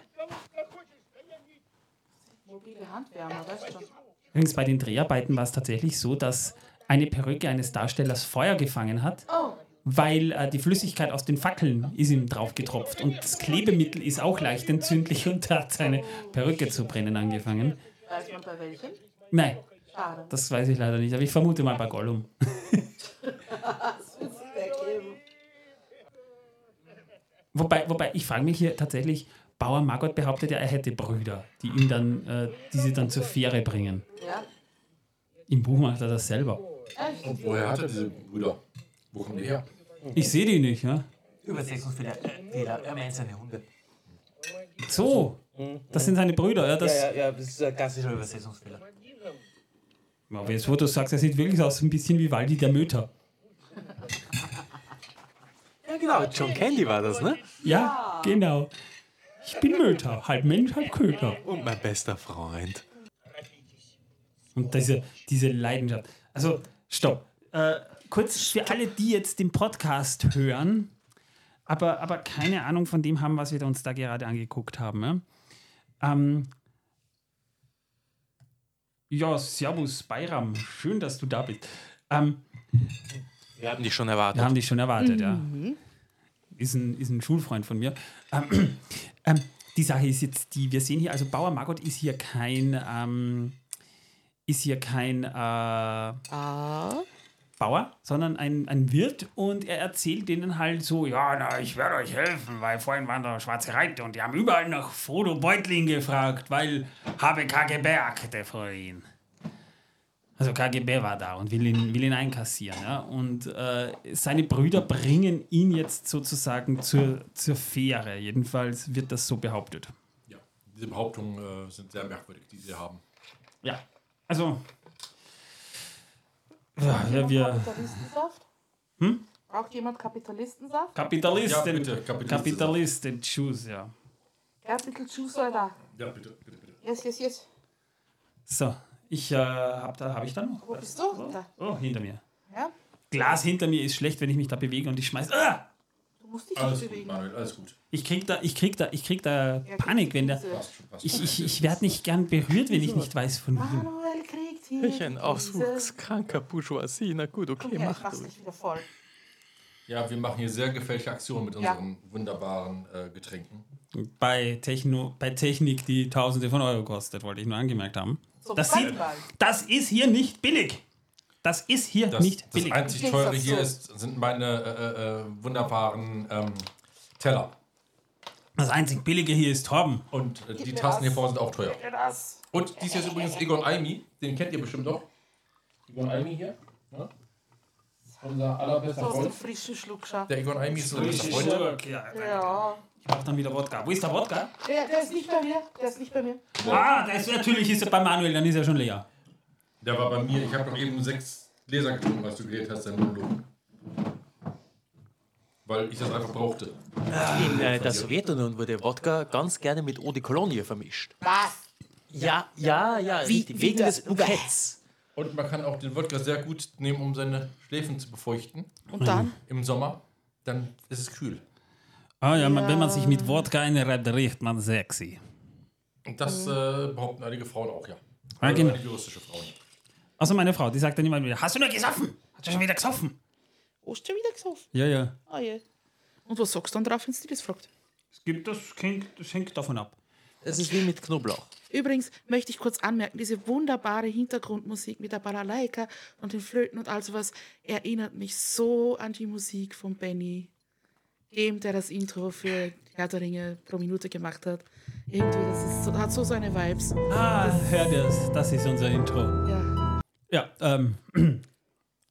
S4: Mobile Handwärmer, weißt schon.
S2: Übrigens bei den Dreharbeiten war es tatsächlich so, dass eine Perücke eines Darstellers Feuer gefangen hat,
S4: Oh,
S2: weil äh, die Flüssigkeit aus den Fackeln ist ihm drauf getropft und das Klebemittel ist auch leicht entzündlich und da hat seine Perücke zu brennen angefangen.
S4: weiß man bei welchem?
S2: Nein,
S4: Schade.
S2: das weiß ich leider nicht, aber ich vermute mal bei Gollum.
S4: Das wird weggeben.
S2: Wobei, wobei ich frage mich hier tatsächlich, Bauer Margot behauptet ja, er hätte Brüder, die ihn dann, äh, die sie dann zur Fähre bringen.
S9: Ja.
S2: Im Buch macht er das selber.
S3: Und woher hat er diese Brüder? Wo kommen die her?
S2: Ich sehe die nicht, ja.
S11: Übersetzungsfehler. Äh, Fehler. Er meint seine Hunde.
S2: So, das sind seine Brüder, ja. Das,
S11: ja, ja, ja, das ist ein klassischer Übersetzungsfehler.
S2: Aber jetzt, wo du sagst, er sieht wirklich aus ein bisschen wie Waldi der Möter.
S5: Ja, genau. John Candy war das, ne?
S2: Ja, genau. Ich bin Möter, halb Mensch, halb Köter.
S5: Und mein bester Freund.
S2: Und diese, diese Leidenschaft. Also, stopp. Äh, kurz für alle, die jetzt den Podcast hören, aber, aber keine Ahnung von dem haben, was wir uns da gerade angeguckt haben. Ja, ähm, ja Servus, Bayram. Schön, dass du da bist. Ähm,
S5: Wir haben dich schon erwartet.
S2: wir haben dich schon erwartet, ja. Ist ein, ist ein Schulfreund von mir. Ähm, ähm, die Sache ist jetzt die, wir sehen hier, also Bauer Margot ist hier kein, ähm, ist hier kein äh,
S4: Ah.
S2: Bauer, sondern ein, ein Wirt und er erzählt denen halt so, ja, na, ich werde euch helfen, weil vorhin waren da schwarze Reiter und die haben überall nach Frodo Beutling gefragt, weil habe KGB Akte vor ihnen. Also KGB war da und will ihn, will ihn einkassieren. Ja? Und äh, seine Brüder bringen ihn jetzt sozusagen zur, zur Fähre. Jedenfalls wird das so behauptet.
S3: Ja, diese Behauptungen äh, sind sehr merkwürdig, die sie haben.
S2: Ja, also... Ja, ja, wir...
S9: Kapitalistensaft?
S2: Hm?
S9: Braucht jemand Kapitalistensaft?
S2: Kapitalisten,
S3: Ja, bitte, Kapitalisten.
S2: Kapitalisten, Choose, ja.
S9: Capital Juice oder da?
S3: Ja, bitte, bitte, bitte.
S9: Yes, yes, yes.
S2: So, ich äh, habe da, habe ich da noch?
S9: Wo bist du? Da.
S2: Oh, hinter mir.
S9: Ja?
S2: Glas hinter mir ist schlecht, wenn ich mich da bewege und ich schmeiß. Ah!
S9: Du musst dich
S3: Alles
S9: nicht
S3: gut,
S9: bewegen.
S3: Manuel, alles gut.
S2: Ich krieg da, ich krieg da, ich krieg da
S9: Er
S2: Panik, wenn der.
S3: Passt passt
S2: Ich, ich, ich werde nicht gern berührt, wenn ich nicht weiß von wem.
S9: Manuel hier.
S5: Ich ein auswuchskranker Bourgeoisie. Na gut, okay,
S9: her,
S5: mach
S9: ich mach's
S5: du.
S9: wieder voll.
S3: Ja, wir machen hier sehr gefällige Aktionen mit
S9: Ja.
S3: unseren wunderbaren äh, Getränken.
S2: Bei, Techno, bei Technik, die Tausende von Euro kostet, wollte ich nur angemerkt haben.
S9: Zum
S2: Das, sieht, das ist hier nicht billig. Das ist hier
S3: Das,
S2: nicht
S3: das
S2: billig.
S3: einzig
S9: Im
S3: teure hier ist, sind meine äh, äh, wunderbaren ähm, Teller.
S2: Das einzig billige hier ist Torben.
S3: Und äh, die Tassen hier vorne sind auch teuer. Und dies hier ist übrigens Egon Aimi. Den kennt ihr bestimmt doch. Egon Aimi hier. Ja? Unser allerbester
S9: So aus dem
S3: Freund.
S9: frischen Schluck, schau.
S3: Der Egon Aimi ist unser bester Freund.
S2: Ja,
S9: Ja.
S2: ich brauche dann wieder Wodka. Wo ist der Wodka?
S9: Der, der ist nicht bei mir. Der ist nicht bei mir.
S2: Ah, der ist, natürlich ist er bei Manuel, dann ist er schon leer.
S3: Der war bei mir. Ich habe noch eben sechs Gläser getrunken, was du geredet hast, dein Monolog. Weil ich das einfach brauchte.
S5: In äh, der Sowjetunion wurde Wodka ganz gerne mit Eau de Cologne vermischt.
S9: Was?
S5: Ja, ja, ja, richtig. Wegen des Bouquets.
S3: Und man kann auch den Wodka sehr gut nehmen, um seine Schläfen zu befeuchten.
S4: Und dann?
S3: Im Sommer. Dann ist es kühl.
S2: Ah ja, man- wenn man sich mit Wodka einreibt, riecht man sexy.
S3: Und das äh, behaupten einige Frauen auch, ja. Also einige russische Frauen.
S2: Also meine Frau, die sagt dann immer wieder, hast du nur gesoffen? Hast du schon wieder gesoffen?
S4: Hast du wieder gesoffen?
S2: Ja, ja.
S4: Ah je. Und was sagst du dann drauf, wenn sie das fragt?
S2: Es gibt das, hängt, das hängt davon ab.
S5: Es ist wie mit Knoblauch.
S4: Übrigens möchte ich kurz anmerken, diese wunderbare Hintergrundmusik mit der Balalaika und den Flöten und all sowas erinnert mich so an die Musik von Benny, dem, der das Intro für Herr der Ringe pro Minute gemacht hat. Irgendwie, das ist so, hat so seine Vibes.
S2: Ah, hör das, das ist unser Intro.
S4: Ja.
S2: Ja, ähm, [clears throat]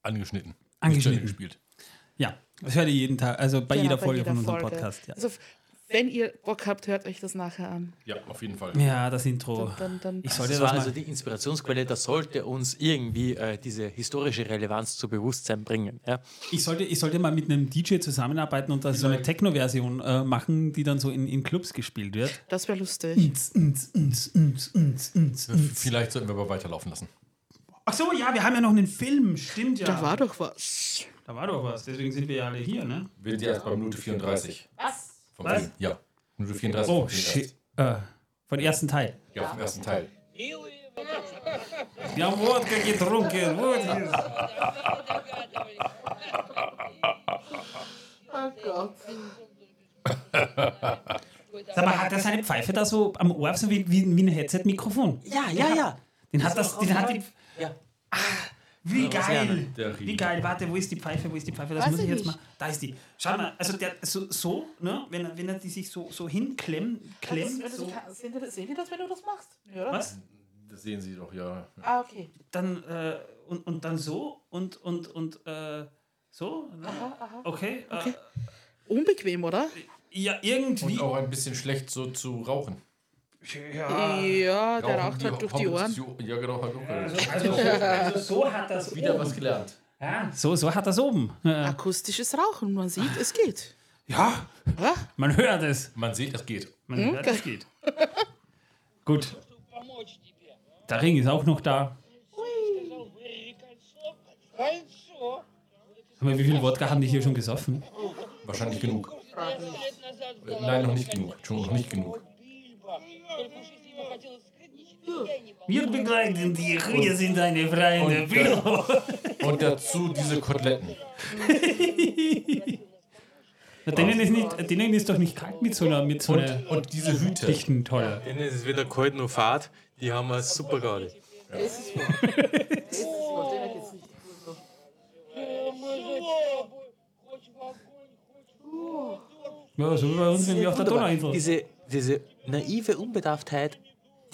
S3: Angeschnitten.
S2: Angeschnitten.
S3: Gespielt.
S2: Ja, das hört ihr jeden Tag, also bei
S4: Genau,
S2: jeder
S4: bei
S2: Folge
S4: jeder
S2: von unserem
S4: Folge.
S2: Podcast. Ja.
S4: Also, wenn ihr Bock habt, hört euch das nachher an.
S3: Ja, auf jeden Fall.
S2: ja, das Intro.
S4: Dann, dann,
S2: Ich sollte
S5: Das war also die Inspirationsquelle, das sollte uns irgendwie äh, diese historische Relevanz zu Bewusstsein bringen. Ja?
S2: ich, sollte, ich sollte mal mit einem DJ zusammenarbeiten und da so eine Techno-Version äh, machen, die dann so in, in Clubs gespielt wird.
S4: das wäre lustig.
S3: Vielleicht sollten wir aber weiterlaufen lassen.
S2: Ach so, ja, wir haben ja noch einen Film, stimmt ja.
S4: Da war doch was.
S2: Da war doch was, deswegen sind wir ja alle hier, ne?
S3: Wir sind ja erst bei Minute 34.
S9: Was?
S3: Vom
S2: Was?
S3: Film. Ja. Minute 34
S2: Oh, shit. Äh, von ersten Teil.
S3: Ja, vom ersten Teil.
S2: Wir haben Wodka getrunken. Wodka.
S9: Oh Gott.
S2: Sag mal, hat er seine Pfeife da so am Ohr, so wie, wie, wie ein Headset-Mikrofon?
S5: ja, ja, ja.
S2: Den hat das, den hat die,
S5: Ja.
S2: Wie geil! Wie geil! Warte, wo ist die Pfeife? Wo ist die Pfeife? Das
S4: Weiß
S2: muss ich jetzt
S4: nicht.
S2: mal. Da ist die. Schau mal, also der so, so ne, wenn er, wenn er die sich so, so hinklemmt, klemmt, so,
S9: sehen, die, sehen die das, wenn du das machst? Ja, oder?
S2: was?
S3: Das sehen Sie doch, ja.
S9: Ah, okay.
S2: Dann äh, und, und dann so und und und äh, so. Ne? Okay. Äh,
S4: Unbequem, oder?
S2: ja, irgendwie.
S3: Und auch ein bisschen schlecht so zu rauchen.
S2: Ja,
S4: ja der raucht halt durch die Ohren.
S3: Ja, genau, halt auch
S2: also, also, so, also so hat das
S3: Wieder
S2: oben.
S3: was gelernt.
S2: Ja. So, so hat das oben.
S4: Akustisches Rauchen, man sieht, es geht.
S2: Ja,
S4: ja.
S2: man hört es.
S3: Man sieht, es geht.
S2: Man hm? hört, es geht. Gut. Der Ring ist auch noch da. Wie viel Wodka haben die hier schon gesoffen?
S3: Wahrscheinlich genug. Nein, noch nicht genug. Schon noch nicht genug.
S2: Wir hm. begleiten dich, wir sind deine Freunde.
S3: Und, da, und dazu diese Koteletten.
S2: Denen, ist nicht, denen ist doch nicht kalt mit so einer. Mit so und, einer
S3: und diese Hüte.
S2: Dichten, toll.
S5: Denen ist es weder kalt noch fad, die haben wir super gerade. Ja.
S9: Das ist wahr. Das ist wahr, denen geht's nicht gut.
S2: Ja, so wie bei uns irgendwie auf der Donauinsel.
S11: Diese, diese naive Unbedarftheit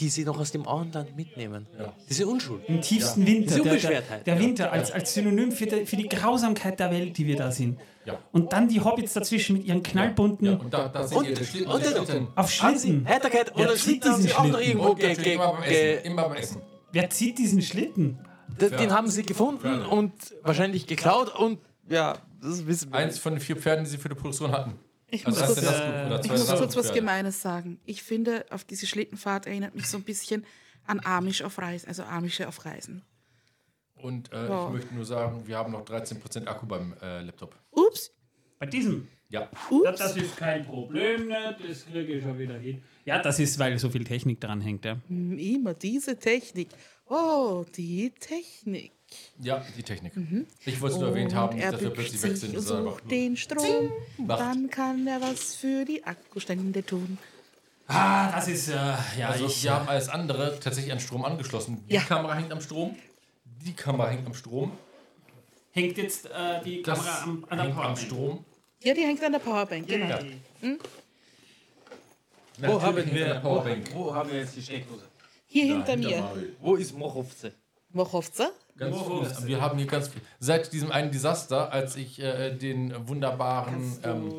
S11: die sie noch aus dem Auenland mitnehmen. Diese Unschuld.
S2: Im tiefsten Winter.
S11: Diese
S2: Der, der,
S11: Unbeschwertheit.
S2: der Winter als, als Synonym für die, für die Grausamkeit der Welt, die wir da sind.
S3: Ja.
S2: Und dann die Hobbits dazwischen mit ihren knallbunten
S3: Und da, da den Schlitten.
S11: und
S3: den
S11: der-
S3: Schlitten.
S2: auf Schlitten.
S11: Heiterkeit und
S2: Wer
S11: dann
S2: diesen
S11: sie auch noch
S2: Schlitten?
S11: irgendwo
S3: Und
S11: ge,
S3: immer beim
S11: ge,
S3: Essen. Immer beim Essen.
S2: Wer zieht diesen Schlitten?
S11: Den haben sie gefunden und wahrscheinlich geklaut und ja, das wissen wir.
S3: Eins von den vier Pferden, die sie für die Produktion hatten.
S4: Ich
S3: Also
S4: muss kurz,
S3: Lastgruppe oder
S4: ich muss kurz was. Gemeines sagen. Ich finde, auf diese Schlittenfahrt erinnert mich so ein bisschen an Amish auf Reisen, also Amische auf Reisen.
S3: Und äh,
S4: Ja.
S3: ich möchte nur sagen, wir haben noch 13% Akku beim äh, Laptop.
S4: Ups,
S2: Bei diesem?
S3: Ja.
S2: Ja, das ist kein Problem, ne? das kriege ich schon wieder hin. Ja, das ist, weil so viel Technik dran hängt. Ja.
S4: hm, immer diese Technik. Oh, die Technik.
S3: Ja, die Technik. Ich wollte es nur erwähnt haben,
S4: er
S3: dass wir plötzlich weg sind.
S4: und sucht den Strom.
S3: macht.
S4: Dann kann er was für die Akkustände tun.
S2: Ah, das ist, äh, ja,
S3: Also
S2: ich.
S3: wir haben alles andere tatsächlich an Strom angeschlossen. Die
S4: Ja.
S3: Kamera hängt am Strom. Die Kamera hängt am Strom.
S2: Hängt jetzt äh, die
S3: Das
S2: Kamera am, an der
S3: hängt am
S2: Powerbank.
S3: Strom.
S4: Ja, die hängt an der Powerbank, genau.
S3: Ja.
S5: Wo haben wir,
S3: Powerbank.
S5: wo haben wir jetzt die Steckdose?
S4: Hier
S3: Ja,
S4: hinter mir.
S3: Mario.
S5: Wo ist Mochovce?
S4: Mochovce?
S3: Ganz viel. Wir haben hier ganz viel. Seit diesem einen Desaster, als ich äh, den wunderbaren ähm,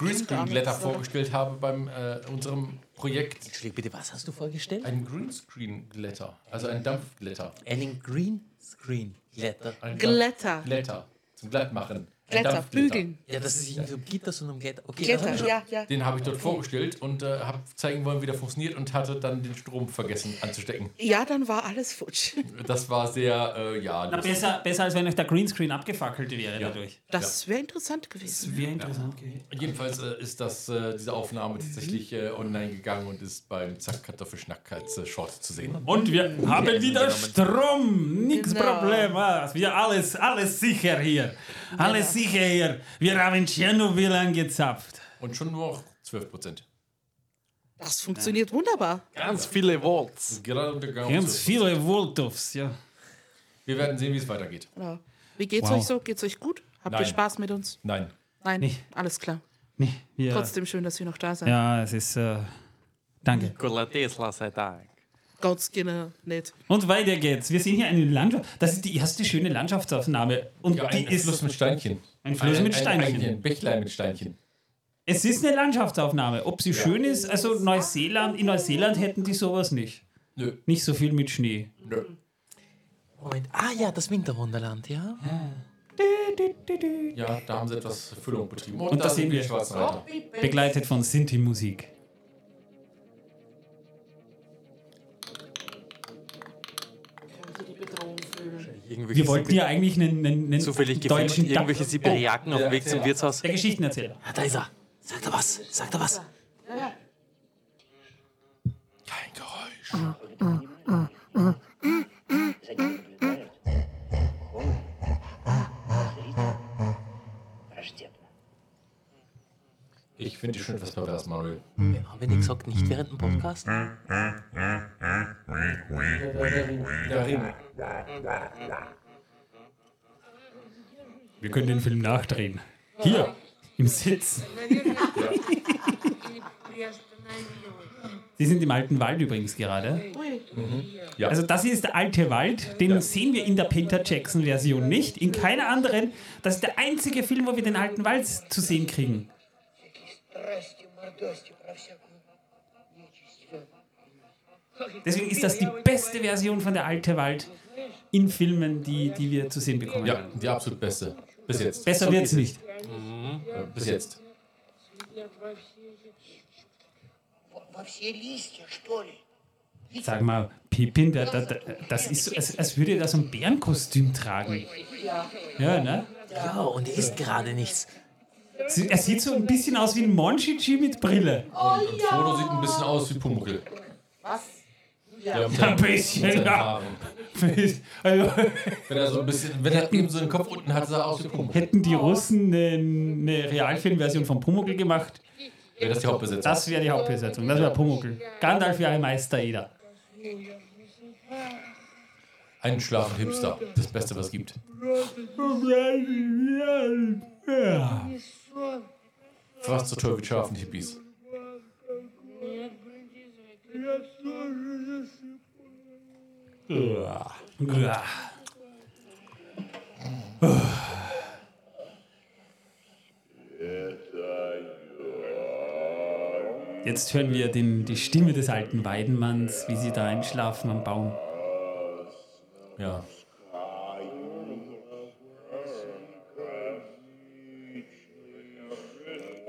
S4: oder?
S3: vorgestellt habe beim äh, unserem Projekt.
S11: Entschuldigung, bitte, was hast du vorgestellt?
S3: Ein Greenscreen-Glätter, also ein Dampfglätter.
S11: Einen Greenscreen Glätter.
S3: Ein
S4: Glätter.
S3: Glätter. Zum Glattmachen.
S4: Glätter, bügeln.
S11: Ja, das ist nicht um Gitter, sondern um Glätter. Okay, ich schon-
S4: ja, ja.
S3: Den habe ich dort vorgestellt und äh, habe zeigen wollen, wie der funktioniert und hatte dann den Strom vergessen anzustecken.
S4: Ja, dann war alles futsch.
S3: Das war sehr, äh, ja.
S2: Na, besser, besser als wenn euch der Greenscreen abgefackelt wäre
S3: Ja.
S2: dadurch.
S4: Das wäre interessant gewesen.
S2: Das wäre interessant gewesen.
S3: Jedenfalls äh, ist das, äh, diese Aufnahme tatsächlich äh, online gegangen und ist beim Zack Kartoffelschnack als äh, Short zu sehen.
S2: Und wir haben wieder Strom. Nix
S4: Genau.
S2: Problem. ah. Wir alles, alles sicher hier. Alles sicher hier. Wir haben Tschernobyl angezapft.
S3: Und schon nur noch 12 Prozent.
S4: Das funktioniert wunderbar.
S5: Ganz viele Volts.
S3: Gerade.
S2: Ganz viele Voltovs, ja.
S3: Wir werden sehen, wie es weitergeht.
S4: Genau. Wie geht's
S2: Wow.
S4: euch so? Geht's euch gut? Habt ihr
S3: Nein.
S4: Spaß mit uns?
S3: Nein.
S4: Nein,
S2: Nee.
S4: alles klar.
S2: Nee, wir,
S4: Trotzdem schön, dass wir noch da sind.
S2: ja, es ist. Äh, danke.
S5: Nikola Tesla sei Dank.
S4: Ganz genau nicht.
S2: Und weiter geht's. Wir sehen hier eine Landschaft. Das ist die erste schöne Landschaftsaufnahme. Und
S3: Ja,
S2: die
S3: ein
S2: ist.
S3: Fluss mit Steinchen.
S2: Ein Fluss mit Steinchen.
S3: Ein, ein, ein Bächlein mit Steinchen.
S2: Es ist eine Landschaftsaufnahme. Ob sie schön ist, also Neuseeland, in Neuseeland hätten die sowas nicht.
S3: Nö.
S2: Nicht so viel mit Schnee.
S3: Nö.
S11: Moment. Ah ja, das Winterwunderland, ja.
S3: Ja, da haben sie etwas Füllung betrieben.
S2: Und da sehen wir.
S3: Schwarzen Reiter.
S2: Begleitet von Sinti-Musik.
S5: Irgendwelche
S2: Wir wollten ja eigentlich einen, einen, einen
S5: Zufällig
S2: deutschen
S5: irgendwelche
S2: Dub-
S5: Sibiriaken auf dem Weg zum Wirtshaus.
S2: Oh, der Geschichtenerzähler.
S11: Ah, da ist er. Sagt er was? Sagt er was?
S3: Kein Geräusch. Ich finde die schon etwas pervers, Manuel.
S11: Haben wir nicht gesagt, nicht während dem Podcast?
S3: Der Ring.
S2: Wir können den Film nachdrehen. Hier, im Sitz. Sie sind im alten Wald übrigens gerade.
S3: Ja.
S2: Also das hier ist der alte Wald, den sehen wir in der Peter Jackson Version nicht, in keiner anderen. Das ist der einzige Film, wo wir den alten Wald zu sehen kriegen. Deswegen ist das die beste Version von der alte Wald in Filmen, die, die wir zu sehen bekommen.
S3: Ja, die absolut beste. Bis jetzt.
S2: Besser wird es nicht.
S3: Mhm. Bis jetzt.
S2: Sag mal, Pippin, da, da, das ist, als, als würde er da so ein Bärenkostüm tragen. Ja, ne?
S11: Ja, und er isst gerade nichts.
S2: Sie- Er sieht so ein bisschen aus wie ein Monchichi mit Brille.
S3: Und Frodo sieht ein bisschen aus wie Pumuckl.
S4: Was?
S3: Ja, mit
S2: Ein bisschen, ja. [laughs] Also,
S3: Wenn er so ein bisschen, wenn er eben so den Kopf unten hat, sah er aus wie Pumuckl.
S2: hätten die Russen eine, eine Realfilmversion von Pumuckl gemacht,
S3: Wäre das die Hauptbesetzung?
S2: das wäre die Hauptbesetzung. Das wäre Pumuckl. Gandalf wäre Meister Eder.
S3: Einschlafen Hipster. Das Beste, was es gibt.
S2: Ja.
S3: Fast so toll wie scharfen Hippies.
S2: Ja. Jetzt hören wir den, die Stimme des alten Weidenmanns, wie sie da einschlafen am Baum.
S3: Ja.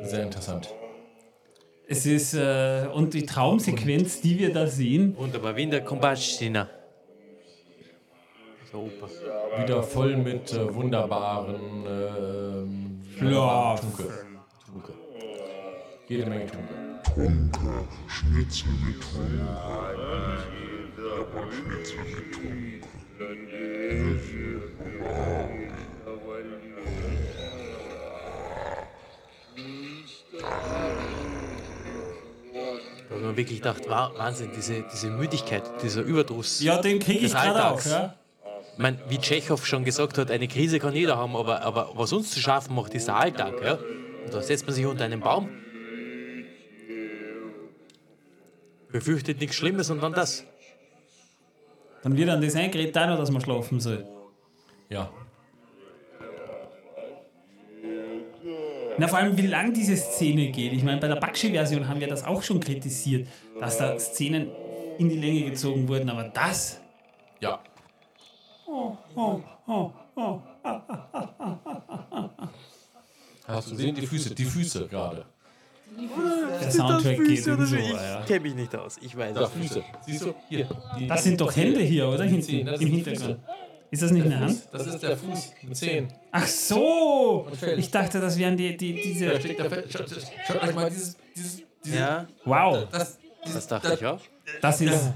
S3: Sehr interessant.
S2: Es ist, äh, und die Traumsequenz, die wir da sehen,
S11: Wunderbar, wie in der Kombatschina. Super.
S3: Wieder voll mit äh, wunderbaren ähm,
S2: Ja.
S3: Tunke. Tunke. Jede Menge Tunke.
S11: Da habe ich mir wirklich gedacht, wow, Wahnsinn, diese, diese Müdigkeit, dieser Überdruss.
S2: ja, den kriege ich
S11: des
S2: gerade auch. Ja?
S11: Ich meine, wie Tschechow schon gesagt hat, eine Krise kann jeder haben, aber, aber was uns zu schaffen macht, ist der Alltag. Ja? Und da setzt man sich unter einen Baum, befürchtet nichts Schlimmes und dann das.
S2: Dann wird an das eingeredet, auch noch, dass man schlafen soll.
S3: Ja.
S2: Na, vor allem, wie lang diese Szene geht. Ich meine, bei der Bakshi-Version haben wir das auch schon kritisiert, dass da Szenen in die Länge gezogen wurden, aber das.
S3: Ja. Hast du gesehen? Die Füße, die Füße gerade.
S2: Der Soundtrack geht in so.
S11: ich
S2: Ja.
S11: kenne mich nicht aus, ich weiß
S3: Da,
S11: es nicht.
S3: Füße. Siehst du? Hier. Die,
S2: Das sind doch Hände hier, oder? Hinten,
S3: das
S2: im Hintergrund. Ist das nicht eine Hand?
S3: Das ist der Fuß mit Zehen.
S2: Ach so! Ich dachte, das wären die, die,
S3: Da
S2: diese.
S3: steckt der. Schaut, schaut euch mal dieses. dieses, dieses
S11: Ja,
S2: Wow!
S3: das,
S11: das dachte ich auch.
S2: Das ist.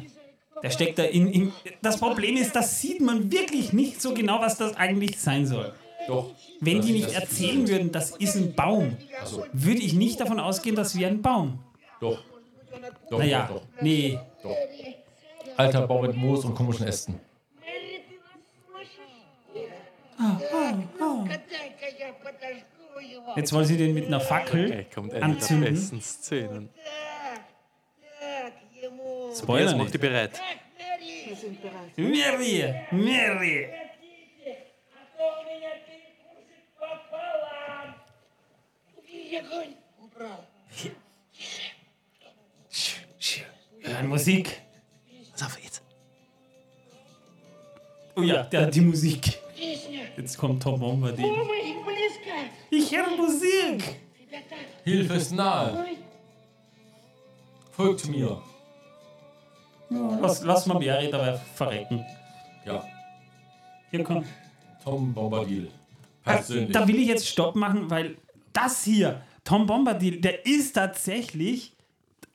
S2: Der steckt da in, in. Das Problem ist, das sieht man wirklich nicht so genau, was das eigentlich sein soll.
S3: Doch.
S2: Wenn die nicht erzählen würden, das ist ein Baum,
S3: Also,
S2: würde ich nicht davon ausgehen, das wäre ein Baum.
S3: doch. Doch,
S2: Naja,
S3: doch, doch.
S2: nee.
S3: Alter Baum mit Moos und komischen Ästen.
S2: Jetzt wollen sie den mit einer Fackel
S11: okay,
S2: anzünden.
S11: Der Szenen.
S2: Spoiler
S11: nicht. Mach die bereit.
S4: Wir sind bereit.
S2: Mary, Mary. Hören Musik.
S11: Was auf, jetzt.
S2: Oh ja, der hat die Musik. Jetzt kommt Tom Bombadil. Ich höre Musik!
S3: Hilfe ist nahe! Folgt mir!
S2: Lass, lass mal Bjerri dabei verrecken.
S3: Ja.
S2: Hier kommt.
S3: Tom Bombadil.
S2: Äh,
S3: Persönlich.
S2: Da, da will ich jetzt Stopp machen, weil das hier, Tom Bombadil, der ist tatsächlich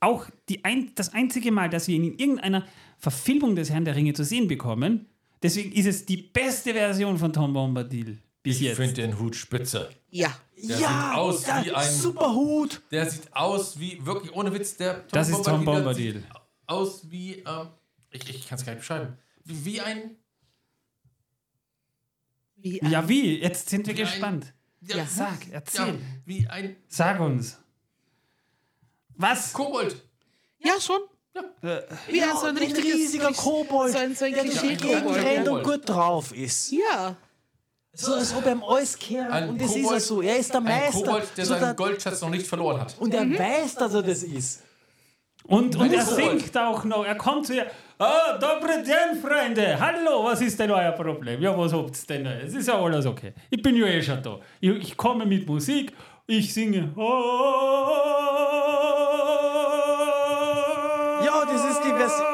S2: auch die ein, das einzige Mal, dass wir ihn in irgendeiner Verfilmung des Herrn der Ringe zu sehen bekommen. Deswegen ist es die beste Version von Tom Bombadil bis
S3: Ich
S2: jetzt.
S3: finde den Hut spitze.
S4: Ja.
S3: Der sieht aus
S11: ja,
S3: wie ein.
S11: super Hut.
S3: Der sieht aus wie, wirklich ohne Witz, der Tom
S2: Das ist Tom Bombadil.
S3: sieht Aus wie, ähm, ich, ich kann es gar nicht beschreiben. Wie, wie ein.
S4: Wie
S2: Ja, wie? Jetzt sind wir
S3: ein-
S2: gespannt.
S3: Ja,
S2: Sag, erzähl.
S3: Ja, wie ein
S2: Sag uns. Was?
S3: Kobold.
S4: Ja, schon.
S2: Äh,
S4: Wie ein, so ein
S5: ein riesiger Kobold,
S4: So ein, so ein
S5: der durch rennt
S4: Ja.
S5: und gut drauf ist.
S4: ja.
S5: So als ob er ihm alles kehrt.
S3: Ein
S5: Und das ist er
S3: Kobold-
S5: so. Er ist der
S3: Ein
S5: Meister.
S3: Kobold, der
S5: so
S3: seinen
S5: der,
S3: Goldschatz noch nicht verloren hat.
S5: und er weiß, dass er das ist.
S2: Und, und er
S3: Kobold.
S2: singt auch noch. Er kommt zu ihr. Ah, dobre den, Freunde. Hallo, was ist denn euer Problem? Ja, was habt's denn? Es ist ja alles okay. Ich bin ja eh schon da. Ich, ich komme mit Musik. Ich singe.
S5: Ja, Version.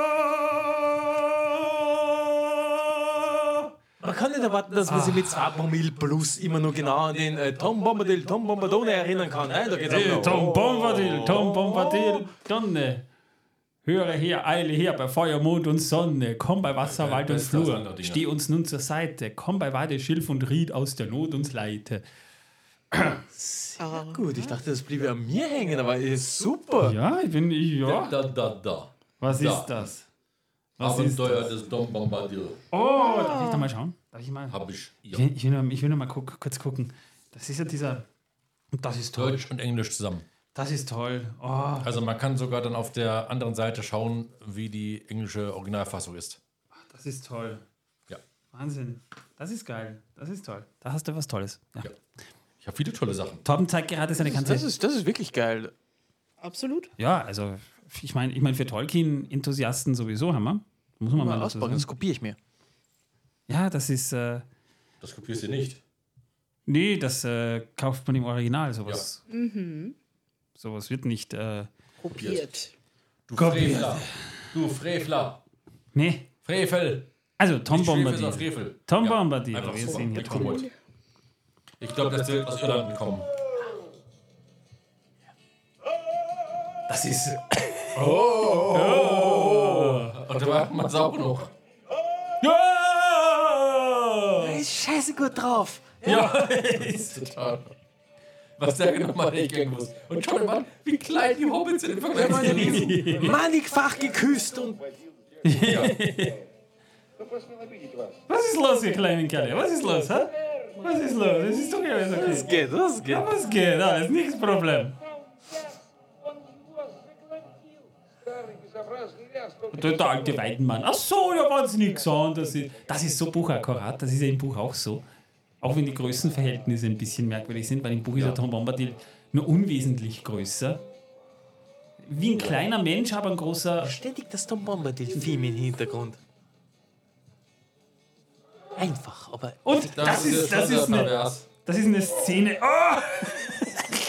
S5: Man kann nicht erwarten, dass man sich mit 2 Promille plus immer nur genau an den äh, Tom Bombadil, Tom Bombadone erinnern kann. Nein, da geht's auch noch.
S2: Tom Bombadil, Tom Bombadil, Donne. Höre her, eile her bei Feuer, Mond und Sonne. Komm bei Wasser, Wald und Flur. Steh uns nun zur Seite. Komm bei Weide, Schilf und Ried aus der Not uns leite.
S5: Gut, ich dachte, das bliebe an mir hängen, aber ist super.
S2: Ja, ich bin ich, ja.
S3: Da, da, da.
S2: Was
S3: Da.
S2: ist das? Was ist
S3: Abenteuer
S2: das?
S3: des Dom Bombadil.
S2: Oh, darf ich da mal schauen? Darf ich mal?
S3: Hab ich.
S2: Ich
S3: Ja.
S2: will, ich will, nur, ich will nur mal guck, kurz gucken. Das ist ja dieser. Das ist toll.
S3: Deutsch und Englisch zusammen.
S2: Das ist toll. Oh,
S3: Also man kann sogar dann auf der anderen Seite schauen, wie die englische Originalfassung ist.
S2: das ist toll.
S3: Ja.
S2: Wahnsinn. Das ist geil. Das ist toll. Da hast du was Tolles. Ja.
S3: Ja. Ich habe viele tolle Sachen.
S2: Torben zeigt gerade seine ganze.
S5: Das ist, das ist wirklich geil.
S4: Absolut.
S2: Ja, also ich meine, ich mein, für Tolkien-Enthusiasten sowieso haben wir. Muss man mal
S5: Mal
S2: sagen.
S5: das kopiere ich mir.
S2: Ja, das ist. Äh,
S3: Das kopierst du nicht.
S2: nee, das äh, kauft man im Original. Sowas,
S4: Mhm.
S2: sowas wird nicht. Äh,
S4: Kopiert.
S3: Du
S2: Kopiert.
S3: Frevler. Du Frevler.
S2: nee.
S3: Frevel.
S2: Also, Tom
S3: Nicht
S2: Bombadil.
S3: Frevel.
S2: Tom
S3: Ja,
S2: Bombadil.
S3: Einfach
S2: Wir
S3: so.
S2: sehen hier Tom.
S3: Ich glaube, das wird aus Irland kommen.
S2: Das ist. Oh! oh.
S3: Und da macht man es auch noch.
S2: Ja!
S5: Er ist scheiße gut drauf.
S2: Ja, ist
S3: total. Was der genau nochmal regeln muss. Und schau mal, wie klein die Hobbits sind. Wir haben
S5: mannigfach geküsst und.
S6: Ja.
S2: Was ist los, ihr kleinen Kerle? Was ist los, hä? Was ist los? Es ist doch alles okay.
S5: Was geht, was geht?
S2: Ja, was geht? Alles nichts Problem.
S6: Und dann
S2: der alte Weidenmann, ach so, ja, wenn sie nicht gesehen, das ist, das ist so buchakkurat, das ist ja im Buch auch so. Auch wenn die Größenverhältnisse ein bisschen merkwürdig sind, weil im Buch ja. ist der Tom Bombadil nur unwesentlich größer. Wie ein kleiner Mensch, aber ein großer.
S5: Ständig das Tom Bombadil-Theme im Hintergrund. Einfach, aber.
S2: Und das, das ist, das, ist, das,
S3: ist eine,
S2: das ist eine Szene. Oh! [laughs]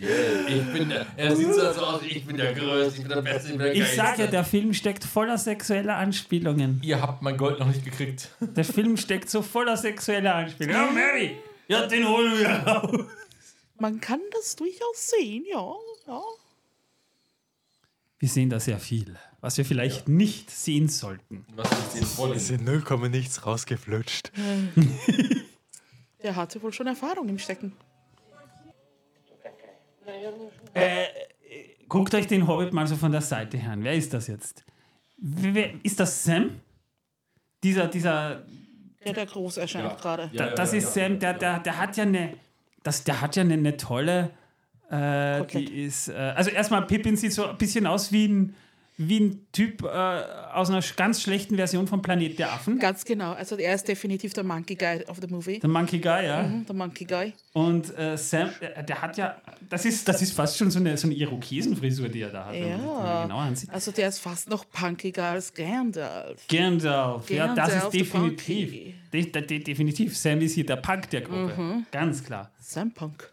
S3: Ich bin der, er sieht so aus, ich bin der Größte, ich bin der Beste, ich bin der
S2: Ich sag ja,
S3: Geilste.
S2: der Film steckt voller sexueller Anspielungen.
S3: Ihr habt mein Gold noch nicht gekriegt.
S2: Der Film steckt so voller sexueller Anspielungen. Ja, Mary! Ja, den holen wir raus.
S4: Man kann das durchaus sehen, ja. ja.
S2: Wir sehen da sehr viel, was wir vielleicht nicht sehen sollten.
S3: Was ist denn voll?
S5: in 0, nichts rausgeflutscht. [laughs]
S4: Der hatte wohl schon Erfahrung im Stecken.
S2: Guckt euch den Hobbit mal so von der Seite her an. Wer ist das jetzt? Wer, ist das Sam? Dieser, dieser,
S4: Der, der groß erscheint gerade.
S2: da, das ist Sam, der, der, der hat ja eine, das, der hat ja eine, eine tolle, äh, die ist, äh, also erstmal Pippin sieht so ein bisschen aus wie ein, wie ein Typ äh, aus einer ganz schlechten Version von Planet der Affen.
S4: Ganz genau. Also er ist definitiv der Monkey Guy of the movie.
S2: Der Monkey Guy, ja.
S4: Mhm, der Monkey Guy.
S2: Und äh, Sam, der, der hat ja, das ist, das ist fast schon so eine, so eine Irokesenfrisur, die er da hat.
S4: Ja.
S2: Genau.
S4: Also der ist fast noch punkiger als Gandalf.
S2: Gandalf, ja, das ist
S4: Gandalf,
S2: definitiv. De, de, de, definitiv. Sam ist hier der Punk der Gruppe.
S4: Mhm.
S2: Ganz klar.
S4: Sam Punk.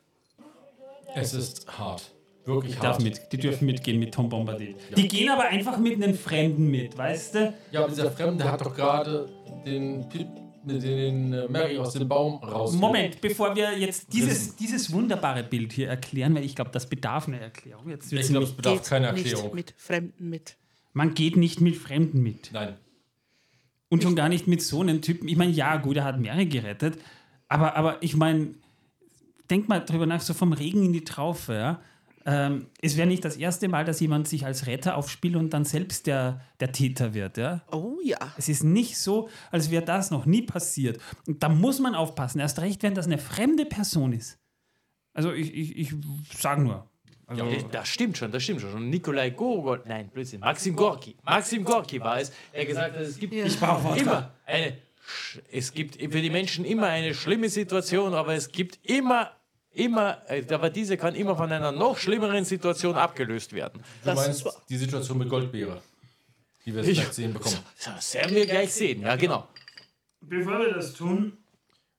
S3: Es ist hart. Wirklich
S2: Die, darf mit, die dürfen mitgehen mit Tom Bombadil. Die gehen aber einfach mit einem Fremden mit, weißt du?
S3: Ja, aber dieser Fremde hat doch gerade den, Pip- den, den äh, Mary aus dem Baum raus.
S2: Moment, bevor wir jetzt dieses, dieses wunderbare Bild hier erklären, weil ich glaube, das bedarf einer Erklärung. Jetzt
S3: Ich glaube, es bedarf
S4: Geht
S3: keiner
S4: nicht
S3: Erklärung.
S4: mit Fremden mit.
S2: man geht nicht mit Fremden mit.
S3: Nein.
S2: Und schon gar nicht mit so einem Typen. Ich meine, ja, gut, er hat Mary gerettet. Aber, aber ich meine, denk mal drüber nach, so vom Regen in die Traufe, ja. Ähm, es wäre nicht das erste Mal, dass jemand sich als Retter aufspielt und dann selbst der, der Täter wird. Ja?
S4: Oh ja.
S2: Es ist nicht so, als wäre das noch nie passiert. Und da muss man aufpassen. Erst recht, wenn das eine fremde Person ist. Also ich, ich, ich sage nur. Also,
S5: Ja, das stimmt schon, das stimmt schon. Und Nikolai Gogol, nein, Blödsinn, Maxim Gorki. Maxim Gorki war es, der gesagt hat, es gibt
S2: Wodka.
S5: immer eine, es gibt für die Menschen immer eine schlimme Situation, aber es gibt immer, immer, äh, aber diese kann immer von einer noch schlimmeren Situation abgelöst werden.
S3: Du meinst die Situation mit Goldbeere, die wir jetzt gleich sehen bekommen.
S5: Das werden wir gleich sehen, ja genau.
S2: Bevor wir das tun,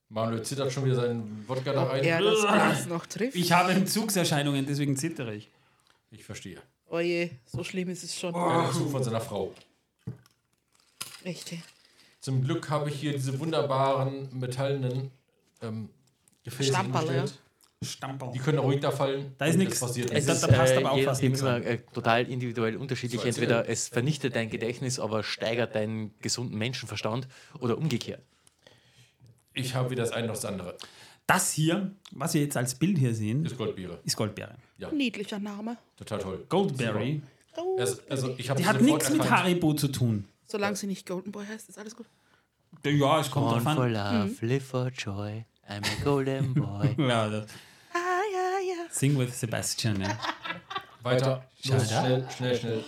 S3: Manuel zittert schon wieder seinen Wodka da rein.
S4: Er das Glas noch trifft.
S2: ich habe Entzugserscheinungen, deswegen zittere ich.
S3: Ich verstehe.
S4: Oje, so schlimm ist es schon.
S3: Ein Zug von seiner Frau.
S4: Echt. ey.
S3: Zum Glück habe ich hier diese wunderbaren metallenen ähm, Gefäße
S4: Stamperl,
S3: hingestellt.
S2: Stamperl.
S3: Die können ruhig da fallen.
S2: Da ist nix.
S3: es passiert
S2: Es
S3: nichts.
S2: da- da passt aber auch fast nichts
S5: immer äh, total individuell unterschiedlich.
S3: So.
S5: Entweder es vernichtet dein Gedächtnis, aber steigert deinen gesunden Menschenverstand oder umgekehrt.
S3: Ich habe weder das eine noch das andere.
S2: Das hier, was wir jetzt als Bild hier sehen,
S3: Ist Goldbeere.
S2: ist Goldbeere.
S4: Niedlicher Name.
S3: Total toll.
S2: Goldberry.
S3: Es, also ich habe
S2: Die hat nichts mit. Haribo zu tun.
S4: Solange sie nicht Golden Boy heißt, ist alles gut.
S2: Ja, es kommt
S5: Born
S2: drauf
S5: for love, live for joy, I'm a golden boy. [laughs]
S2: Ja, das.
S4: Ah.
S2: Sing with Sebastian, ja.
S3: Weiter.
S2: Shut
S3: Los,
S2: up.
S3: schnell, schnell, schnell.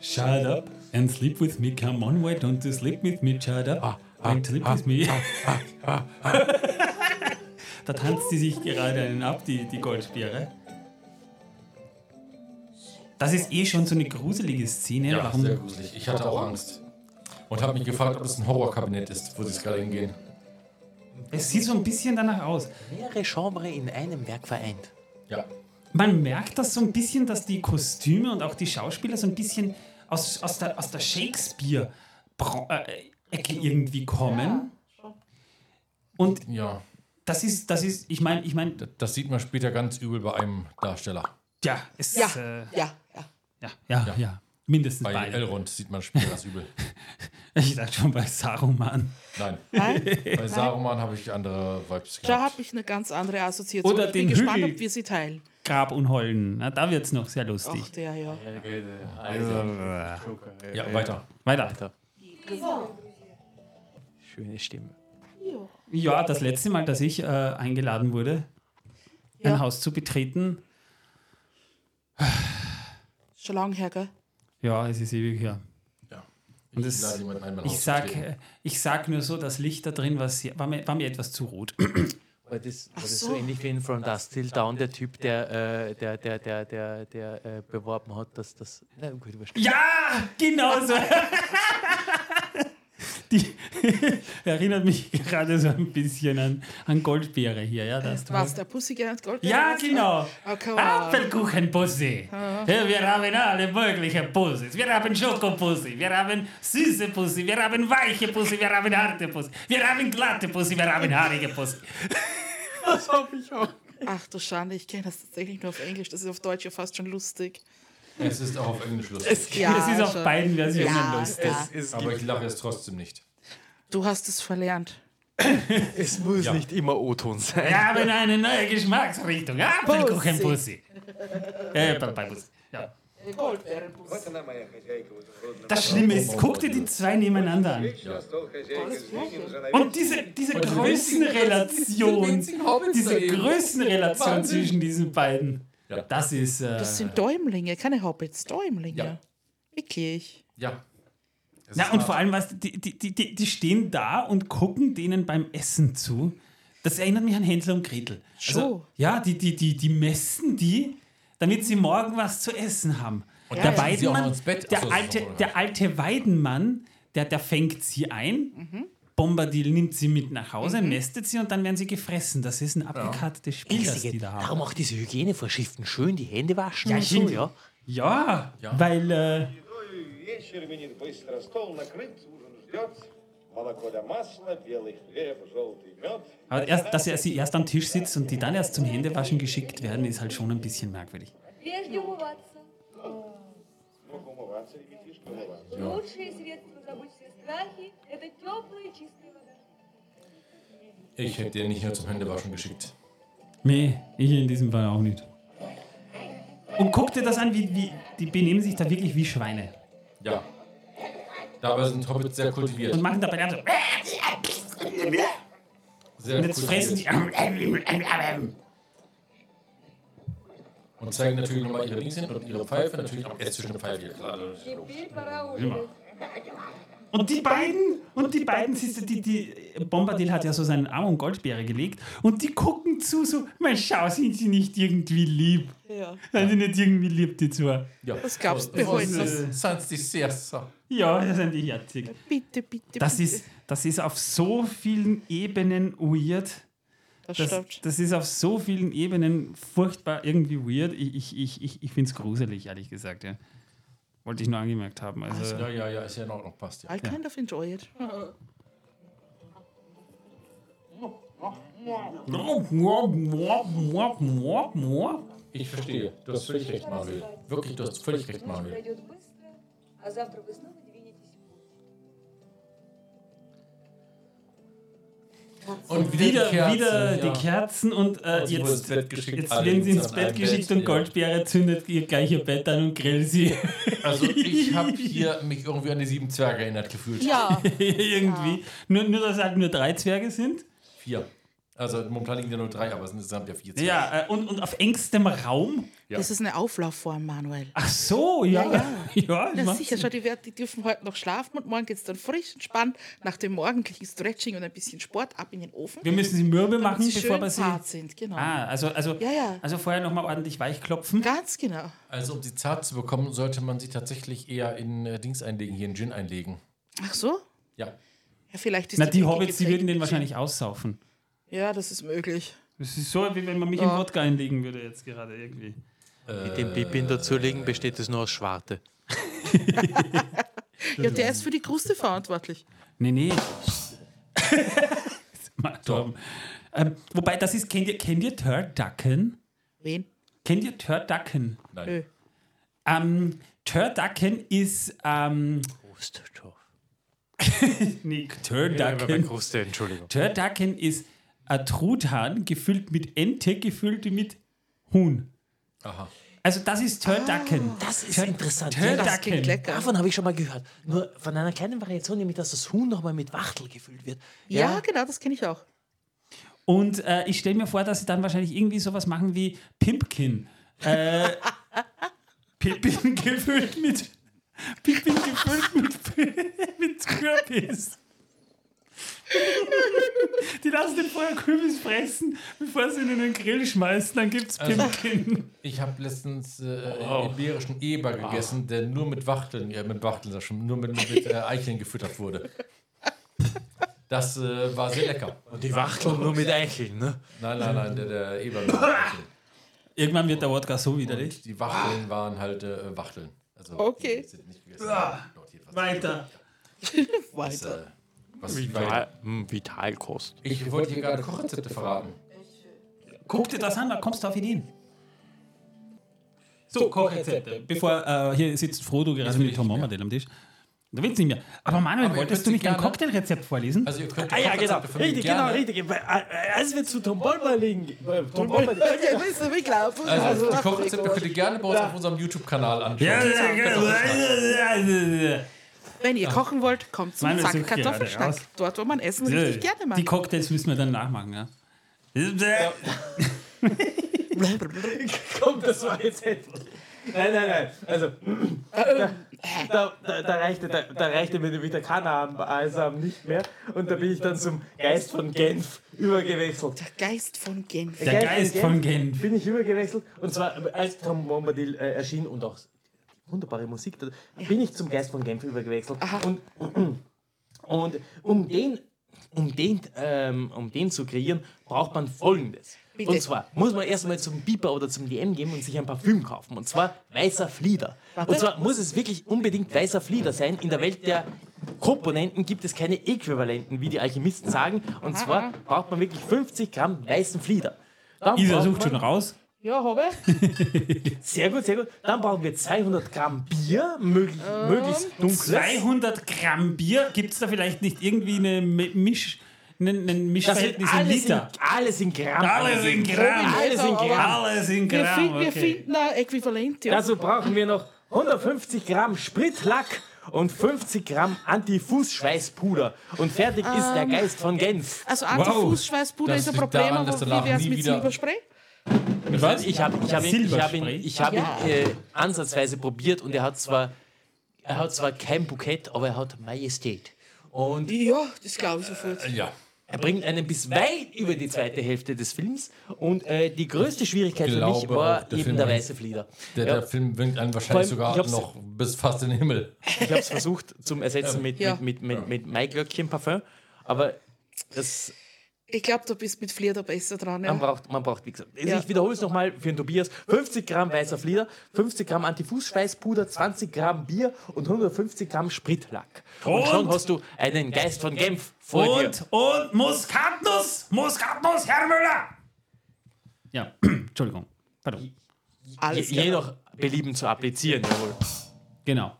S2: Shut up and sleep with me. Come on, why don't you sleep with me? Shut up and sleep with me. da tanzt sie sich gerade einen ab, die, die Goldbeere. Das ist eh schon so eine gruselige Szene.
S3: Ja,
S2: Warum?
S3: sehr gruselig. Ich hatte auch Angst. Und habe mich gefragt, ob es ein Horrorkabinett ist, wo sie es gerade hingehen.
S2: Es sieht so ein bisschen danach aus.
S5: Mehrere Genres in einem Werk vereint.
S3: Ja.
S2: Man merkt das so ein bisschen, dass die Kostüme und auch die Schauspieler so ein bisschen aus, aus der, aus der Shakespeare-Ecke irgendwie kommen. Und
S3: Ja.
S2: das ist, das ist, ich meine, ich meine,
S3: Das sieht man später ganz übel bei einem Darsteller.
S2: ja, es,
S4: Ja,
S2: Äh,
S4: ja, ja.
S2: ja, ja, ja, mindestens
S3: Bei
S2: beide.
S3: Elrond sieht man später das übel. [laughs]
S2: Ich dachte schon bei Saruman.
S3: Nein.
S4: Nein?
S3: Bei Saruman habe ich andere Vibes
S4: Da
S3: gehabt.
S4: habe ich eine ganz andere Assoziation.
S2: Oder
S4: ich bin
S2: den
S4: gespannt,
S2: Hügel.
S4: ob wir sie teilen.
S2: Grab und Holden. Na, da wird es noch sehr lustig.
S4: Ach, der, ja.
S3: Ja, weiter.
S2: Weiter.
S5: Schöne Stimme.
S2: Ja, das letzte Mal, dass ich äh, eingeladen wurde,
S4: Ja.
S2: ein Haus zu betreten,
S4: Schon lange her, gell?
S2: ja, es ist ewig her. Und
S3: Ich
S2: das-
S3: lade jemanden ein, mein
S2: Ich
S3: Haus zu
S2: sag,
S3: betreten.
S2: äh, ich sag nur so, das Licht da drin war, sehr, war, mir, war mir etwas zu rot.
S5: War das, war das
S4: so.
S5: so ähnlich wie in From Dust Till Down, der Typ, der, äh, der, der, der, der, der äh, beworben hat, dass das. Na gut, übersteht.
S2: Ja, genau so. [laughs] Die [laughs] erinnert mich gerade so ein bisschen an, an Goldbeere hier. Ja, das
S4: Was, der Pussycat Gold?
S2: ja genau.
S4: Oh.
S2: Apfelkuchenpussy. Ja, wir haben alle möglichen Pussys. Wir haben Schokopussy, wir haben süße Pussy, wir haben weiche Pussy, wir haben harte Pussy, wir haben glatte Pussy, wir haben haarige Pussy.
S5: Das hab ich auch.
S4: Ach du Schande, ich kenne das tatsächlich nur auf Englisch. Das ist auf Deutsch ja fast schon lustig.
S3: Es ist auch auf Englisch lustig.
S4: Es, ja,
S2: es ist auf
S4: schon.
S2: beiden Versionen
S4: ja,
S2: lustig.
S4: Es,
S5: es
S3: Aber ich lache es trotzdem nicht.
S4: Du hast es verlernt. [laughs]
S5: es muss
S3: ja.
S5: nicht immer O-Ton sein.
S2: Wir haben eine neue Geschmacksrichtung. Ah, Pussy. Pussy. Äh, Pussy. Ja. Das Schlimme ist, guck dir die zwei nebeneinander an. Und diese, diese Größenrelation, diese Größenrelation zwischen diesen beiden.
S3: Ja.
S2: das ist. Äh,
S4: Das sind Däumlinge, keine Hobbits, Däumlinge.
S3: Ja.
S4: Wirklich.
S3: Ja. Es
S2: na, und vor allem, was, die, die, die- die, die stehen da und gucken denen beim Essen zu. Das erinnert mich an Hänsel und Gretel. Also,
S4: So.
S2: ja, die, die, die, die messen die, damit sie morgen was zu essen haben.
S3: Und
S2: der
S3: noch
S2: Weidenmann,
S3: ins Bett.
S2: der, alte, der alte Weidenmann, der, der fängt sie ein. Bombadil nimmt sie mit nach Hause, mhm. mästet sie und dann werden sie gefressen. Das ist ein abgekartetes ja. Spiel, das die da haben.
S5: Darum auch diese Hygienevorschriften. Schön die Hände waschen
S2: ja,
S5: und so, ja.
S2: Ja,
S3: ja.
S2: weil... Äh, aber erst, dass er sie erst am Tisch sitzt und die dann erst zum Händewaschen geschickt werden, ist halt schon ein bisschen merkwürdig.
S12: Ja.
S3: Ich hätte dir nicht mehr zum Händewaschen geschickt.
S2: Nee, ich in diesem Fall auch nicht. Und guck dir das an, wie, wie die benehmen sich da wirklich wie Schweine.
S3: Ja. Dabei sind Hobbits sehr kultiviert.
S2: Und machen dabei dann so.
S3: Sehr
S2: und jetzt fressen die.
S3: Und zeigen natürlich nochmal ihre Links hin und ihre Pfeife, natürlich am Esstisch eine Pfeife.
S2: Immer. Und die beiden, und die beiden, siehst du, die, die Bombadil hat ja so seinen Arm um Goldbeere gelegt und die gucken zu, so, mein Schau, sind sie nicht irgendwie lieb?
S4: Ja.
S2: Sind sie nicht irgendwie lieb, die zwei?
S3: Ja.
S4: Was glaubst du,
S3: das,
S4: das
S3: sind die sehr so.
S2: Ja, das sind die herzig.
S4: Bitte, bitte,
S2: das
S4: bitte.
S2: Ist, das ist auf so vielen Ebenen weird.
S4: Das,
S2: das, das, ist auf so vielen Ebenen furchtbar irgendwie weird. Ich, ich, ich, ich finde es gruselig, ehrlich gesagt. Ja. Wollte ich nur angemerkt haben. Also,
S3: Ja, ja, ja, ist ja in Ordnung, passt ja.
S4: I kind of enjoy it.
S3: Ich verstehe. Du hast völlig recht, Manuel. Wirklich, du hast völlig recht, Manuel. Und,
S2: wieder, die
S3: Kerzen,
S2: wieder
S3: ja.
S2: die Kerzen und äh,
S3: also
S2: jetzt, jetzt werden sie ins Bett geschickt
S3: Bett,
S2: und Goldbeere ja. zündet ihr gleich ihr Bett an und grillt sie.
S3: Also ich [laughs] habe hier mich irgendwie an die sieben Zwerge erinnert gefühlt.
S4: Ja. [laughs]
S2: irgendwie. Nur, nur, dass es halt nur drei Zwerge sind.
S3: Vier. Also momentan liegen ja nur drei, aber es sind insgesamt ja vier Zwerge.
S2: Ja, äh, und, und auf engstem Raum.
S3: Ja.
S4: Das ist eine Auflaufform, Manuel.
S2: Ach so, ja.
S4: Ja,
S2: Ja, [laughs]
S4: Ja,
S2: macht
S4: sicher, schau, die, die dürfen heute noch schlafen und morgen geht es dann frisch entspannt nach dem morgendlichen Stretching und ein bisschen Sport ab in den Ofen.
S2: Wir müssen sie mürbe machen,
S4: sie
S2: bevor wir sie.
S4: zart sind, genau.
S2: Ah, also, also,
S4: Ja, ja.
S2: also vorher nochmal ordentlich weich klopfen.
S4: Ganz genau.
S3: Also um sie zart zu bekommen, sollte man sie tatsächlich eher in äh, Dings einlegen, hier in Gin einlegen.
S4: Ach so?
S3: Ja.
S4: Ja, vielleicht ist
S2: Na, die
S4: dicke
S2: Hobbits, die würden den wahrscheinlich aussaufen.
S4: Ja, das ist möglich.
S2: Das ist so, wie wenn man mich in Wodka einlegen würde jetzt gerade irgendwie.
S11: Mit dem Pippin dazulegen besteht es nur aus Schwarte. [laughs]
S4: Ja, der ist für die Kruste verantwortlich.
S2: Nee, nee. [laughs] Mal Torben. ähm, wobei, das ist, kennt ihr, kennt ihr Turducken?
S4: Wen?
S2: Kennt ihr Turducken?
S3: Nein.
S4: Nö.
S2: Ähm, Turducken ist, ähm, [laughs] nee, Turducken.
S11: Kruste, Entschuldigung.
S2: Turducken ist ein Truthahn gefüllt mit Ente, gefüllt mit Huhn.
S3: Aha.
S2: Also das ist Turducken.
S11: Das ist
S2: Tur-
S11: interessant.
S2: Turducken.
S4: lecker.
S11: Davon habe ich schon mal gehört. Nur von einer kleinen Variation, nämlich dass das Huhn nochmal mit Wachtel gefüllt wird.
S4: Ja, genau, das kenne ich auch.
S2: Und äh, ich stelle mir vor, dass sie dann wahrscheinlich irgendwie sowas machen wie Pimpkin. Äh, [laughs] Pippin gefüllt mit Pippin gefüllt mit, [laughs] mit Kürbis. [laughs] Die lassen den vorher Kürbis fressen, bevor sie ihn in den Grill schmeißen. Dann gibt's
S3: Also-
S2: Pimpkin.
S3: Ich habe letztens äh, einen iberischen Eber gegessen, der nur mit Wachteln, ja, mit Wachteln, sag schon, nur mit, mit äh, Eicheln gefüttert wurde. Das äh, war sehr lecker.
S11: Und die Wachteln nur mit Eicheln, ne?
S3: Nein, nein, nein, der, der Eber mit Eicheln.
S2: Irgendwann wird der Wodka so widerlich.
S3: Die Wachteln waren halt äh, Wachteln. Also,
S4: Okay.
S3: die sind nicht gegessen. Dort jedenfalls.
S2: Weiter. [laughs]
S3: Das,
S4: Weiter.
S3: Äh, was
S11: Vital, hm, Vitalkost.
S3: Ich wollte hier gerade Kochrezepte verraten.
S2: Guck dir das an, da kommst du auf Ideen. So, Kochrezepte. Bevor äh, hier sitzt Frodo gerade mit Tom. Bombadil am Tisch. Da willst du nicht mehr. Aber Manuel,
S3: Aber
S2: wolltest du nicht ein
S3: gerne-
S2: Cocktailrezept vorlesen?
S3: Also ihr könnt
S11: Ah ja, genau. Richtig,
S3: gerne,
S11: genau, richtig. Weil, äh, Als wir zu Tom Bolmer liegen. äh, Tom
S4: Ja, wie glauben?
S3: Also, die Kochrezepte könnt ihr gerne bei uns auf unserem YouTube-Kanal anschauen.
S2: Ja, ja, ja, ja.
S4: Wenn ihr kochen wollt, kommt zum Zack Kartoffelschnack.
S2: raus.
S4: Dort, wo man Essen richtig gerne macht.
S2: Die Cocktails müssen wir dann nachmachen, ja. [laughs]
S5: Kommt, das war jetzt etwas. Nein, nein, nein. Also, da, da, da, da, reichte, da, da reichte mir nämlich der Kanaan-Balsam nicht mehr. Und da bin ich dann zum Geist von Genf übergewechselt.
S4: Der Geist von Genf.
S2: Der Geist von Genf.
S5: Bin ich übergewechselt. Und zwar, als Tom Bombadil äh, erschien und auch wunderbare Musik, da bin ich zum Geist von Genf übergewechselt. Und, [clears throat] und um den, um, den, ähm, um den zu kreieren, braucht man folgendes.
S4: Bitte.
S5: Und zwar muss man erstmal zum Biber oder zum DM gehen und sich ein Parfüm kaufen. Und zwar weißer Flieder. Und zwar muss es wirklich unbedingt weißer Flieder sein. In der Welt der Komponenten gibt es keine Äquivalenten, wie die Alchemisten sagen. Und zwar braucht man wirklich 50 Gramm weißen Flieder. Dann
S2: Isa sucht
S5: man-
S2: schon raus.
S4: Ja, habe ich. [laughs]
S5: sehr gut, sehr gut. Dann brauchen wir 200 Gramm Bier, möglich, möglichst dunkles.
S2: 200 Gramm Bier. Gibt es da vielleicht nicht irgendwie eine Mi- Misch, ein, ein
S5: Das
S2: Mischverhältnis
S5: sind
S2: in
S5: alles, in,
S2: Liter.
S5: alles in Gramm.
S2: Alles in. Gramm.
S5: Alles in Gramm.
S2: Alles in
S4: Wir,
S2: Gramm.
S4: finden, wir
S2: okay.
S4: finden ein Äquivalent. Ja.
S5: Dazu brauchen wir noch 150 Gramm Spritlack und 50 Gramm Antifußschweißpuder. Und fertig ist der Geist von Genf.
S4: also Antifußschweißpuder
S3: Das
S4: ist ein Problem,
S3: daran,
S4: aber wie wäre es mit Silberspray?
S2: Mit was?
S5: Ich habe ich hab ihn, ich hab ihn, ich hab ihn äh, ansatzweise probiert und er hat zwar er hat zwar kein Bukett, aber er hat Majestät. Und
S4: Ja, das glaube ich sofort.
S3: Äh, Ja.
S5: er bringt einen bis weit über die zweite Hälfte des Films. Und äh, die größte Schwierigkeit für mich war
S3: der
S5: eben
S3: Film
S5: der weiße Flieder.
S3: Der,
S5: Ja.
S3: der Film winkt einen wahrscheinlich sogar
S5: ich
S3: noch bis fast in den Himmel.
S5: Ich habe es versucht zum Ersetzen mit,
S4: Ja.
S5: mit, mit, mit, mit Maiglöckchen Parfum, aber das,
S4: Ich glaube, du bist mit Flieder besser dran. Ja.
S5: man, braucht, man braucht, wie gesagt, also
S4: Ja.
S5: ich wiederhole es nochmal für den Tobias, 50 Gramm weißer Flieder, 50 Gramm Antifußschweißpuder, 20 Gramm Bier und 150 Gramm Spritlack. Und,
S2: Und?
S5: schon hast du einen Geist von Genf vor dir.
S2: Und, und Muskatnuss! Muskatnuss, Herr Müller! Ja, [clears throat] Entschuldigung. Pardon.
S5: Je,
S4: Alles
S5: je
S4: klar.
S5: nach Belieben zu applizieren, jawohl.
S2: Genau.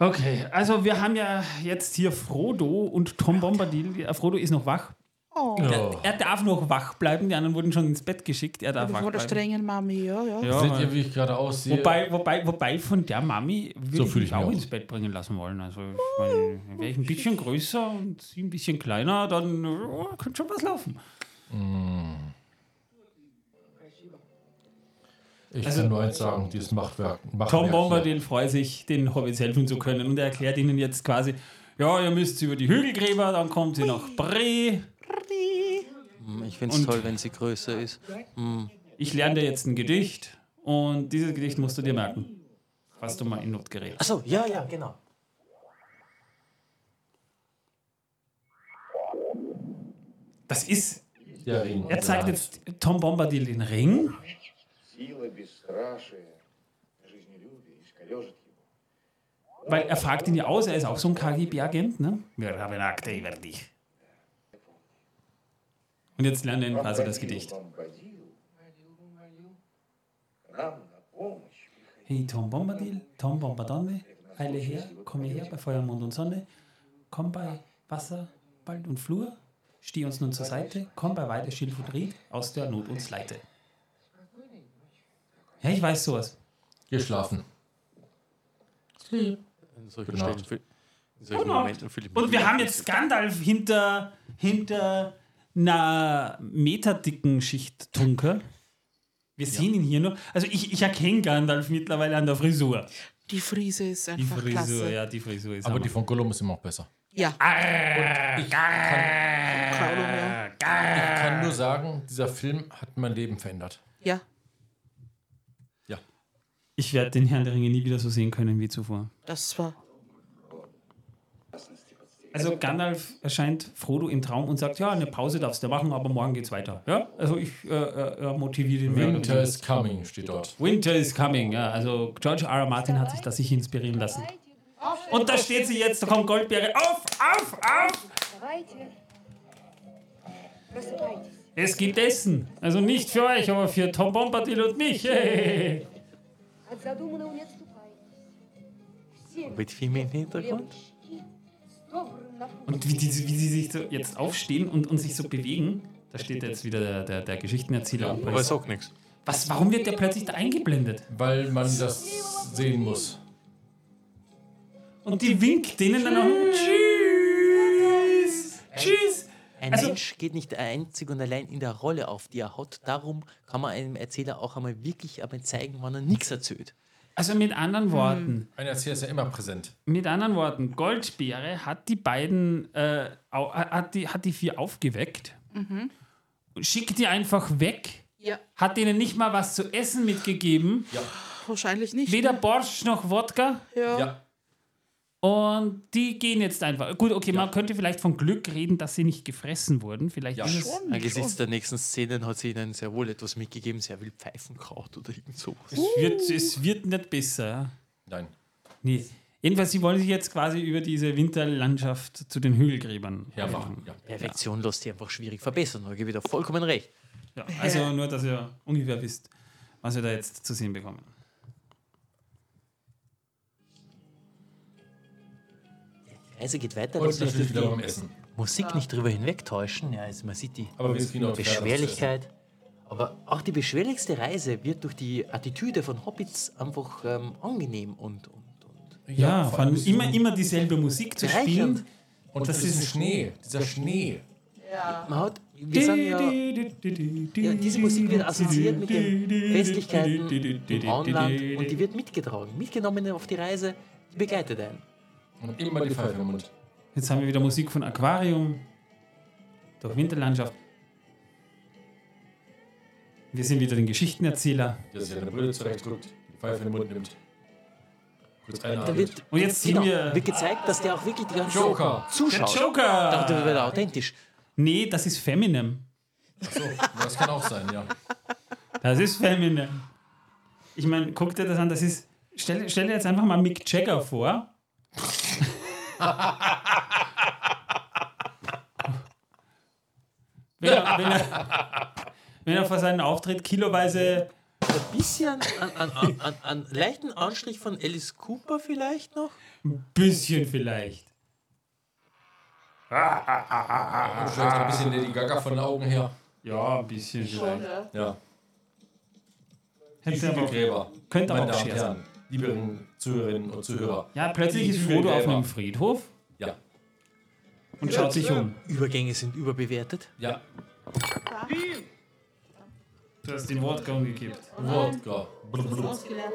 S2: Okay, also wir haben ja jetzt hier Frodo und Tom Bombadil. Ja, Frodo ist noch wach.
S4: Oh.
S3: Ja.
S2: Er darf noch wach bleiben. Die anderen wurden schon ins Bett geschickt. Er darf wach
S4: von der
S2: bleiben.
S4: strengen Mami, ja, ja.
S2: Ja,
S3: Seht ihr, wie ich gerade aussehe?
S2: Wobei, wobei, wobei von der Mami würde
S3: So
S2: ich mich
S3: ich mich
S2: auch
S3: auch.
S2: ins Bett bringen lassen wollen. Also ich meine, wäre ich ein bisschen größer und sie ein bisschen kleiner, dann ja, könnte schon was laufen.
S3: Ich kann nur eins sagen, dieses Machtwerk. Machtwerk
S2: Tom. Bombadil freut sich, den Hobbits helfen zu können und er erklärt ihnen jetzt quasi, ja, ihr müsst über die Hügelgräber, dann kommt sie nach Bre.
S5: Hm, ich finde
S2: es
S5: toll, wenn sie größer ist. Mhm.
S2: Ich lerne dir jetzt ein Gedicht und dieses Gedicht musst du dir merken, Hast du mal in Not geredet?
S5: Achso, ja, ja, genau.
S2: Das ist.
S3: Der Ring.
S2: Er zeigt jetzt Tom Bombadil den Ring. Weil er fragt ihn ja aus, er ist auch so ein KGB-Agent, ne? Wir haben Akte über dich. Und jetzt lernen wir quasi das Gedicht. Hey Tom Bombadil, Tom Bombadonne, eile her, komme her bei Feuer, Mond und Sonne, komm bei Wasser, Wald und Flur, steh uns nun zur Seite, komm bei Weide, Schilf und Ried, aus der Not uns leite. Ja, ich weiß sowas.
S3: Geschlafen. schlafen.
S5: In solchen, Stellen, in solchen Momenten fühle ich mich.
S2: Und wir haben jetzt Gandalf hinter, hinter einer meterdicken Schicht Tunke. Wir sehen ihn hier nur. Also ich, ich erkenne Gandalf mittlerweile an der Frisur.
S4: Die Frise ist
S2: Die
S4: einfach
S2: Frisur,
S4: klasse.
S2: ja, die Frisur ist
S3: Aber die von Gollum ist immer noch besser.
S4: Ja,
S3: Ich kann,
S4: Kaulum, ja.
S3: ich kann nur sagen, dieser Film hat mein Leben verändert.
S4: Ja,
S3: Ja.
S2: Ich werde den Herrn der Ringe nie wieder so sehen können wie zuvor.
S4: das war.
S2: Also, also Gandalf erscheint Frodo im Traum und sagt, ja, eine Pause darfst du machen, aber morgen geht's weiter. Ja, also ich äh, äh, motiviere den
S3: Winter
S2: mehr.
S3: is coming steht dort.
S2: Winter is coming, ja. Also George R. R. Martin hat sich das sich inspirieren lassen. Und da steht sie jetzt, da kommt Goldbeere. Auf, auf, auf! Es gibt Essen. Also nicht für euch, aber für Tom Bombadil und mich.
S5: Mit Filmen im Hintergrund?
S2: Und wie, die, wie sie sich so jetzt aufstehen und, und sich so bewegen, da steht jetzt wieder der, der, der Geschichtenerzähler.
S5: Aber er sagt nichts.
S2: Was, warum wird der plötzlich da eingeblendet?
S3: Weil man das sehen muss.
S2: Und die winkt denen dann noch. Tschüss! Tschüss!
S5: Ein
S2: Also-
S5: Mensch geht nicht einzig und allein in der Rolle auf, die er hat. Darum kann man einem Erzähler auch einmal wirklich einmal zeigen, wann er nichts erzählt.
S2: Also mit anderen Worten,
S3: Ein Erzähler ist ja immer präsent.
S2: mit anderen Worten, Goldbeere hat die beiden, äh, hat, die, hat die vier aufgeweckt, schickt die einfach weg,
S4: Ja,
S2: hat denen nicht mal was zu essen mitgegeben,
S4: wahrscheinlich nicht.
S2: weder
S4: ne?
S2: Borscht noch Wodka.
S4: Ja.
S3: Ja.
S2: Und die gehen jetzt einfach. Gut, okay, man könnte vielleicht von Glück reden, dass sie nicht gefressen wurden. Vielleicht
S3: Ja.
S2: ist es,
S4: Schon,
S5: Angesichts der nächsten Szenen hat sie ihnen sehr wohl etwas mitgegeben. Sehr viel Pfeifenkraut oder irgend sowas.
S2: es, wird, es wird nicht besser. ja.
S3: Nein.
S2: Nee. Jedenfalls, sie wollen sich jetzt quasi über diese Winterlandschaft zu den Hügelgräbern
S3: Hermachen. Ja.
S5: Perfektion lässt sich einfach schwierig verbessern. Da gebe ich dir vollkommen recht.
S2: Ja, also nur, dass ihr ungefähr wisst, was wir da jetzt zu sehen bekommen.
S5: Die Reise geht weiter.
S3: Und
S5: das
S3: natürlich wieder
S5: die-
S3: beim Essen.
S5: Musik nicht drüber hinwegtäuschen. Ja, also man sieht die
S3: Aber
S5: Beschwerlichkeit. Aber auch die beschwerlichste Reise wird durch die Attitüde von Hobbits einfach ähm, angenehm und, und
S2: Ja,
S3: allem
S2: von
S3: ist
S2: immer, immer dieselbe Musik zu spielen.
S3: Und das ist Schnee, dieser Schnee.
S5: man hat, wir sagen ja, ja, diese Musik wird assoziiert mit den Festlichkeiten im Auenland und die wird mitgetragen, mitgenommen auf die Reise, die begleitet einen.
S3: Und immer die Pfeife im Mund.
S2: Jetzt haben wir wieder Musik von Aquarium, durch Winterlandschaft. Wir sind wieder den Geschichtenerzähler.
S3: Der sich eine Brille zurechtdrückt, die Pfeife in den Mund nimmt. Kurz
S5: wird,
S2: Und jetzt sehen
S5: genau,
S2: wir-
S5: wird gezeigt, dass der auch wirklich die ganze
S3: Joker.
S5: Zeit zuschaut.
S2: Der Joker!
S5: Da wird er authentisch.
S2: Nee, das ist Feminem.
S3: Achso, das kann auch sein, ja.
S2: Das ist Feminem. Ich meine, guck dir das an, das ist. Stell, stell dir jetzt einfach mal Mick Jagger vor. Wenn, er, wenn, er, wenn er vor seinem Auftritt kiloweise.
S5: Ein bisschen an, an, an, an, an leichten Anstrich von Alice Cooper vielleicht noch.
S2: Ein bisschen vielleicht.
S3: Auch ein bisschen Lady Gaga von den Augen her.
S2: Ja, ein bisschen vielleicht.
S3: Ja. Die
S2: Hätte aber, könnte auch
S3: Damen und
S2: scherzen.
S3: Herren, liebe Zuhörerinnen und Zuhörer.
S2: Ja, plötzlich ist Frodo auf einem Friedhof
S3: Ja.
S2: und schaut sich um.
S5: Übergänge sind überbewertet.
S3: Ja.
S2: Du hast den Wodka umgekippt.
S3: Wodka. Blub, blub.
S4: Ausgelernt.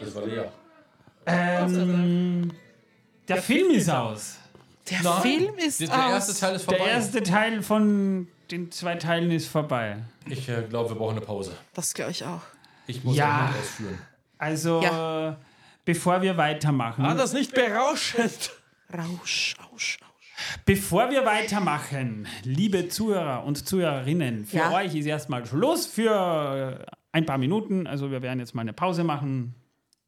S3: Das war leer.
S2: Ähm, der Film ist aus.
S4: Der
S3: Nein,
S4: Film ist
S3: Der, der erste
S4: aus.
S3: Teil ist
S2: Der
S3: vorbei.
S2: erste Teil von den zwei Teilen ist vorbei.
S3: Ich äh, glaube, wir brauchen eine Pause.
S4: Das glaube ich auch.
S3: Ich muss Ja. ausführen.
S2: Also,
S4: Ja.
S2: äh, bevor wir weitermachen,
S13: War das nicht berauschend?
S4: Rausch, Rausch, Rausch.
S2: bevor wir weitermachen, liebe Zuhörer und Zuhörerinnen, für
S4: Ja.
S2: euch ist erstmal Schluss für ein paar Minuten. Also, wir werden jetzt mal eine Pause machen.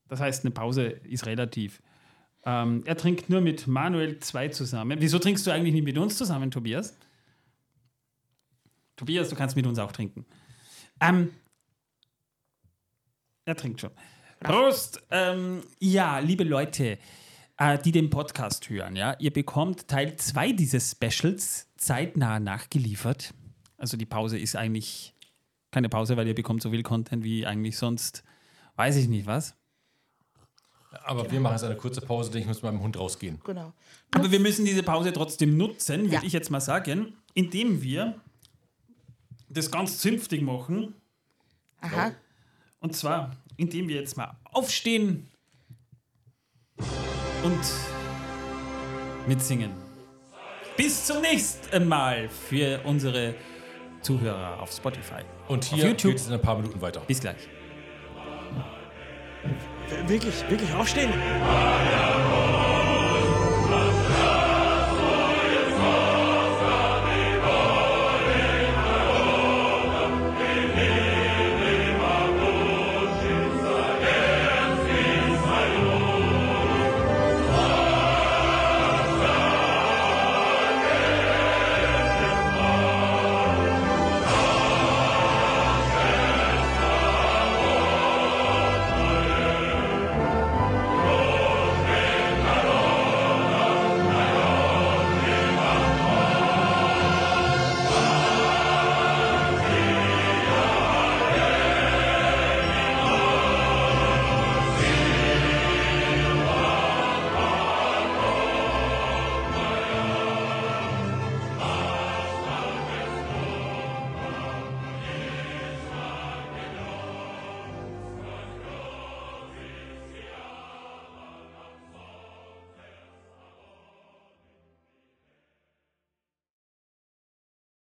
S2: Das heißt, eine Pause ist relativ. Ähm, er trinkt nur mit Manuel 2 zusammen. Wieso trinkst du eigentlich nicht mit uns zusammen, Tobias? Tobias, du kannst mit uns auch trinken. Ähm, er trinkt schon. Prost! Ähm, ja, liebe Leute, äh, die den Podcast hören, ja, ihr bekommt Teil 2 dieses Specials zeitnah nachgeliefert. Also die Pause ist eigentlich keine Pause, weil ihr bekommt so viel Content wie eigentlich sonst, weiß ich nicht was.
S3: Aber wir machen jetzt eine kurze Pause, denn ich muss mit meinem Hund rausgehen.
S4: Genau.
S2: Aber wir müssen diese Pause trotzdem nutzen, würde
S4: Ja.
S2: ich jetzt mal sagen, indem wir das ganz zünftig machen.
S4: Aha.
S2: Und zwar, indem wir jetzt mal aufstehen und mitsingen. Bis zum nächsten Mal für unsere Zuhörer auf Spotify.
S3: Und
S2: Auf
S3: hier
S2: YouTube.
S3: geht es in ein paar Minuten weiter.
S2: Bis gleich.
S13: Wirklich, wirklich aufstehen?
S14: Ja,